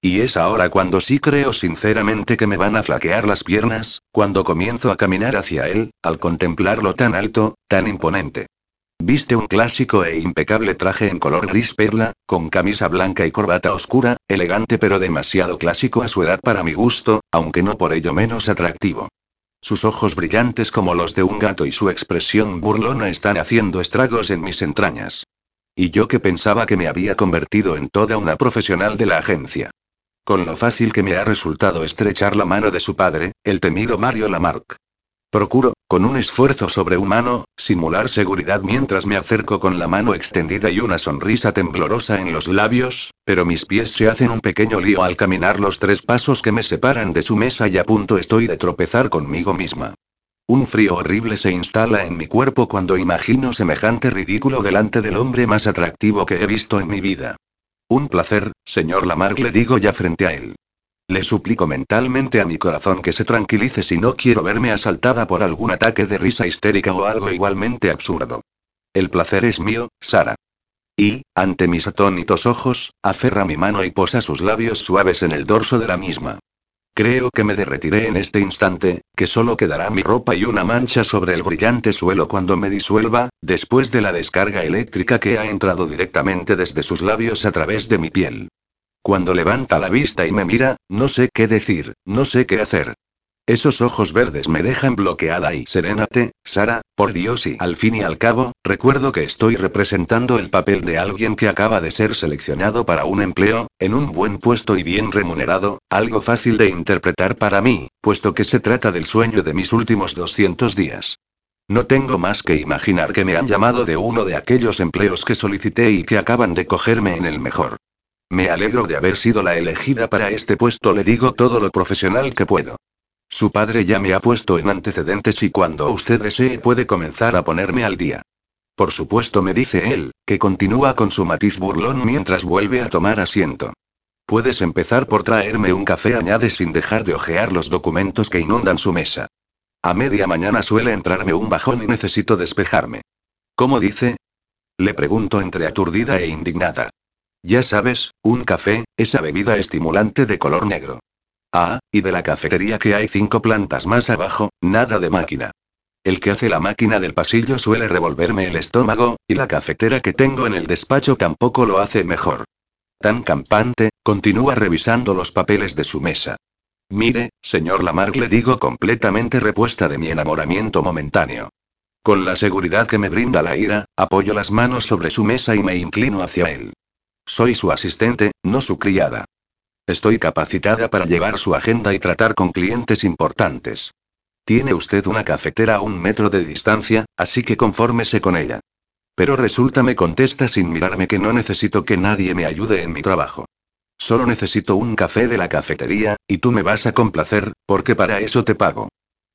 Y es ahora cuando sí creo sinceramente que me van a flaquear las piernas, cuando comienzo a caminar hacia él, al contemplarlo tan alto, tan imponente. Viste un clásico e impecable traje en color gris perla, con camisa blanca y corbata oscura, elegante pero demasiado clásico a su edad para mi gusto, aunque no por ello menos atractivo. Sus ojos brillantes como los de un gato y su expresión burlona están haciendo estragos en mis entrañas. Y yo que pensaba que me había convertido en toda una profesional de la agencia. Con lo fácil que me ha resultado estrechar la mano de su padre, el temido Mario Lamarck. Procuro, con un esfuerzo sobrehumano, simular seguridad mientras me acerco con la mano extendida y una sonrisa temblorosa en los labios, pero mis pies se hacen un pequeño lío al caminar los tres pasos que me separan de su mesa y a punto estoy de tropezar conmigo misma. Un frío horrible se instala en mi cuerpo cuando imagino semejante ridículo delante del hombre más atractivo que he visto en mi vida. Un placer, señor Lamarck, le digo ya frente a él. Le suplico mentalmente a mi corazón que se tranquilice si no quiero verme asaltada por algún ataque de risa histérica o algo igualmente absurdo. El placer es mío, Sara. Y, ante mis atónitos ojos, aferra mi mano y posa sus labios suaves en el dorso de la misma. Creo que me derretiré en este instante, que solo quedará mi ropa y una mancha sobre el brillante suelo cuando me disuelva, después de la descarga eléctrica que ha entrado directamente desde sus labios a través de mi piel. Cuando levanta la vista y me mira, no sé qué decir, no sé qué hacer. Esos ojos verdes me dejan bloqueada y serénate, Sara, por Dios y al fin y al cabo, recuerdo que estoy representando el papel de alguien que acaba de ser seleccionado para un empleo, en un buen puesto y bien remunerado, algo fácil de interpretar para mí, puesto que se trata del sueño de mis últimos 200 días. No tengo más que imaginar que me han llamado de uno de aquellos empleos que solicité y que acaban de cogerme en el mejor. Me alegro de haber sido la elegida para este puesto, le digo todo lo profesional que puedo. Su padre ya me ha puesto en antecedentes y cuando usted desee puede comenzar a ponerme al día. Por supuesto, me dice él, que continúa con su matiz burlón mientras vuelve a tomar asiento. Puedes empezar por traerme un café, añade sin dejar de hojear los documentos que inundan su mesa. A media mañana suele entrarme un bajón y necesito despejarme. ¿Cómo dice? Le pregunto entre aturdida e indignada. Ya sabes, un café, esa bebida estimulante de color negro. Ah, y de la cafetería que hay cinco plantas más abajo, nada de máquina. El que hace la máquina del pasillo suele revolverme el estómago, y la cafetera que tengo en el despacho tampoco lo hace mejor. Tan campante, continúa revisando los papeles de su mesa. Mire, señor Lamarck, le digo completamente repuesta de mi enamoramiento momentáneo. Con la seguridad que me brinda la ira, apoyo las manos sobre su mesa y me inclino hacia él. Soy su asistente, no su criada. Estoy capacitada para llevar su agenda y tratar con clientes importantes. Tiene usted una cafetera a un metro de distancia, así que confórmese con ella. Pero resulta me contesta sin mirarme que no necesito que nadie me ayude en mi trabajo. Solo necesito un café de la cafetería, y tú me vas a complacer, porque para eso te pago.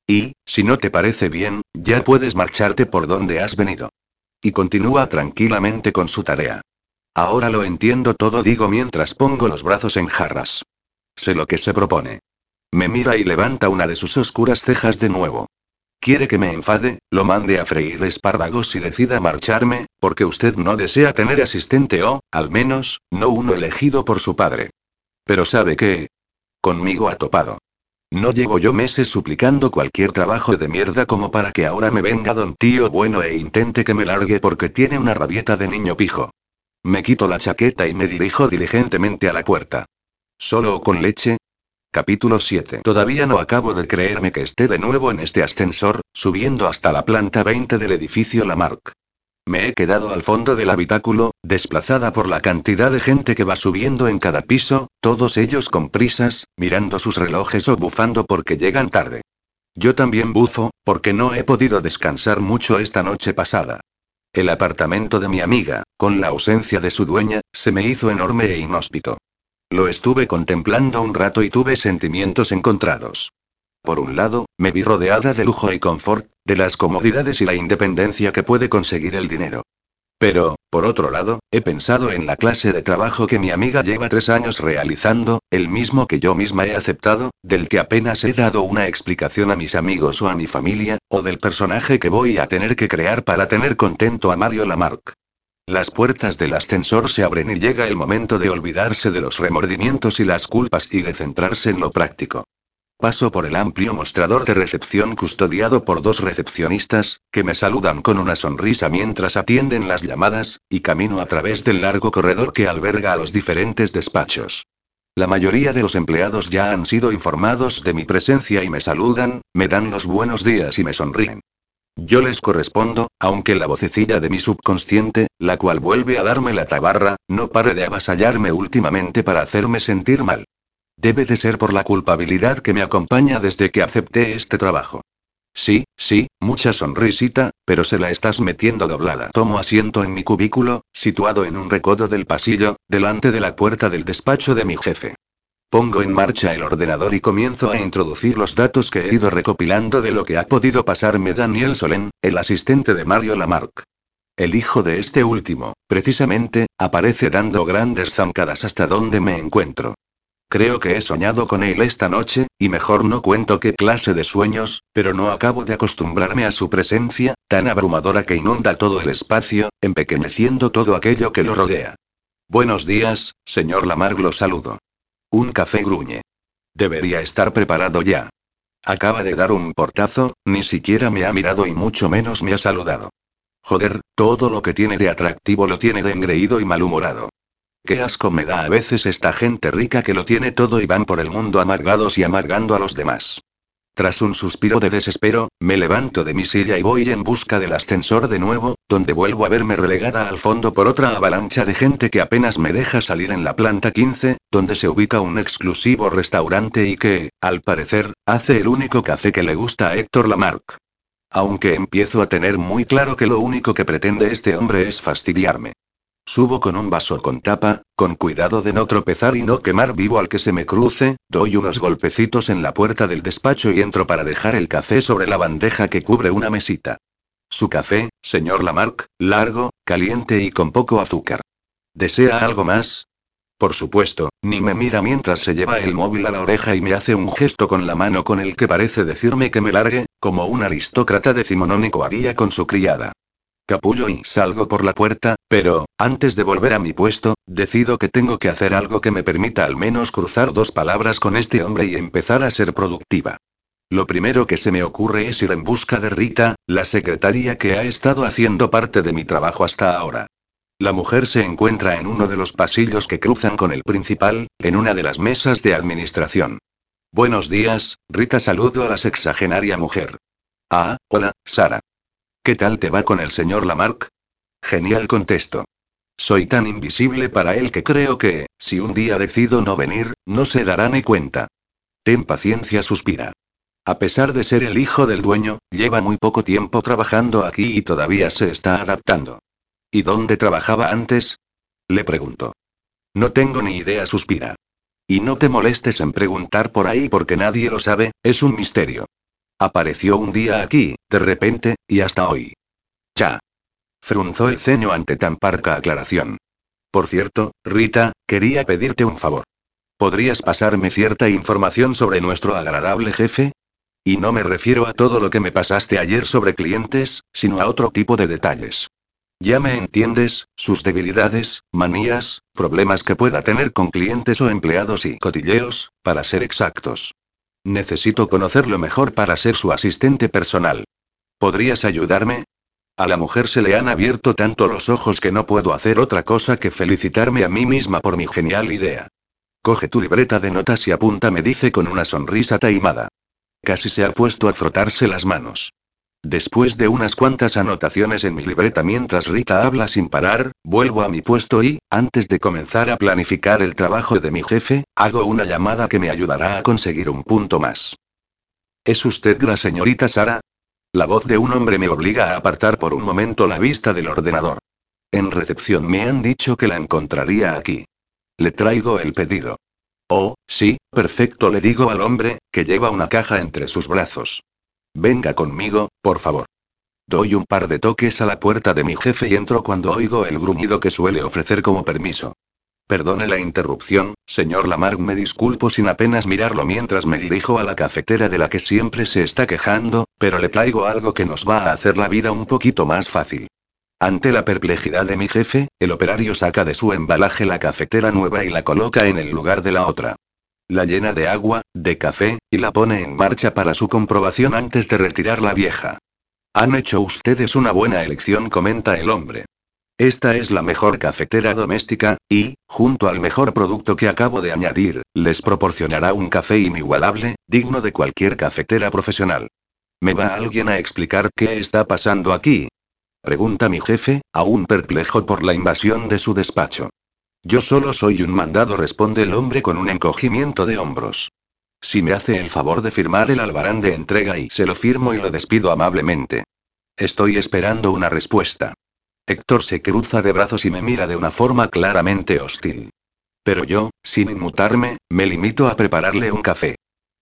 Y, si no te parece bien, ya puedes marcharte por donde has venido. Y continúa tranquilamente con su tarea. Ahora lo entiendo todo, digo mientras pongo los brazos en jarras. Sé lo que se propone. Me mira y levanta una de sus oscuras cejas de nuevo. Quiere que me enfade, lo mande a freír espárragos y decida marcharme, porque usted no desea tener asistente o, al menos, no uno elegido por su padre. Pero sabe que... Conmigo ha topado. No llevo yo meses suplicando cualquier trabajo de mierda como para que ahora me venga don tío bueno e intente que me largue porque tiene una rabieta de niño pijo. Me quito la chaqueta y me dirijo diligentemente a la puerta. ¿Solo con leche? Capítulo 7. Todavía no acabo de creerme que esté de nuevo en este ascensor, subiendo hasta la planta 20 del edificio Lamarck. Me he quedado al fondo del habitáculo, desplazada por la cantidad de gente que va subiendo en cada piso, todos ellos con prisas, mirando sus relojes o bufando porque llegan tarde. Yo también bufo, porque no he podido descansar mucho esta noche pasada. El apartamento de mi amiga, con la ausencia de su dueña, se me hizo enorme e inhóspito. Lo estuve contemplando un rato y tuve sentimientos encontrados. Por un lado, me vi rodeada de lujo y confort, de las comodidades y la independencia que puede conseguir el dinero. Pero, por otro lado, he pensado en la clase de trabajo que mi amiga lleva tres años realizando, el mismo que yo misma he aceptado, del que apenas he dado una explicación a mis amigos o a mi familia, o del personaje que voy a tener que crear para tener contento a Mario Lamarck. Las puertas del ascensor se abren y llega el momento de olvidarse de los remordimientos y las culpas y de centrarse en lo práctico. Paso por el amplio mostrador de recepción custodiado por dos recepcionistas, que me saludan con una sonrisa mientras atienden las llamadas, y camino a través del largo corredor que alberga a los diferentes despachos. La mayoría de los empleados ya han sido informados de mi presencia y me saludan, me dan los buenos días y me sonríen. Yo les correspondo, aunque la vocecilla de mi subconsciente, la cual vuelve a darme la tabarra, no pare de avasallarme últimamente para hacerme sentir mal. Debe de ser por la culpabilidad que me acompaña desde que acepté este trabajo. Sí, sí, mucha sonrisita, pero se la estás metiendo doblada. Tomo asiento en mi cubículo, situado en un recodo del pasillo, delante de la puerta del despacho de mi jefe. Pongo en marcha el ordenador y comienzo a introducir los datos que he ido recopilando de lo que ha podido pasarme Daniel Solén, el asistente de Mario Lamarck. El hijo de este último, precisamente, aparece dando grandes zancadas hasta donde me encuentro. Creo que he soñado con él esta noche, y mejor no cuento qué clase de sueños, pero no acabo de acostumbrarme a su presencia, tan abrumadora que inunda todo el espacio, empequeñeciendo todo aquello que lo rodea. Buenos días, señor Lamarck, lo saludo. Un café gruñe. Debería estar preparado ya. Acaba de dar un portazo, ni siquiera me ha mirado y mucho menos me ha saludado. Joder, todo lo que tiene de atractivo lo tiene de engreído y malhumorado. Qué asco me da a veces esta gente rica que lo tiene todo y van por el mundo amargados y amargando a los demás. Tras un suspiro de desespero, me levanto de mi silla y voy en busca del ascensor de nuevo, donde vuelvo a verme relegada al fondo por otra avalancha de gente que apenas me deja salir en la planta 15, donde se ubica un exclusivo restaurante y que, al parecer, hace el único café que le gusta a Héctor Lamarck. Aunque empiezo a tener muy claro que lo único que pretende este hombre es fastidiarme. Subo con un vaso con tapa, con cuidado de no tropezar y no quemar vivo al que se me cruce, doy unos golpecitos en la puerta del despacho y entro para dejar el café sobre la bandeja que cubre una mesita. Su café, señor Lamarck, largo, caliente y con poco azúcar. ¿Desea algo más? Por supuesto, ni me mira mientras se lleva el móvil a la oreja y me hace un gesto con la mano con el que parece decirme que me largue, como un aristócrata decimonónico haría con su criada. Capullo y salgo por la puerta, pero, antes de volver a mi puesto, decido que tengo que hacer algo que me permita al menos cruzar dos palabras con este hombre y empezar a ser productiva. Lo primero que se me ocurre es ir en busca de Rita, la secretaria que ha estado haciendo parte de mi trabajo hasta ahora. La mujer se encuentra en uno de los pasillos que cruzan con el principal, en una de las mesas de administración. Buenos días, Rita saludo a la sexagenaria mujer. Ah, hola, Sara. ¿Qué tal te va con el señor Lamarck? Genial contesto. Soy tan invisible para él que creo que, si un día decido no venir, no se dará ni cuenta. Ten paciencia, suspira. A pesar de ser el hijo del dueño, lleva muy poco tiempo trabajando aquí y todavía se está adaptando. ¿Y dónde trabajaba antes? Le pregunto. No tengo ni idea, suspira. Y no te molestes en preguntar por ahí porque nadie lo sabe, es un misterio. Apareció un día aquí, de repente, y hasta hoy. Ya. Frunzó el ceño ante tan parca aclaración. Por cierto, Rita, quería pedirte un favor. ¿Podrías pasarme cierta información sobre nuestro agradable jefe? Y no me refiero a todo lo que me pasaste ayer sobre clientes, sino a otro tipo de detalles. Ya me entiendes, sus debilidades, manías, problemas que pueda tener con clientes o empleados y cotilleos, para ser exactos. Necesito conocerlo mejor para ser su asistente personal. ¿Podrías ayudarme? A la mujer se le han abierto tanto los ojos que no puedo hacer otra cosa que felicitarme a mí misma por mi genial idea. Coge tu libreta de notas y apunta, me dice con una sonrisa taimada. Casi se ha puesto a frotarse las manos. Después de unas cuantas anotaciones en mi libreta mientras Rita habla sin parar, vuelvo a mi puesto y, antes de comenzar a planificar el trabajo de mi jefe, hago una llamada que me ayudará a conseguir un punto más. ¿Es usted la señorita Sara? La voz de un hombre me obliga a apartar por un momento la vista del ordenador. En recepción me han dicho que la encontraría aquí. Le traigo el pedido. Oh, sí, perfecto, le digo al hombre, que lleva una caja entre sus brazos. Venga conmigo, por favor. Doy un par de toques a la puerta de mi jefe y entro cuando oigo el gruñido que suele ofrecer como permiso. Perdone la interrupción, señor Lamarck, me disculpo sin apenas mirarlo mientras me dirijo a la cafetera de la que siempre se está quejando, pero le traigo algo que nos va a hacer la vida un poquito más fácil. Ante la perplejidad de mi jefe, el operario saca de su embalaje la cafetera nueva y la coloca en el lugar de la otra. La llena de agua, de café, y la pone en marcha para su comprobación antes de retirar la vieja. Han hecho ustedes una buena elección, comenta el hombre. Esta es la mejor cafetera doméstica, y, junto al mejor producto que acabo de añadir, les proporcionará un café inigualable, digno de cualquier cafetera profesional. ¿Me va alguien a explicar qué está pasando aquí? Pregunta mi jefe, aún perplejo por la invasión de su despacho. Yo solo soy un mandado, responde el hombre con un encogimiento de hombros. Si me hace el favor de firmar el albarán de entrega y se lo firmo y lo despido amablemente. Estoy esperando una respuesta. Héctor se cruza de brazos y me mira de una forma claramente hostil. Pero yo, sin inmutarme, me limito a prepararle un café.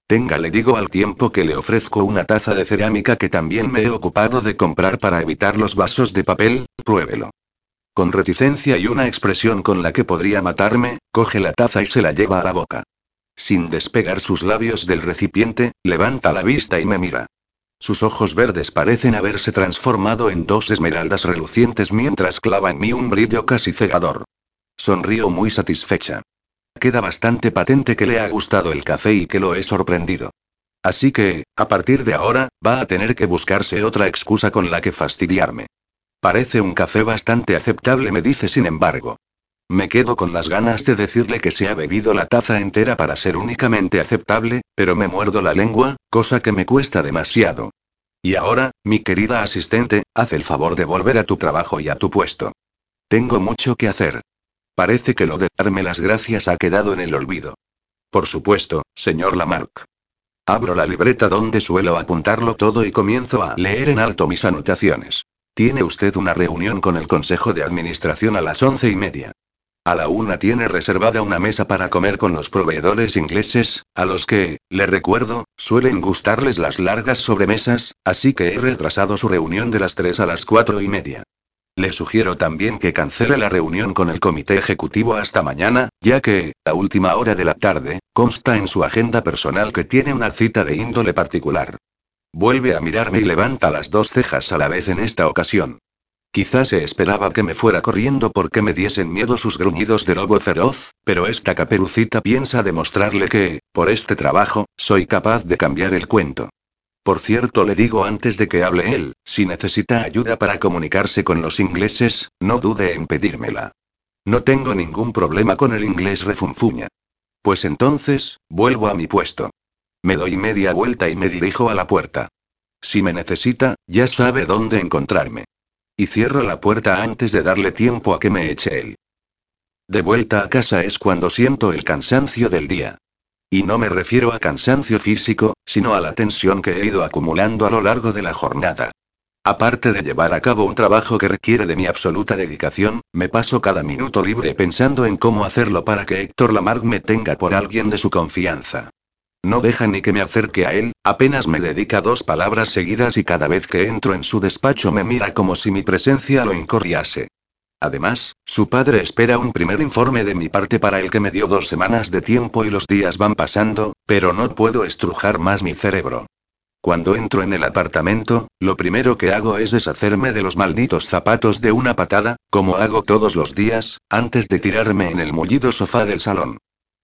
Tenga, le digo al tiempo que le ofrezco una taza de cerámica que también me he ocupado de comprar para evitar los vasos de papel, pruébelo. Con reticencia y una expresión con la que podría matarme, coge la taza y se la lleva a la boca. Sin despegar sus labios del recipiente, levanta la vista y me mira. Sus ojos verdes parecen haberse transformado en dos esmeraldas relucientes mientras clava en mí un brillo casi cegador. Sonrío muy satisfecha. Queda bastante patente que le ha gustado el café y que lo he sorprendido. Así que, a partir de ahora, va a tener que buscarse otra excusa con la que fastidiarme. Parece un café bastante aceptable, me dice sin embargo. Me quedo con las ganas de decirle que se ha bebido la taza entera para ser únicamente aceptable, pero me muerdo la lengua, cosa que me cuesta demasiado. Y ahora, mi querida asistente, haz el favor de volver a tu trabajo y a tu puesto. Tengo mucho que hacer. Parece que lo de darme las gracias ha quedado en el olvido. Por supuesto, señor Lamarck. Abro la libreta donde suelo apuntarlo todo y comienzo a leer en alto mis anotaciones. Tiene usted una reunión con el Consejo de Administración a las once y media. A la una tiene reservada una mesa para comer con los proveedores ingleses, a los que, le recuerdo, suelen gustarles las largas sobremesas, así que he retrasado su reunión de las tres a las cuatro y media. Le sugiero también que cancele la reunión con el comité ejecutivo hasta mañana, ya que, a última hora de la tarde, consta en su agenda personal que tiene una cita de índole particular. Vuelve a mirarme y levanta las dos cejas a la vez en esta ocasión. Quizás se esperaba que me fuera corriendo porque me diesen miedo sus gruñidos de lobo feroz, pero esta caperucita piensa demostrarle que, por este trabajo, soy capaz de cambiar el cuento. Por cierto, le digo antes de que hable él, si necesita ayuda para comunicarse con los ingleses, no dude en pedírmela. No tengo ningún problema con el inglés refunfuña. Pues entonces, vuelvo a mi puesto. Me doy media vuelta y me dirijo a la puerta. Si me necesita, ya sabe dónde encontrarme. Y cierro la puerta antes de darle tiempo a que me eche él. De vuelta a casa es cuando siento el cansancio del día. Y no me refiero a cansancio físico, sino a la tensión que he ido acumulando a lo largo de la jornada. Aparte de llevar a cabo un trabajo que requiere de mi absoluta dedicación, me paso cada minuto libre pensando en cómo hacerlo para que Héctor Lamarck me tenga por alguien de su confianza. No deja ni que me acerque a él, apenas me dedica dos palabras seguidas y cada vez que entro en su despacho me mira como si mi presencia lo incorriase. Además, su padre espera un primer informe de mi parte para el que me dio dos semanas de tiempo y los días van pasando, pero no puedo estrujar más mi cerebro. Cuando entro en el apartamento, lo primero que hago es deshacerme de los malditos zapatos de una patada, como hago todos los días, antes de tirarme en el mullido sofá del salón.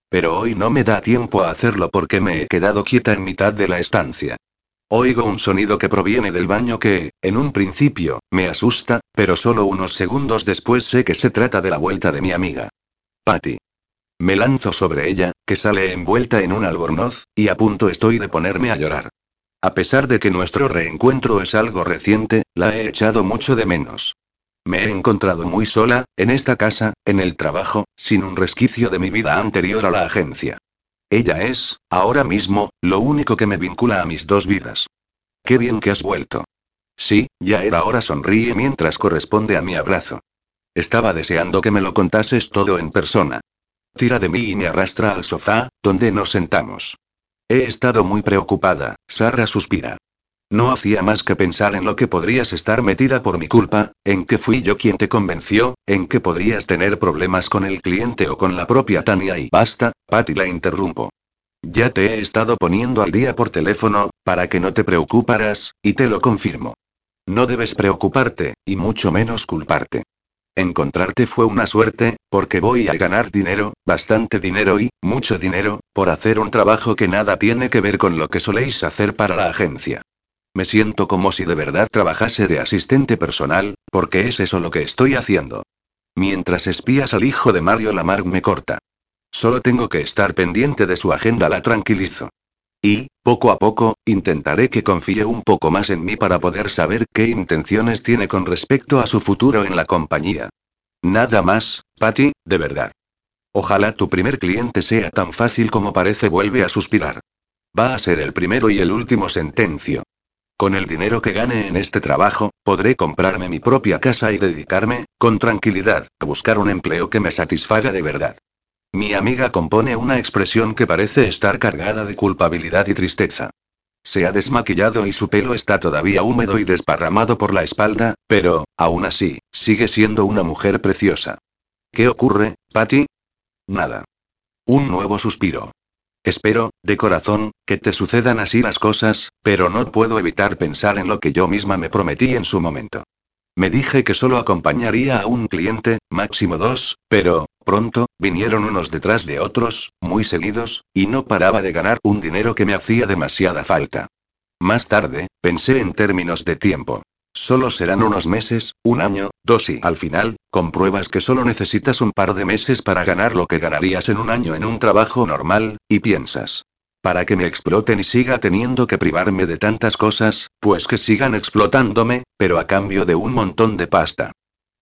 Pero hoy no me da tiempo a hacerlo porque me he quedado quieta en mitad de la estancia. Oigo un sonido que proviene del baño que, en un principio, me asusta, pero solo unos segundos después sé que se trata de la vuelta de mi amiga. Patty. Me lanzo sobre ella, que sale envuelta en un albornoz, y a punto estoy de ponerme a llorar. A pesar de que nuestro reencuentro es algo reciente, la he echado mucho de menos. Me he encontrado muy sola, en esta casa, en el trabajo, sin un resquicio de mi vida anterior a la agencia. Ella es, ahora mismo, lo único que me vincula a mis dos vidas. Qué bien que has vuelto. Sí, ya era hora, sonríe mientras corresponde a mi abrazo. Estaba deseando que me lo contases todo en persona. Tira de mí y me arrastra al sofá, donde nos sentamos. He estado muy preocupada, Sara suspira. No hacía más que pensar en lo que podrías estar metida por mi culpa, en que fui yo quien te convenció, en que podrías tener problemas con el cliente o con la propia Tania y basta, Patty la interrumpo. Ya te he estado poniendo al día por teléfono, para que no te preocuparas, y te lo confirmo. No debes preocuparte, y mucho menos culparte. Encontrarte fue una suerte, porque voy a ganar dinero, bastante dinero y, mucho dinero, por hacer un trabajo que nada tiene que ver con lo que soléis hacer para la agencia. Me siento como si de verdad trabajase de asistente personal, porque es eso lo que estoy haciendo. Mientras espías al hijo de Mario Lamarck me corta. Solo tengo que estar pendiente de su agenda, la tranquilizo. Y, poco a poco, intentaré que confíe un poco más en mí para poder saber qué intenciones tiene con respecto a su futuro en la compañía. Nada más, Patty, de verdad. Ojalá tu primer cliente sea tan fácil como parece, vuelve a suspirar. Va a ser el primero y el último sentencio. Con el dinero que gane en este trabajo, podré comprarme mi propia casa y dedicarme, con tranquilidad, a buscar un empleo que me satisfaga de verdad. Mi amiga compone una expresión que parece estar cargada de culpabilidad y tristeza. Se ha desmaquillado y su pelo está todavía húmedo y desparramado por la espalda, pero, aún así, sigue siendo una mujer preciosa. ¿Qué ocurre, Patty? Nada. Un nuevo suspiro. Espero, de corazón, que te sucedan así las cosas, pero no puedo evitar pensar en lo que yo misma me prometí en su momento. Me dije que solo acompañaría a un cliente, máximo dos, pero, pronto, vinieron unos detrás de otros, muy seguidos, y no paraba de ganar un dinero que me hacía demasiada falta. Más tarde, pensé en términos de tiempo. Solo serán unos meses, un año, dos y al final, compruebas que solo necesitas un par de meses para ganar lo que ganarías en un año en un trabajo normal, y piensas. Para que me exploten y siga teniendo que privarme de tantas cosas, pues que sigan explotándome, pero a cambio de un montón de pasta.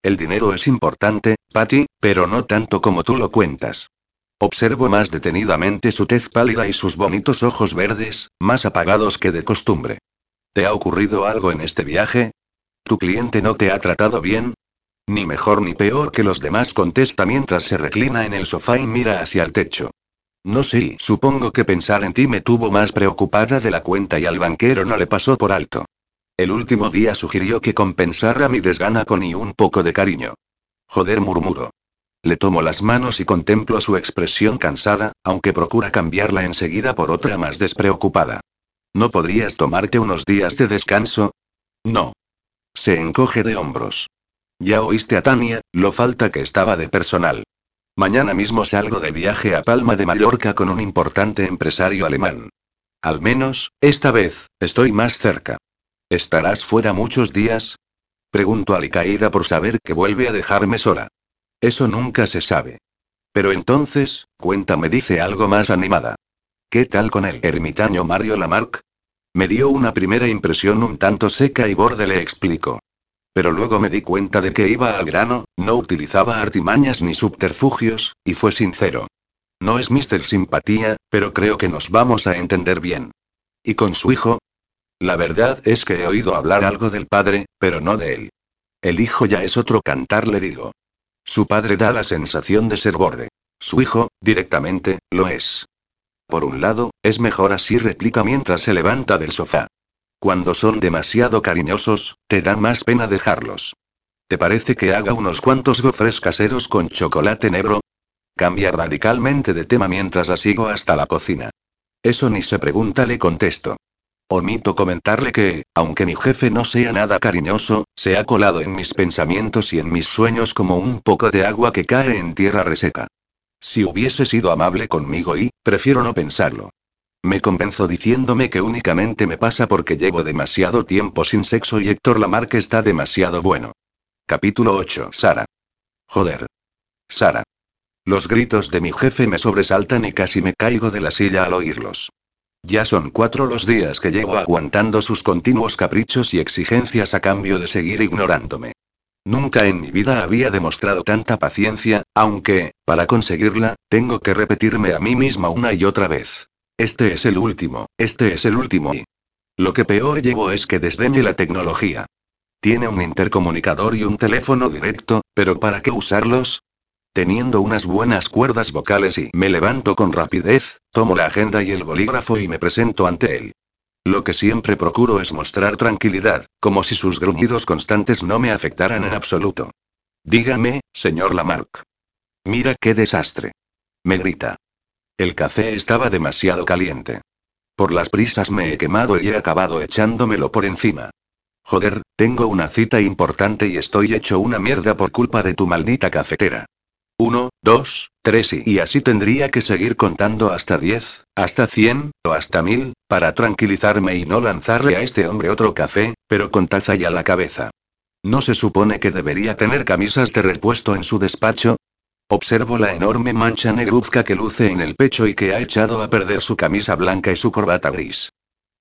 El dinero es importante, Patty, pero no tanto como tú lo cuentas. Observo más detenidamente su tez pálida y sus bonitos ojos verdes, más apagados que de costumbre. ¿Te ha ocurrido algo en este viaje? ¿Tu cliente no te ha tratado bien? Ni mejor ni peor que los demás, contesta mientras se reclina en el sofá y mira hacia el techo. No sé, supongo que pensar en ti me tuvo más preocupada de la cuenta y al banquero no le pasó por alto. El último día sugirió que compensara mi desgana con y un poco de cariño. Joder, murmuro. Le tomo las manos y contemplo su expresión cansada, aunque procura cambiarla enseguida por otra más despreocupada. ¿No podrías tomarte unos días de descanso? No. Se encoge de hombros. Ya oíste a Tania, lo falta que estaba de personal. Mañana mismo salgo de viaje a Palma de Mallorca con un importante empresario alemán. Al menos, esta vez, estoy más cerca. ¿Estarás fuera muchos días? Pregunto Alicaída por saber que vuelve a dejarme sola. Eso nunca se sabe. Pero entonces, cuéntame, dice algo más animada. ¿Qué tal con el ermitaño Mario Lamarck? Me dio una primera impresión un tanto seca y borde, le explico. Pero luego me di cuenta de que iba al grano, no utilizaba artimañas ni subterfugios, y fue sincero. No es Mr. Simpatía, pero creo que nos vamos a entender bien. ¿Y con su hijo? La verdad es que he oído hablar algo del padre, pero no de él. El hijo ya es otro cantar, le digo. Su padre da la sensación de ser borde. Su hijo, directamente, lo es. Por un lado, es mejor así, replica mientras se levanta del sofá. Cuando son demasiado cariñosos, te da más pena dejarlos. ¿Te parece que haga unos cuantos gofres caseros con chocolate negro? Cambia radicalmente de tema mientras la sigo hasta la cocina. Eso ni se pregunta, le contesto. Omito comentarle que, aunque mi jefe no sea nada cariñoso, se ha colado en mis pensamientos y en mis sueños como un poco de agua que cae en tierra reseca. Si hubiese sido amable conmigo y, prefiero no pensarlo. Me convenzo diciéndome que únicamente me pasa porque llevo demasiado tiempo sin sexo y Héctor Lamarck está demasiado bueno. Capítulo 8. Sara. Joder. Sara. Los gritos de mi jefe me sobresaltan y casi me caigo de la silla al oírlos. Ya son cuatro los días que llevo aguantando sus continuos caprichos y exigencias a cambio de seguir ignorándome. Nunca en mi vida había demostrado tanta paciencia, aunque, para conseguirla, tengo que repetirme a mí misma una y otra vez. Este es el último, este es el último y... Lo que peor llevo es que desdeñe la tecnología. Tiene un intercomunicador y un teléfono directo, pero ¿para qué usarlos? Teniendo unas buenas cuerdas vocales y me levanto con rapidez, tomo la agenda y el bolígrafo y me presento ante él. Lo que siempre procuro es mostrar tranquilidad, como si sus gruñidos constantes no me afectaran en absoluto. Dígame, señor Lamarck. Mira qué desastre. Me grita. El café estaba demasiado caliente. Por las prisas me he quemado y he acabado echándomelo por encima. Joder, tengo una cita importante y estoy hecho una mierda por culpa de tu maldita cafetera. Uno, dos, tres y, y así tendría que seguir contando hasta diez, hasta cien, o hasta mil, para tranquilizarme y no lanzarle a este hombre otro café, pero con taza y a la cabeza. ¿No se supone que debería tener camisas de repuesto en su despacho? Observo la enorme mancha negruzca que luce en el pecho y que ha echado a perder su camisa blanca y su corbata gris.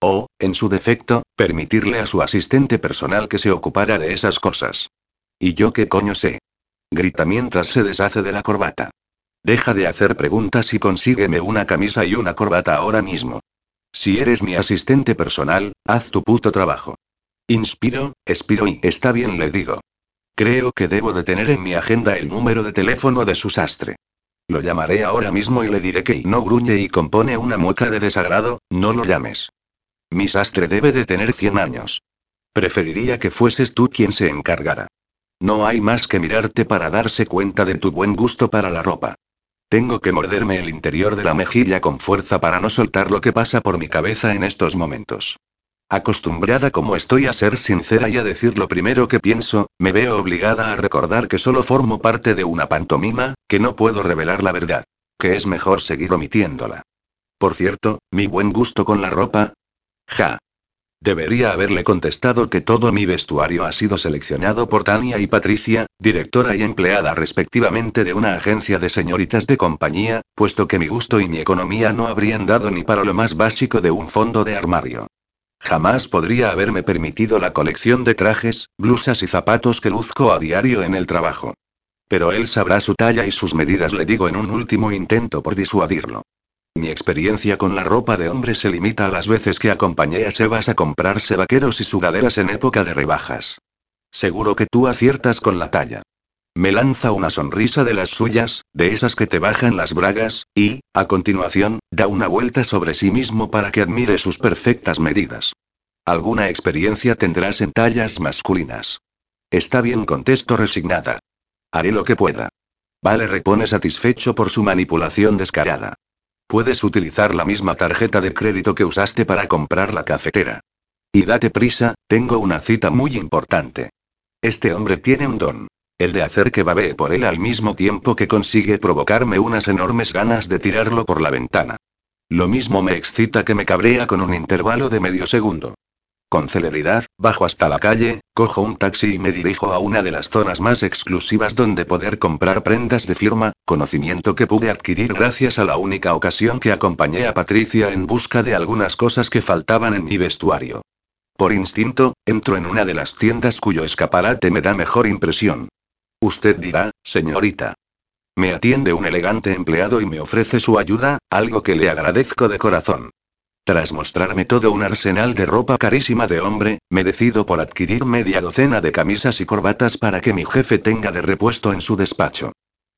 O, en su defecto, permitirle a su asistente personal que se ocupara de esas cosas. ¿Y yo qué coño sé? Grita mientras se deshace de la corbata. Deja de hacer preguntas y consígueme una camisa y una corbata ahora mismo. Si eres mi asistente personal, haz tu puto trabajo. Inspiro, expiro y está bien le digo. Creo que debo de tener en mi agenda el número de teléfono de su sastre. Lo llamaré ahora mismo y le diré que no gruñe y compone una mueca de desagrado, no lo llames. Mi sastre debe de tener 100 años. Preferiría que fueses tú quien se encargara. No hay más que mirarte para darse cuenta de tu buen gusto para la ropa. Tengo que morderme el interior de la mejilla con fuerza para no soltar lo que pasa por mi cabeza en estos momentos. Acostumbrada como estoy a ser sincera y a decir lo primero que pienso, me veo obligada a recordar que solo formo parte de una pantomima, que no puedo revelar la verdad. Que es mejor seguir omitiéndola. Por cierto, mi buen gusto con la ropa. Ja. Debería haberle contestado que todo mi vestuario ha sido seleccionado por Tania y Patricia, directora y empleada respectivamente de una agencia de señoritas de compañía, puesto que mi gusto y mi economía no habrían dado ni para lo más básico de un fondo de armario. Jamás podría haberme permitido la colección de trajes, blusas y zapatos que luzco a diario en el trabajo. Pero él sabrá su talla y sus medidas, le digo en un último intento por disuadirlo. Mi experiencia con la ropa de hombre se limita a las veces que acompañé a Sebas a comprarse vaqueros y sudaderas en época de rebajas. Seguro que tú aciertas con la talla. Me lanza una sonrisa de las suyas, de esas que te bajan las bragas, y, a continuación, da una vuelta sobre sí mismo para que admire sus perfectas medidas. Alguna experiencia tendrás en tallas masculinas. Está bien, contesto resignada. Haré lo que pueda. Vale, repone satisfecho por su manipulación descarada. Puedes utilizar la misma tarjeta de crédito que usaste para comprar la cafetera. Y date prisa, tengo una cita muy importante. Este hombre tiene un don. El de hacer que babee por él al mismo tiempo que consigue provocarme unas enormes ganas de tirarlo por la ventana. Lo mismo me excita que me cabrea con un intervalo de medio segundo. Con celeridad, bajo hasta la calle, cojo un taxi y me dirijo a una de las zonas más exclusivas donde poder comprar prendas de firma, conocimiento que pude adquirir gracias a la única ocasión que acompañé a Patricia en busca de algunas cosas que faltaban en mi vestuario. Por instinto, entro en una de las tiendas cuyo escaparate me da mejor impresión. Usted dirá, señorita. Me atiende un elegante empleado y me ofrece su ayuda, algo que le agradezco de corazón. Tras mostrarme todo un arsenal de ropa carísima de hombre, me decido por adquirir media docena de camisas y corbatas para que mi jefe tenga de repuesto en su despacho.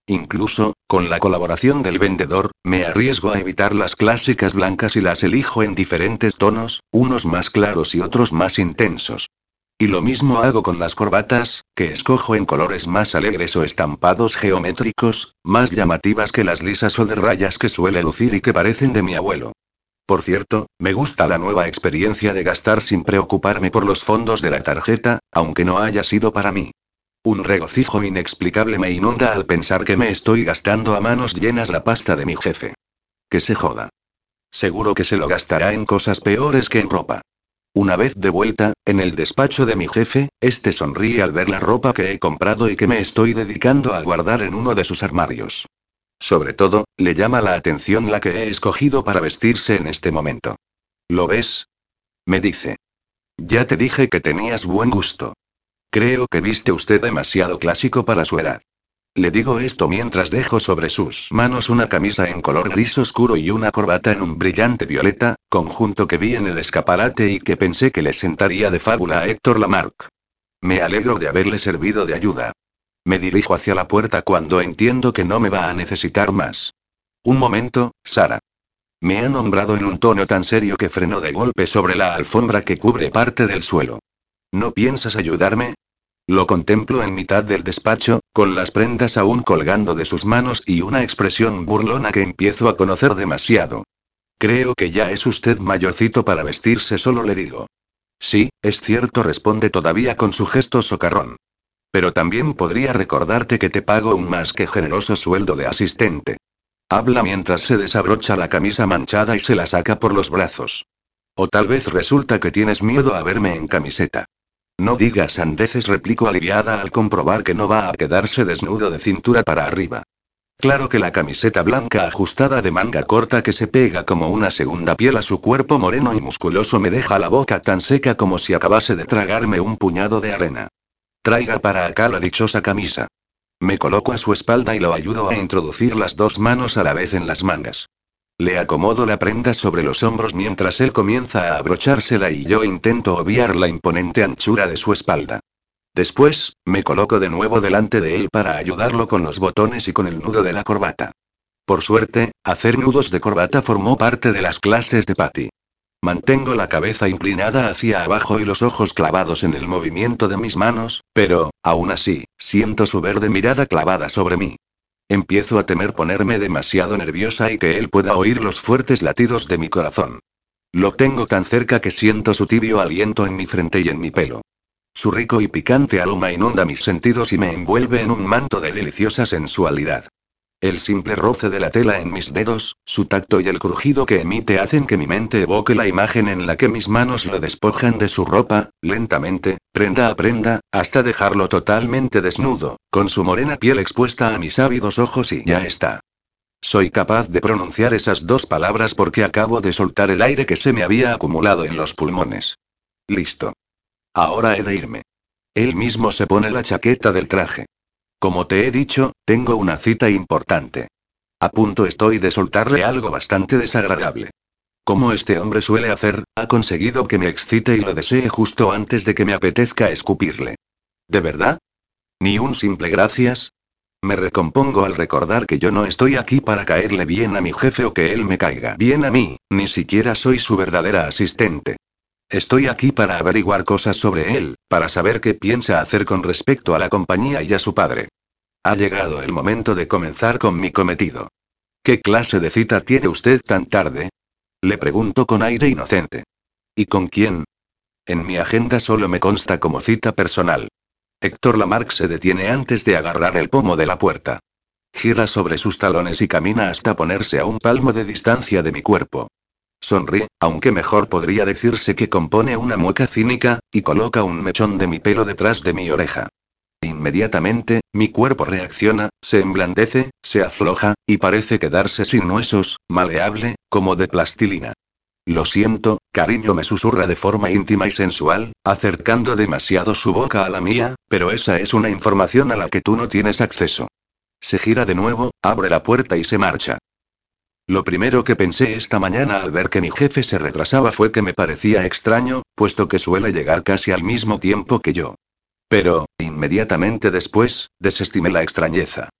Incluso, con la colaboración del vendedor, me arriesgo a evitar las clásicas blancas y las elijo en diferentes tonos, unos más claros y otros más intensos. Y lo mismo hago con las corbatas, que escojo en colores más alegres o estampados geométricos, más llamativas que las lisas o de rayas que suele lucir y que parecen de mi abuelo. Por cierto, me gusta la nueva experiencia de gastar sin preocuparme por los fondos de la tarjeta, aunque no haya sido para mí. Un regocijo inexplicable me inunda al pensar que me estoy gastando a manos llenas la pasta de mi jefe. Que se joda. Seguro que se lo gastará en cosas peores que en ropa. Una vez de vuelta, en el despacho de mi jefe, este sonríe al ver la ropa que he comprado y que me estoy dedicando a guardar en uno de sus armarios. Sobre todo, le llama la atención la que he escogido para vestirse en este momento. ¿Lo ves? Me dice. Ya te dije que tenías buen gusto. Creo que viste usted demasiado clásico para su edad. Le digo esto mientras dejo sobre sus manos una camisa en color gris oscuro y una corbata en un brillante violeta, conjunto que vi en el escaparate y que pensé que le sentaría de fábula a Héctor Lamarck. Me alegro de haberle servido de ayuda. Me dirijo hacia la puerta cuando entiendo que no me va a necesitar más. Un momento, Sara. Me ha nombrado en un tono tan serio que frenó de golpe sobre la alfombra que cubre parte del suelo. ¿No piensas ayudarme? Lo contemplo en mitad del despacho, con las prendas aún colgando de sus manos y una expresión burlona que empiezo a conocer demasiado. Creo que ya es usted mayorcito para vestirse solo, le digo. Sí, es cierto, responde todavía con su gesto socarrón. Pero también podría recordarte que te pago un más que generoso sueldo de asistente. Habla mientras se desabrocha la camisa manchada y se la saca por los brazos. O tal vez resulta que tienes miedo a verme en camiseta. No digas sandeces, replico aliviada al comprobar que no va a quedarse desnudo de cintura para arriba. Claro que la camiseta blanca ajustada de manga corta que se pega como una segunda piel a su cuerpo moreno y musculoso me deja la boca tan seca como si acabase de tragarme un puñado de arena. Traiga para acá la dichosa camisa. Me coloco a su espalda y lo ayudo a introducir las dos manos a la vez en las mangas. Le acomodo la prenda sobre los hombros mientras él comienza a abrochársela y yo intento obviar la imponente anchura de su espalda. Después, me coloco de nuevo delante de él para ayudarlo con los botones y con el nudo de la corbata. Por suerte, hacer nudos de corbata formó parte de las clases de Patty. Mantengo la cabeza inclinada hacia abajo y los ojos clavados en el movimiento de mis manos, pero, aún así, siento su verde mirada clavada sobre mí. Empiezo a temer ponerme demasiado nerviosa y que él pueda oír los fuertes latidos de mi corazón. Lo tengo tan cerca que siento su tibio aliento en mi frente y en mi pelo. Su rico y picante aroma inunda mis sentidos y me envuelve en un manto de deliciosa sensualidad. El simple roce de la tela en mis dedos, su tacto y el crujido que emite hacen que mi mente evoque la imagen en la que mis manos lo despojan de su ropa, lentamente, prenda a prenda, hasta dejarlo totalmente desnudo, con su morena piel expuesta a mis ávidos ojos y ya está. Soy capaz de pronunciar esas dos palabras porque acabo de soltar el aire que se me había acumulado en los pulmones. Listo. Ahora he de irme. Él mismo se pone la chaqueta del traje. Como te he dicho, tengo una cita importante. A punto estoy de soltarle algo bastante desagradable. Como este hombre suele hacer, ha conseguido que me excite y lo desee justo antes de que me apetezca escupirle. ¿De verdad? ¿Ni un simple gracias? Me recompongo al recordar que yo no estoy aquí para caerle bien a mi jefe o que él me caiga bien a mí, ni siquiera soy su verdadera asistente. Estoy aquí para averiguar cosas sobre él, para saber qué piensa hacer con respecto a la compañía y a su padre. Ha llegado el momento de comenzar con mi cometido. ¿Qué clase de cita tiene usted tan tarde? Le pregunto con aire inocente. ¿Y con quién? En mi agenda solo me consta como cita personal. Héctor Lamarck se detiene antes de agarrar el pomo de la puerta. Gira sobre sus talones y camina hasta ponerse a un palmo de distancia de mi cuerpo. Sonríe, aunque mejor podría decirse que compone una mueca cínica, y coloca un mechón de mi pelo detrás de mi oreja. Inmediatamente, mi cuerpo reacciona, se emblandece, se afloja, y parece quedarse sin huesos, maleable, como de plastilina. Lo siento, cariño me susurra de forma íntima y sensual, acercando demasiado su boca a la mía, pero esa es una información a la que tú no tienes acceso. Se gira de nuevo, abre la puerta y se marcha. Lo primero que pensé esta mañana al ver que mi jefe se retrasaba fue que me parecía extraño, puesto que suele llegar casi al mismo tiempo que yo. Pero, inmediatamente después, desestimé la extrañeza.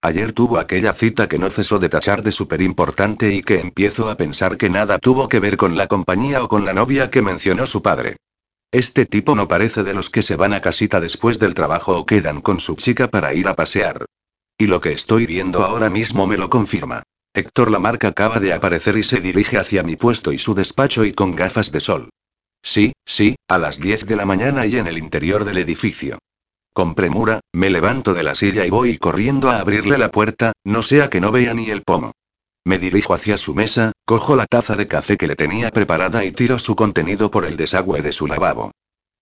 Ayer tuvo aquella cita que no cesó de tachar de súper importante y que empiezo a pensar que nada tuvo que ver con la compañía o con la novia que mencionó su padre. Este tipo no parece de los que se van a casita después del trabajo o quedan con su chica para ir a pasear. Y lo que estoy viendo ahora mismo me lo confirma. Héctor Lamarca acaba de aparecer y se dirige hacia mi puesto y su despacho y con gafas de sol. Sí, sí, a las 10 de la mañana y en el interior del edificio. Con premura, me levanto de la silla y voy corriendo a abrirle la puerta, no sea que no vea ni el pomo. Me dirijo hacia su mesa, cojo la taza de café que le tenía preparada y tiro su contenido por el desagüe de su lavabo.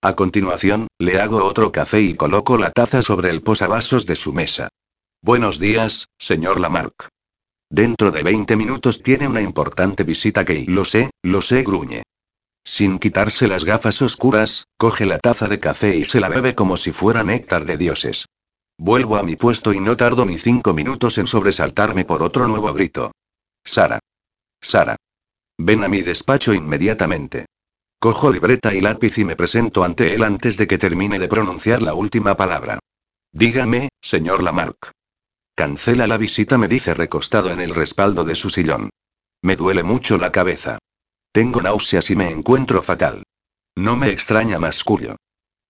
A continuación, le hago otro café y coloco la taza sobre el posavasos de su mesa. Buenos días, señor Lamarck. Dentro de 20 minutos tiene una importante visita que... Lo sé, lo sé, gruñe. Sin quitarse las gafas oscuras, coge la taza de café y se la bebe como si fuera néctar de dioses. Vuelvo a mi puesto y no tardo ni cinco minutos en sobresaltarme por otro nuevo grito. Sara. Sara. Ven a mi despacho inmediatamente. Cojo libreta y lápiz y me presento ante él antes de que termine de pronunciar la última palabra. Dígame, señor Lamarck. Cancela la visita, me dice recostado en el respaldo de su sillón. Me duele mucho la cabeza. Tengo náuseas y me encuentro fatal. No me extraña más Curio.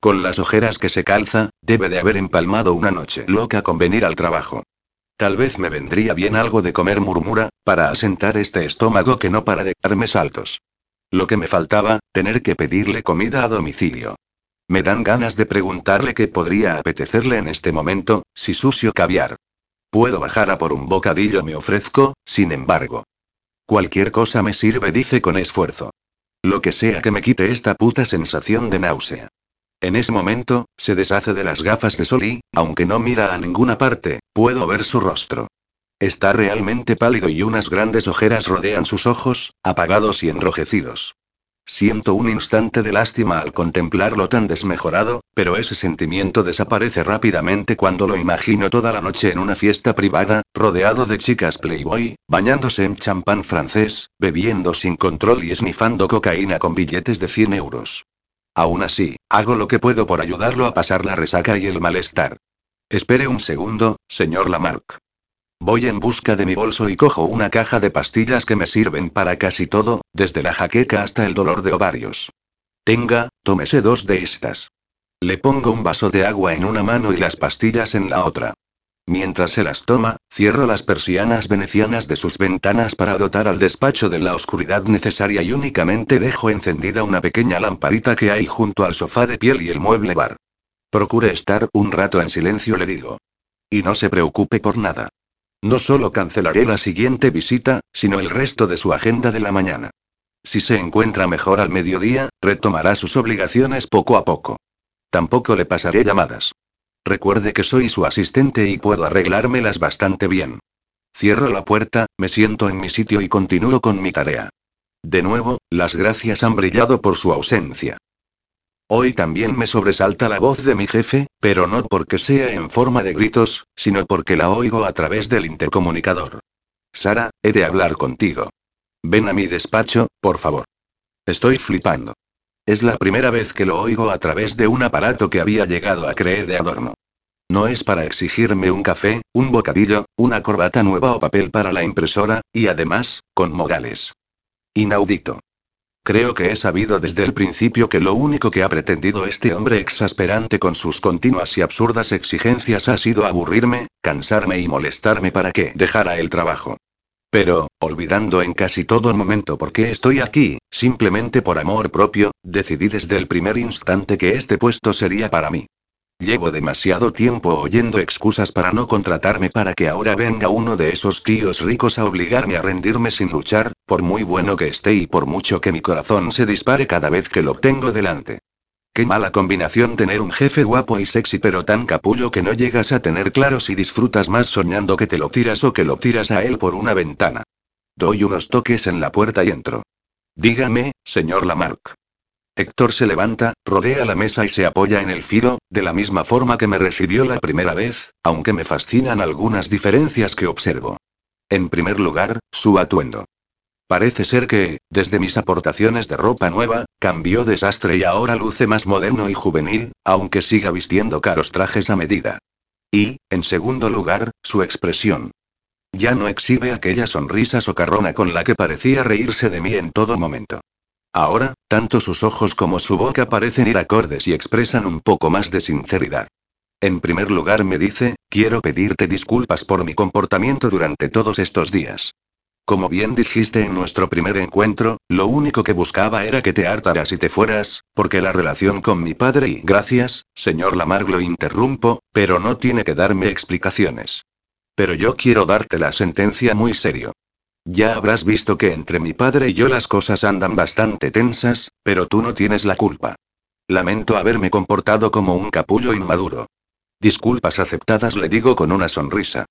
Con las ojeras que se calza, debe de haber empalmado una noche loca con venir al trabajo. Tal vez me vendría bien algo de comer, murmura, para asentar este estómago que no para de darme saltos. Lo que me faltaba, tener que pedirle comida a domicilio. Me dan ganas de preguntarle qué podría apetecerle en este momento, si sucio caviar. Puedo bajar a por un bocadillo, me ofrezco, sin embargo. Cualquier cosa me sirve, dice con esfuerzo. Lo que sea que me quite esta puta sensación de náusea. En ese momento, se deshace de las gafas de sol y, aunque no mira a ninguna parte, puedo ver su rostro. Está realmente pálido y unas grandes ojeras rodean sus ojos, apagados y enrojecidos. Siento un instante de lástima al contemplarlo tan desmejorado, pero ese sentimiento desaparece rápidamente cuando lo imagino toda la noche en una fiesta privada, rodeado de chicas playboy, bañándose en champán francés, bebiendo sin control y esnifando cocaína con billetes de 100 euros. Aún así, hago lo que puedo por ayudarlo a pasar la resaca y el malestar. Espere un segundo, señor Lamarck. Voy en busca de mi bolso y cojo una caja de pastillas que me sirven para casi todo, desde la jaqueca hasta el dolor de ovarios. Tenga, tómese dos de estas. Le pongo un vaso de agua en una mano y las pastillas en la otra. Mientras se las toma, cierro las persianas venecianas de sus ventanas para dotar al despacho de la oscuridad necesaria y únicamente dejo encendida una pequeña lamparita que hay junto al sofá de piel y el mueble bar. Procure estar un rato en silencio, le digo. Y no se preocupe por nada. No solo cancelaré la siguiente visita, sino el resto de su agenda de la mañana. Si se encuentra mejor al mediodía, retomará sus obligaciones poco a poco. Tampoco le pasaré llamadas. Recuerde que soy su asistente y puedo arreglármelas bastante bien. Cierro la puerta, me siento en mi sitio y continúo con mi tarea. De nuevo, las gracias han brillado por su ausencia. Hoy también me sobresalta la voz de mi jefe, pero no porque sea en forma de gritos, sino porque la oigo a través del intercomunicador. Sara, he de hablar contigo. Ven a mi despacho, por favor. Estoy flipando. Es la primera vez que lo oigo a través de un aparato que había llegado a creer de adorno. No es para exigirme un café, un bocadillo, una corbata nueva o papel para la impresora, y además, con modales. Inaudito. Creo que he sabido desde el principio que lo único que ha pretendido este hombre exasperante con sus continuas y absurdas exigencias ha sido aburrirme, cansarme y molestarme para que dejara el trabajo. Pero, olvidando en casi todo momento por qué estoy aquí, simplemente por amor propio, decidí desde el primer instante que este puesto sería para mí. Llevo demasiado tiempo oyendo excusas para no contratarme para que ahora venga uno de esos tíos ricos a obligarme a rendirme sin luchar, por muy bueno que esté y por mucho que mi corazón se dispare cada vez que lo tengo delante. Qué mala combinación tener un jefe guapo y sexy pero tan capullo que no llegas a tener claro si disfrutas más soñando que te lo tiras o que lo tiras a él por una ventana. Doy unos toques en la puerta y entro. Dígame, señor Lamarck. Héctor se levanta, rodea la mesa y se apoya en el filo, de la misma forma que me recibió la primera vez, aunque me fascinan algunas diferencias que observo. En primer lugar, su atuendo. Parece ser que, desde mis aportaciones de ropa nueva, cambió desastre y ahora luce más moderno y juvenil, aunque siga vistiendo caros trajes a medida. Y, en segundo lugar, su expresión. Ya no exhibe aquella sonrisa socarrona con la que parecía reírse de mí en todo momento. Ahora, tanto sus ojos como su boca parecen ir acordes y expresan un poco más de sinceridad. En primer lugar me dice, quiero pedirte disculpas por mi comportamiento durante todos estos días. Como bien dijiste en nuestro primer encuentro, lo único que buscaba era que te hartaras y te fueras, porque la relación con mi padre y... Gracias, señor Lamar lo interrumpo, pero no tiene que darme explicaciones. Pero yo quiero darte la sentencia muy serio. Ya habrás visto que entre mi padre y yo las cosas andan bastante tensas, pero tú no tienes la culpa. Lamento haberme comportado como un capullo inmaduro. Disculpas aceptadas, le digo con una sonrisa.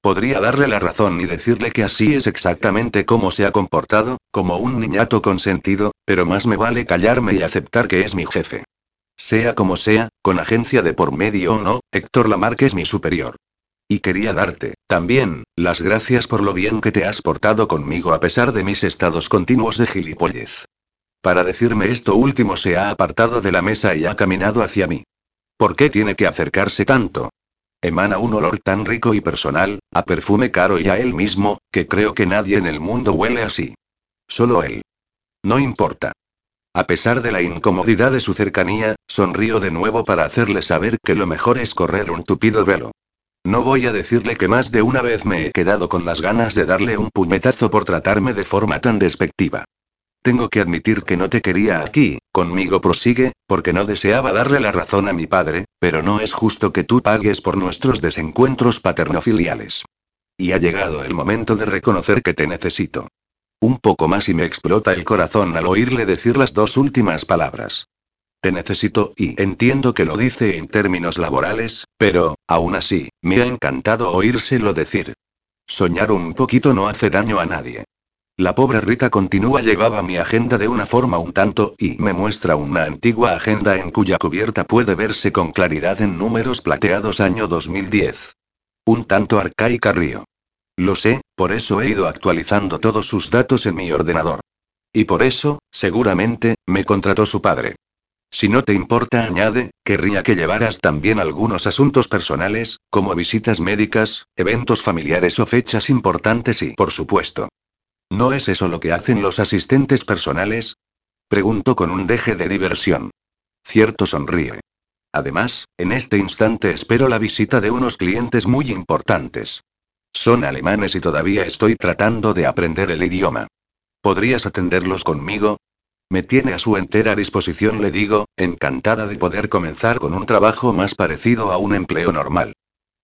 Podría darle la razón y decirle que así es exactamente como se ha comportado, como un niñato consentido, pero más me vale callarme y aceptar que es mi jefe. Sea como sea, con agencia de por medio o no, Héctor Lamarque es mi superior. Y quería darte, también, las gracias por lo bien que te has portado conmigo a pesar de mis estados continuos de gilipollez. Para decirme esto último se ha apartado de la mesa y ha caminado hacia mí. ¿Por qué tiene que acercarse tanto? Emana un olor tan rico y personal, a perfume caro y a él mismo, que creo que nadie en el mundo huele así. Solo él. No importa. A pesar de la incomodidad de su cercanía, sonrío de nuevo para hacerle saber que lo mejor es correr un tupido velo. No voy a decirle que más de una vez me he quedado con las ganas de darle un puñetazo por tratarme de forma tan despectiva. Tengo que admitir que no te quería aquí, conmigo prosigue, porque no deseaba darle la razón a mi padre, pero no es justo que tú pagues por nuestros desencuentros paternofiliales. Y ha llegado el momento de reconocer que te necesito. Un poco más y me explota el corazón al oírle decir las dos últimas palabras. Te necesito y entiendo que lo dice en términos laborales, pero, aún así, me ha encantado oírselo decir. Soñar un poquito no hace daño a nadie. La pobre Rita continúa llevaba mi agenda de una forma un tanto y me muestra una antigua agenda en cuya cubierta puede verse con claridad en números plateados año 2010. Un tanto arcaica río. Lo sé, por eso he ido actualizando todos sus datos en mi ordenador. Y por eso, seguramente, me contrató su padre. Si no te importa, añade, querría que llevaras también algunos asuntos personales, como visitas médicas, eventos familiares o fechas importantes y, por supuesto. ¿No es eso lo que hacen los asistentes personales? Pregunto con un deje de diversión. Cierto sonríe. Además, en este instante espero la visita de unos clientes muy importantes. Son alemanes y todavía estoy tratando de aprender el idioma. ¿Podrías atenderlos conmigo? Me tiene a su entera disposición, le digo, encantada de poder comenzar con un trabajo más parecido a un empleo normal.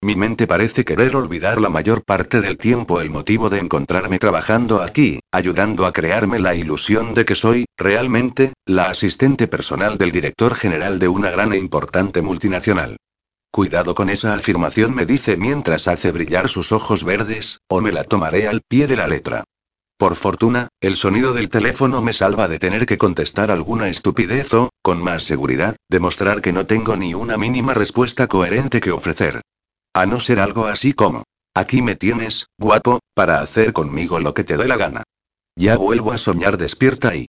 Mi mente parece querer olvidar la mayor parte del tiempo el motivo de encontrarme trabajando aquí, ayudando a crearme la ilusión de que soy, realmente, la asistente personal del director general de una gran e importante multinacional. Cuidado con esa afirmación, me dice mientras hace brillar sus ojos verdes, o me la tomaré al pie de la letra. Por fortuna, el sonido del teléfono me salva de tener que contestar alguna estupidez o, con más seguridad, demostrar que no tengo ni una mínima respuesta coherente que ofrecer. A no ser algo así como, aquí me tienes, guapo, para hacer conmigo lo que te dé la gana. Ya vuelvo a soñar despierta y,